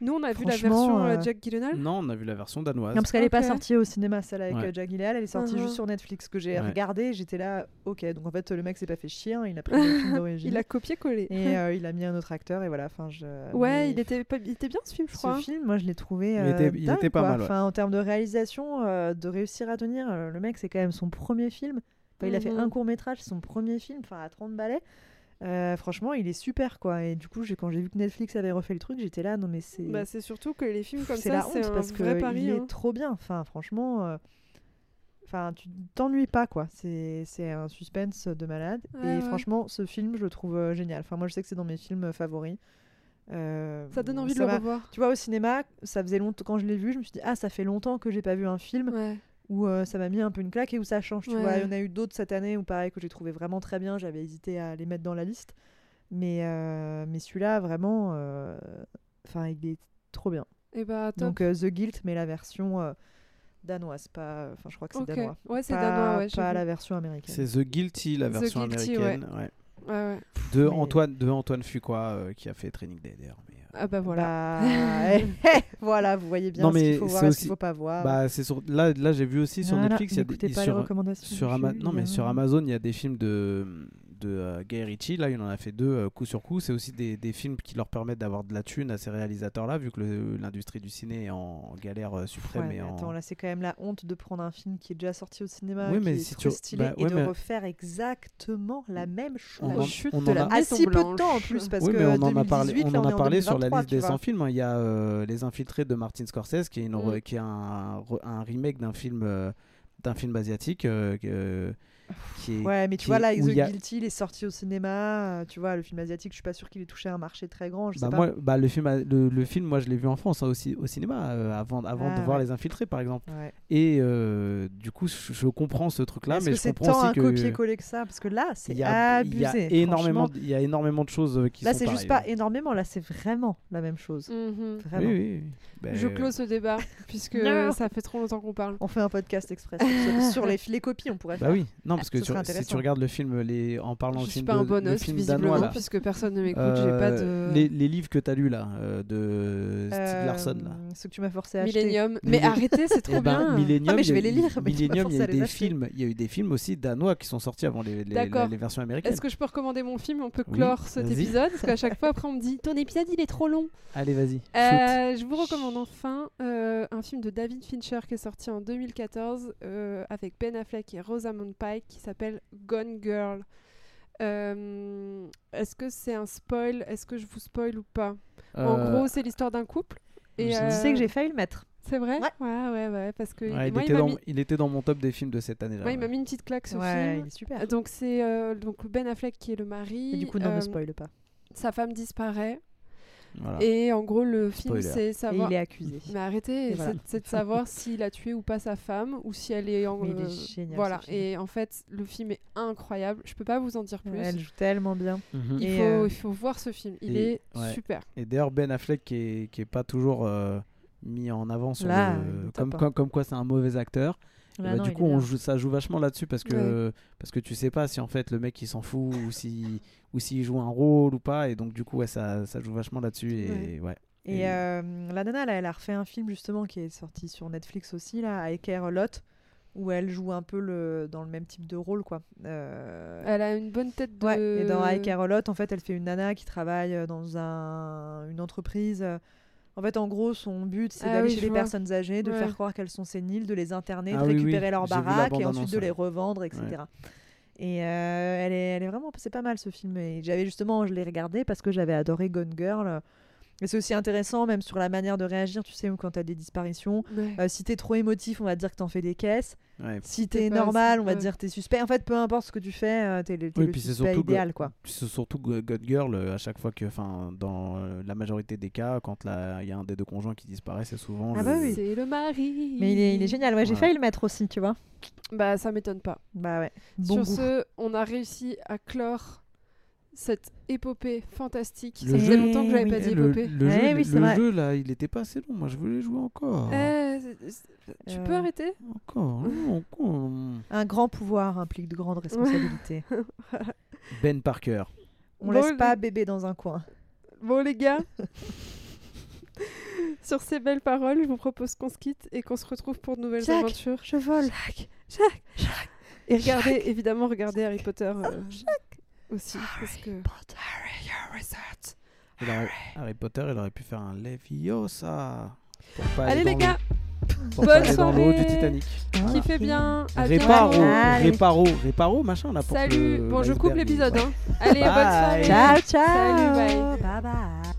A: Nous, on a vu la version euh,
C: euh,
A: Jack Gyllenhaal?
B: Non, on a vu la version danoise.
C: Non, parce qu'elle n'est pas sortie au cinéma, celle avec
B: Ouais.
C: Jack Gyllenhaal, elle est sortie
A: Uh-huh.
C: juste sur Netflix que j'ai
B: Ouais.
C: regardé. J'étais là, ok. Donc en fait, le mec s'est pas fait chier, hein, il a pris le film d'origine
A: Il a copié-collé.
C: et euh, il a mis un autre acteur et voilà. Enfin, je...
A: ouais,
C: mais
A: il était, pas- il était bien ce film, je
C: Ce
A: crois.
C: film, moi, je l'ai trouvé.
B: Il était- il
C: dingue,
B: était pas
C: quoi.
B: mal, ouais.
C: Enfin, en termes de réalisation, euh, de réussir à tenir, euh, le mec, c'est quand même son premier film. Enfin, Il a fait
A: Mhm.
C: un court métrage, son premier film, enfin à 30 balais. Euh, franchement, il est super quoi. Et du coup, quand j'ai vu que Netflix avait refait le truc, j'étais là, non mais c'est.
A: Bah, c'est surtout que les films comme
C: c'est
A: ça,
C: la
A: c'est
C: honte
A: un
C: parce que
A: pari.
C: il est
A: hein.
C: trop bien. Enfin, franchement, euh, enfin, tu t'ennuies pas quoi. C'est un suspense de malade.
A: Ouais,
C: et
A: ouais.
C: franchement, ce film, je le trouve euh, génial. Enfin, moi, je sais que c'est dans mes films euh, favoris. Euh,
A: Ça donne envie de le revoir.
C: Tu vois, au cinéma, ça faisait longtemps quand je l'ai vu, je me suis dit ah, ça fait longtemps que j'ai pas vu un film
A: Ouais.
C: Où euh, ça m'a mis un peu une claque et où ça change. Tu
A: Ouais.
C: vois, il y en a eu d'autres cette année où pareil que j'ai trouvé vraiment très bien. J'avais hésité à les mettre dans la liste, mais euh, mais celui-là vraiment, euh, enfin il est trop bien.
A: Et bah, top.
C: Donc euh, The Guilt, mais la version euh, danoise, pas. Enfin, je crois que c'est danois.
A: Ouais, c'est
C: Pas-
A: danois, ouais.
C: Pas la version américaine.
B: C'est The Guilty, la
A: The
B: version
A: Guilty,
B: américaine. ouais.
A: Ouais, ouais.
B: De,
C: Mais-
B: Antoine, de Antoine Fuqua euh, qui a fait Training Day d'ailleurs. Mais,
A: Ah bah voilà.
C: Bah, eh, voilà, vous voyez bien
B: Non,
C: ce qu'il
B: mais
C: faut voir
B: c'est
C: et ce qu'il
B: aussi-
C: faut pas voir.
B: Bah, c'est sur... là, là j'ai vu aussi sur
C: Voilà,
B: Netflix, il y a des-
C: pas les
B: sur,
C: recommandations.
B: Ama-
C: Julie,
B: non, mais sur Amazon, il y a des films de, de euh, Guy Ritchie. Là, il en a fait deux euh, coup sur coup. C'est aussi des, des films qui leur permettent d'avoir de la thune à ces réalisateurs-là, vu que l'industrie du ciné est en galère euh, suprême.
C: Ouais,
B: et en...
C: attends, là c'est quand même la honte de prendre un film qui est déjà sorti au cinéma,
B: Oui,
C: qui
B: mais
C: est
B: si
C: trop
B: tu-
C: stylé,
B: bah,
C: et
B: ouais,
C: de
B: mais-
C: refaire exactement la même chose.
B: On
A: chute
B: on
A: de la
B: a-
C: à
A: Maison
C: si peu de temps en plus, parce
B: oui,
C: que
B: on en a parlé,
C: 2018,
B: on
C: là,
B: en
C: est
B: a parlé sur la
C: 2023,
B: liste des
C: vois.
B: 100 films. hein. Il y a euh, Les Infiltrés de Martin Scorsese, qui est, une,
A: Mm.
B: qui est un, re- un remake d'un film, euh, d'un film asiatique. euh, que- qui est,
C: Ouais, mais tu
B: qui-
C: vois, là, The
B: a-
C: Guilty, il est sorti au cinéma. euh, tu vois, le film asiatique, je suis pas sûr qu'il ait touché un marché très grand. Je sais
B: Bah
C: pas.
B: moi, bah le film, le, le film, moi je l'ai vu en France hein, aussi au cinéma euh, avant, avant
C: Ah,
B: de voir
C: ouais.
B: Les Infiltrés par exemple.
C: Ouais.
B: Et euh, du coup, je, je comprends ce truc-là,
C: Est-ce
B: mais
C: que
B: je
C: c'est
B: comprends
C: tant
B: aussi
C: un
B: que
C: copier-coller que ça? Parce que là, c'est
B: il y a,
C: abusé.
B: il y a énormément,
C: franchement.
B: il y a énormément de choses qui
C: Là,
B: sont
C: c'est juste pas énormément. Là, c'est vraiment la même chose.
A: Mhm.
B: Oui,
C: Vraiment.
B: oui, oui. Ben,
A: Je close ce débat, puisque ça fait trop longtemps qu'on parle.
C: On fait un podcast express sur, sur les, les copies, on pourrait
B: Bah
C: faire.
B: oui, non parce que tu- si tu regardes le film, les, en parlant
A: Je
B: du
A: suis
B: film,
A: pas un
B: de,
A: bon
B: le
A: host,
B: film
A: visiblement,
B: danois là,
A: puisque personne ne m'écoute. J'ai pas de.
B: euh, les, les livres que tu as lus là, euh, de Steve
C: Euh,
B: Larson là.
C: Ce que tu m'as forcé à acheter.
A: Millennium. Mais
B: Millen-
A: arrêtez, c'est trop
B: Eh ben,
A: bien.
B: Millennium,
C: Ah, mais je
B: il y a
C: vais
B: eu-
C: les lire, mais
B: Millennium, il y a eu des
C: acheter.
B: films, il y a eu des films aussi danois qui sont sortis avant les, versions américaines.
A: Est-ce que je peux recommander mon film? On peut clore cet épisode Parce qu'à chaque fois, après, on me dit Ton épisode, il est trop long.
B: Allez, vas-y.
A: Euh, je vous recommande enfin euh, un film de David Fincher qui est sorti en 2014 euh, avec Ben Affleck et Rosamund Pike qui s'appelle Gone Girl. Euh, Est-ce que c'est un spoil? Est-ce que je vous spoil ou pas? En
B: Euh,
A: gros, c'est l'histoire d'un couple. Et,
B: je
C: Tu
A: euh,
C: sais que j'ai failli le mettre.
A: C'est vrai?
C: Ouais.
A: ouais, ouais, ouais, parce que
B: ouais, il,
A: moi,
B: était
A: il
B: dans,
A: mis...
B: il était dans mon top des films de cette année-là.
A: moi, il
B: ouais.
A: m'a mis une petite claque ce
C: Ouais,
A: film.
C: il est super.
A: Donc c'est euh, donc Ben Affleck qui est le mari.
C: Et du coup, non,
A: euh,
C: ne spoil pas.
A: Sa femme disparaît.
B: Voilà.
A: Et en gros, le film,
B: Spoiler.
A: c'est
C: Et
A: savoir.
C: il est accusé.
A: Mais arrêtez,
C: voilà.
A: c'est- c'est de savoir s'il a tué ou pas sa femme ou si elle est en.
C: Mais il est
A: euh,
C: génial,
A: Voilà. Et en fait, le film est incroyable. Je peux pas vous en dire plus.
C: Elle joue tellement bien.
B: Mhm.
A: Il, faut,
C: euh,
A: il faut voir ce film. Il
B: et-
A: est
B: ouais.
A: super.
B: Et d'ailleurs, Ben Affleck qui est, qui est pas toujours euh, mis en avant sur
C: Là,
B: le- comme,
C: hein.
B: comme, comme quoi c'est un mauvais acteur. Bah,
C: non,
B: du coup, on joue, ça joue vachement là-dessus parce que, parce que tu sais pas si en fait le mec il s'en fout ou si ou s'il joue un rôle ou pas. Et donc, du coup, ouais, ça, ça joue vachement là-dessus. Et ouais.
C: Et
B: Et-
C: euh, la nana, là, elle a refait un film justement qui est sorti sur Netflix aussi, là, I Care a Lot, où elle joue un peu le, dans le même type de rôle, quoi. Euh,
A: Elle a une bonne tête de.
C: Ouais, et dans I Care a Lot, en fait, elle fait une nana qui travaille euh, dans un, une entreprise. En fait, en gros, son but, c'est
A: Ah
C: d'aller
A: oui,
C: chez les
A: vois.
C: personnes âgées, de
A: Ouais.
C: faire croire qu'elles sont séniles, de les interner,
B: Ah
C: de
B: oui, oui,
C: récupérer leur
B: j'ai vu la
C: baraque et ensuite de les revendre, etc. Et euh, elle, est, elle est vraiment, c'est pas mal ce film. Et j'avais justement, je l'ai regardé parce que j'avais adoré Gone Girl. Et c'est aussi intéressant, même sur la manière de réagir, tu sais, quand t'as des disparitions.
A: Ouais.
C: Euh, si t'es trop émotif, on va te dire que t'en fais des caisses.
B: ouais.
C: Si
A: T'es
C: normal, on va te dire que t'es suspect. En fait, peu importe ce que tu fais, euh, t'es le, t'es
B: Oui,
C: le
B: puis c'est
C: suspect idéal, quoi.
B: C'est surtout God Girl, euh, à chaque fois que, enfin, dans euh, la majorité des cas, quand il y a un des deux conjoints qui disparaît, c'est souvent.
C: Ah
B: le-
C: bah oui.
A: C'est le mari.
C: Mais il est, il est génial. Ouais, j'ai failli le mettre aussi, tu vois.
A: Bah, ça m'étonne pas.
C: Bah ouais. Bon
A: Sur
C: goût.
A: ce, on a réussi à clore cette épopée fantastique.
B: Le
A: ça faisait longtemps que j'avais
C: oui.
A: pas dit
B: le,
A: épopée.
B: le
C: Eh
B: jeu,
C: oui, c'est
B: le
C: vrai.
B: jeu, là, il était pas assez long. Moi, je voulais jouer encore.
A: Eh, tu peux
C: Euh,
A: arrêter?
B: Encore, hein, encore.
C: Un grand pouvoir implique de grandes responsabilités.
B: Ben Parker.
C: On
A: Bon,
C: laisse pas bébé dans un coin.
A: Bon les gars, sur ces belles paroles, je vous propose qu'on se quitte et qu'on se retrouve pour de nouvelles
C: Jacques,
A: aventures.
C: Je vole.
A: Jacques, Et regardez, évidemment, regardez Harry Potter euh, aussi. Parce que...
B: Aurait- Harry Potter, il aurait pu faire un Leviosa. Pour pas
A: Allez
B: aller
A: les gars,
B: pour
A: bonne
B: pas aller dans l'eau du
A: soirée.
B: Titanic.
A: kiffez bien. à
B: Réparo, réparo, réparo, machin là pour
A: Salut. Bon, je coupe l'épisode. Hein. Allez, bonne soirée.
C: Ciao, ciao.
A: Salut, bye.
C: Bye bye.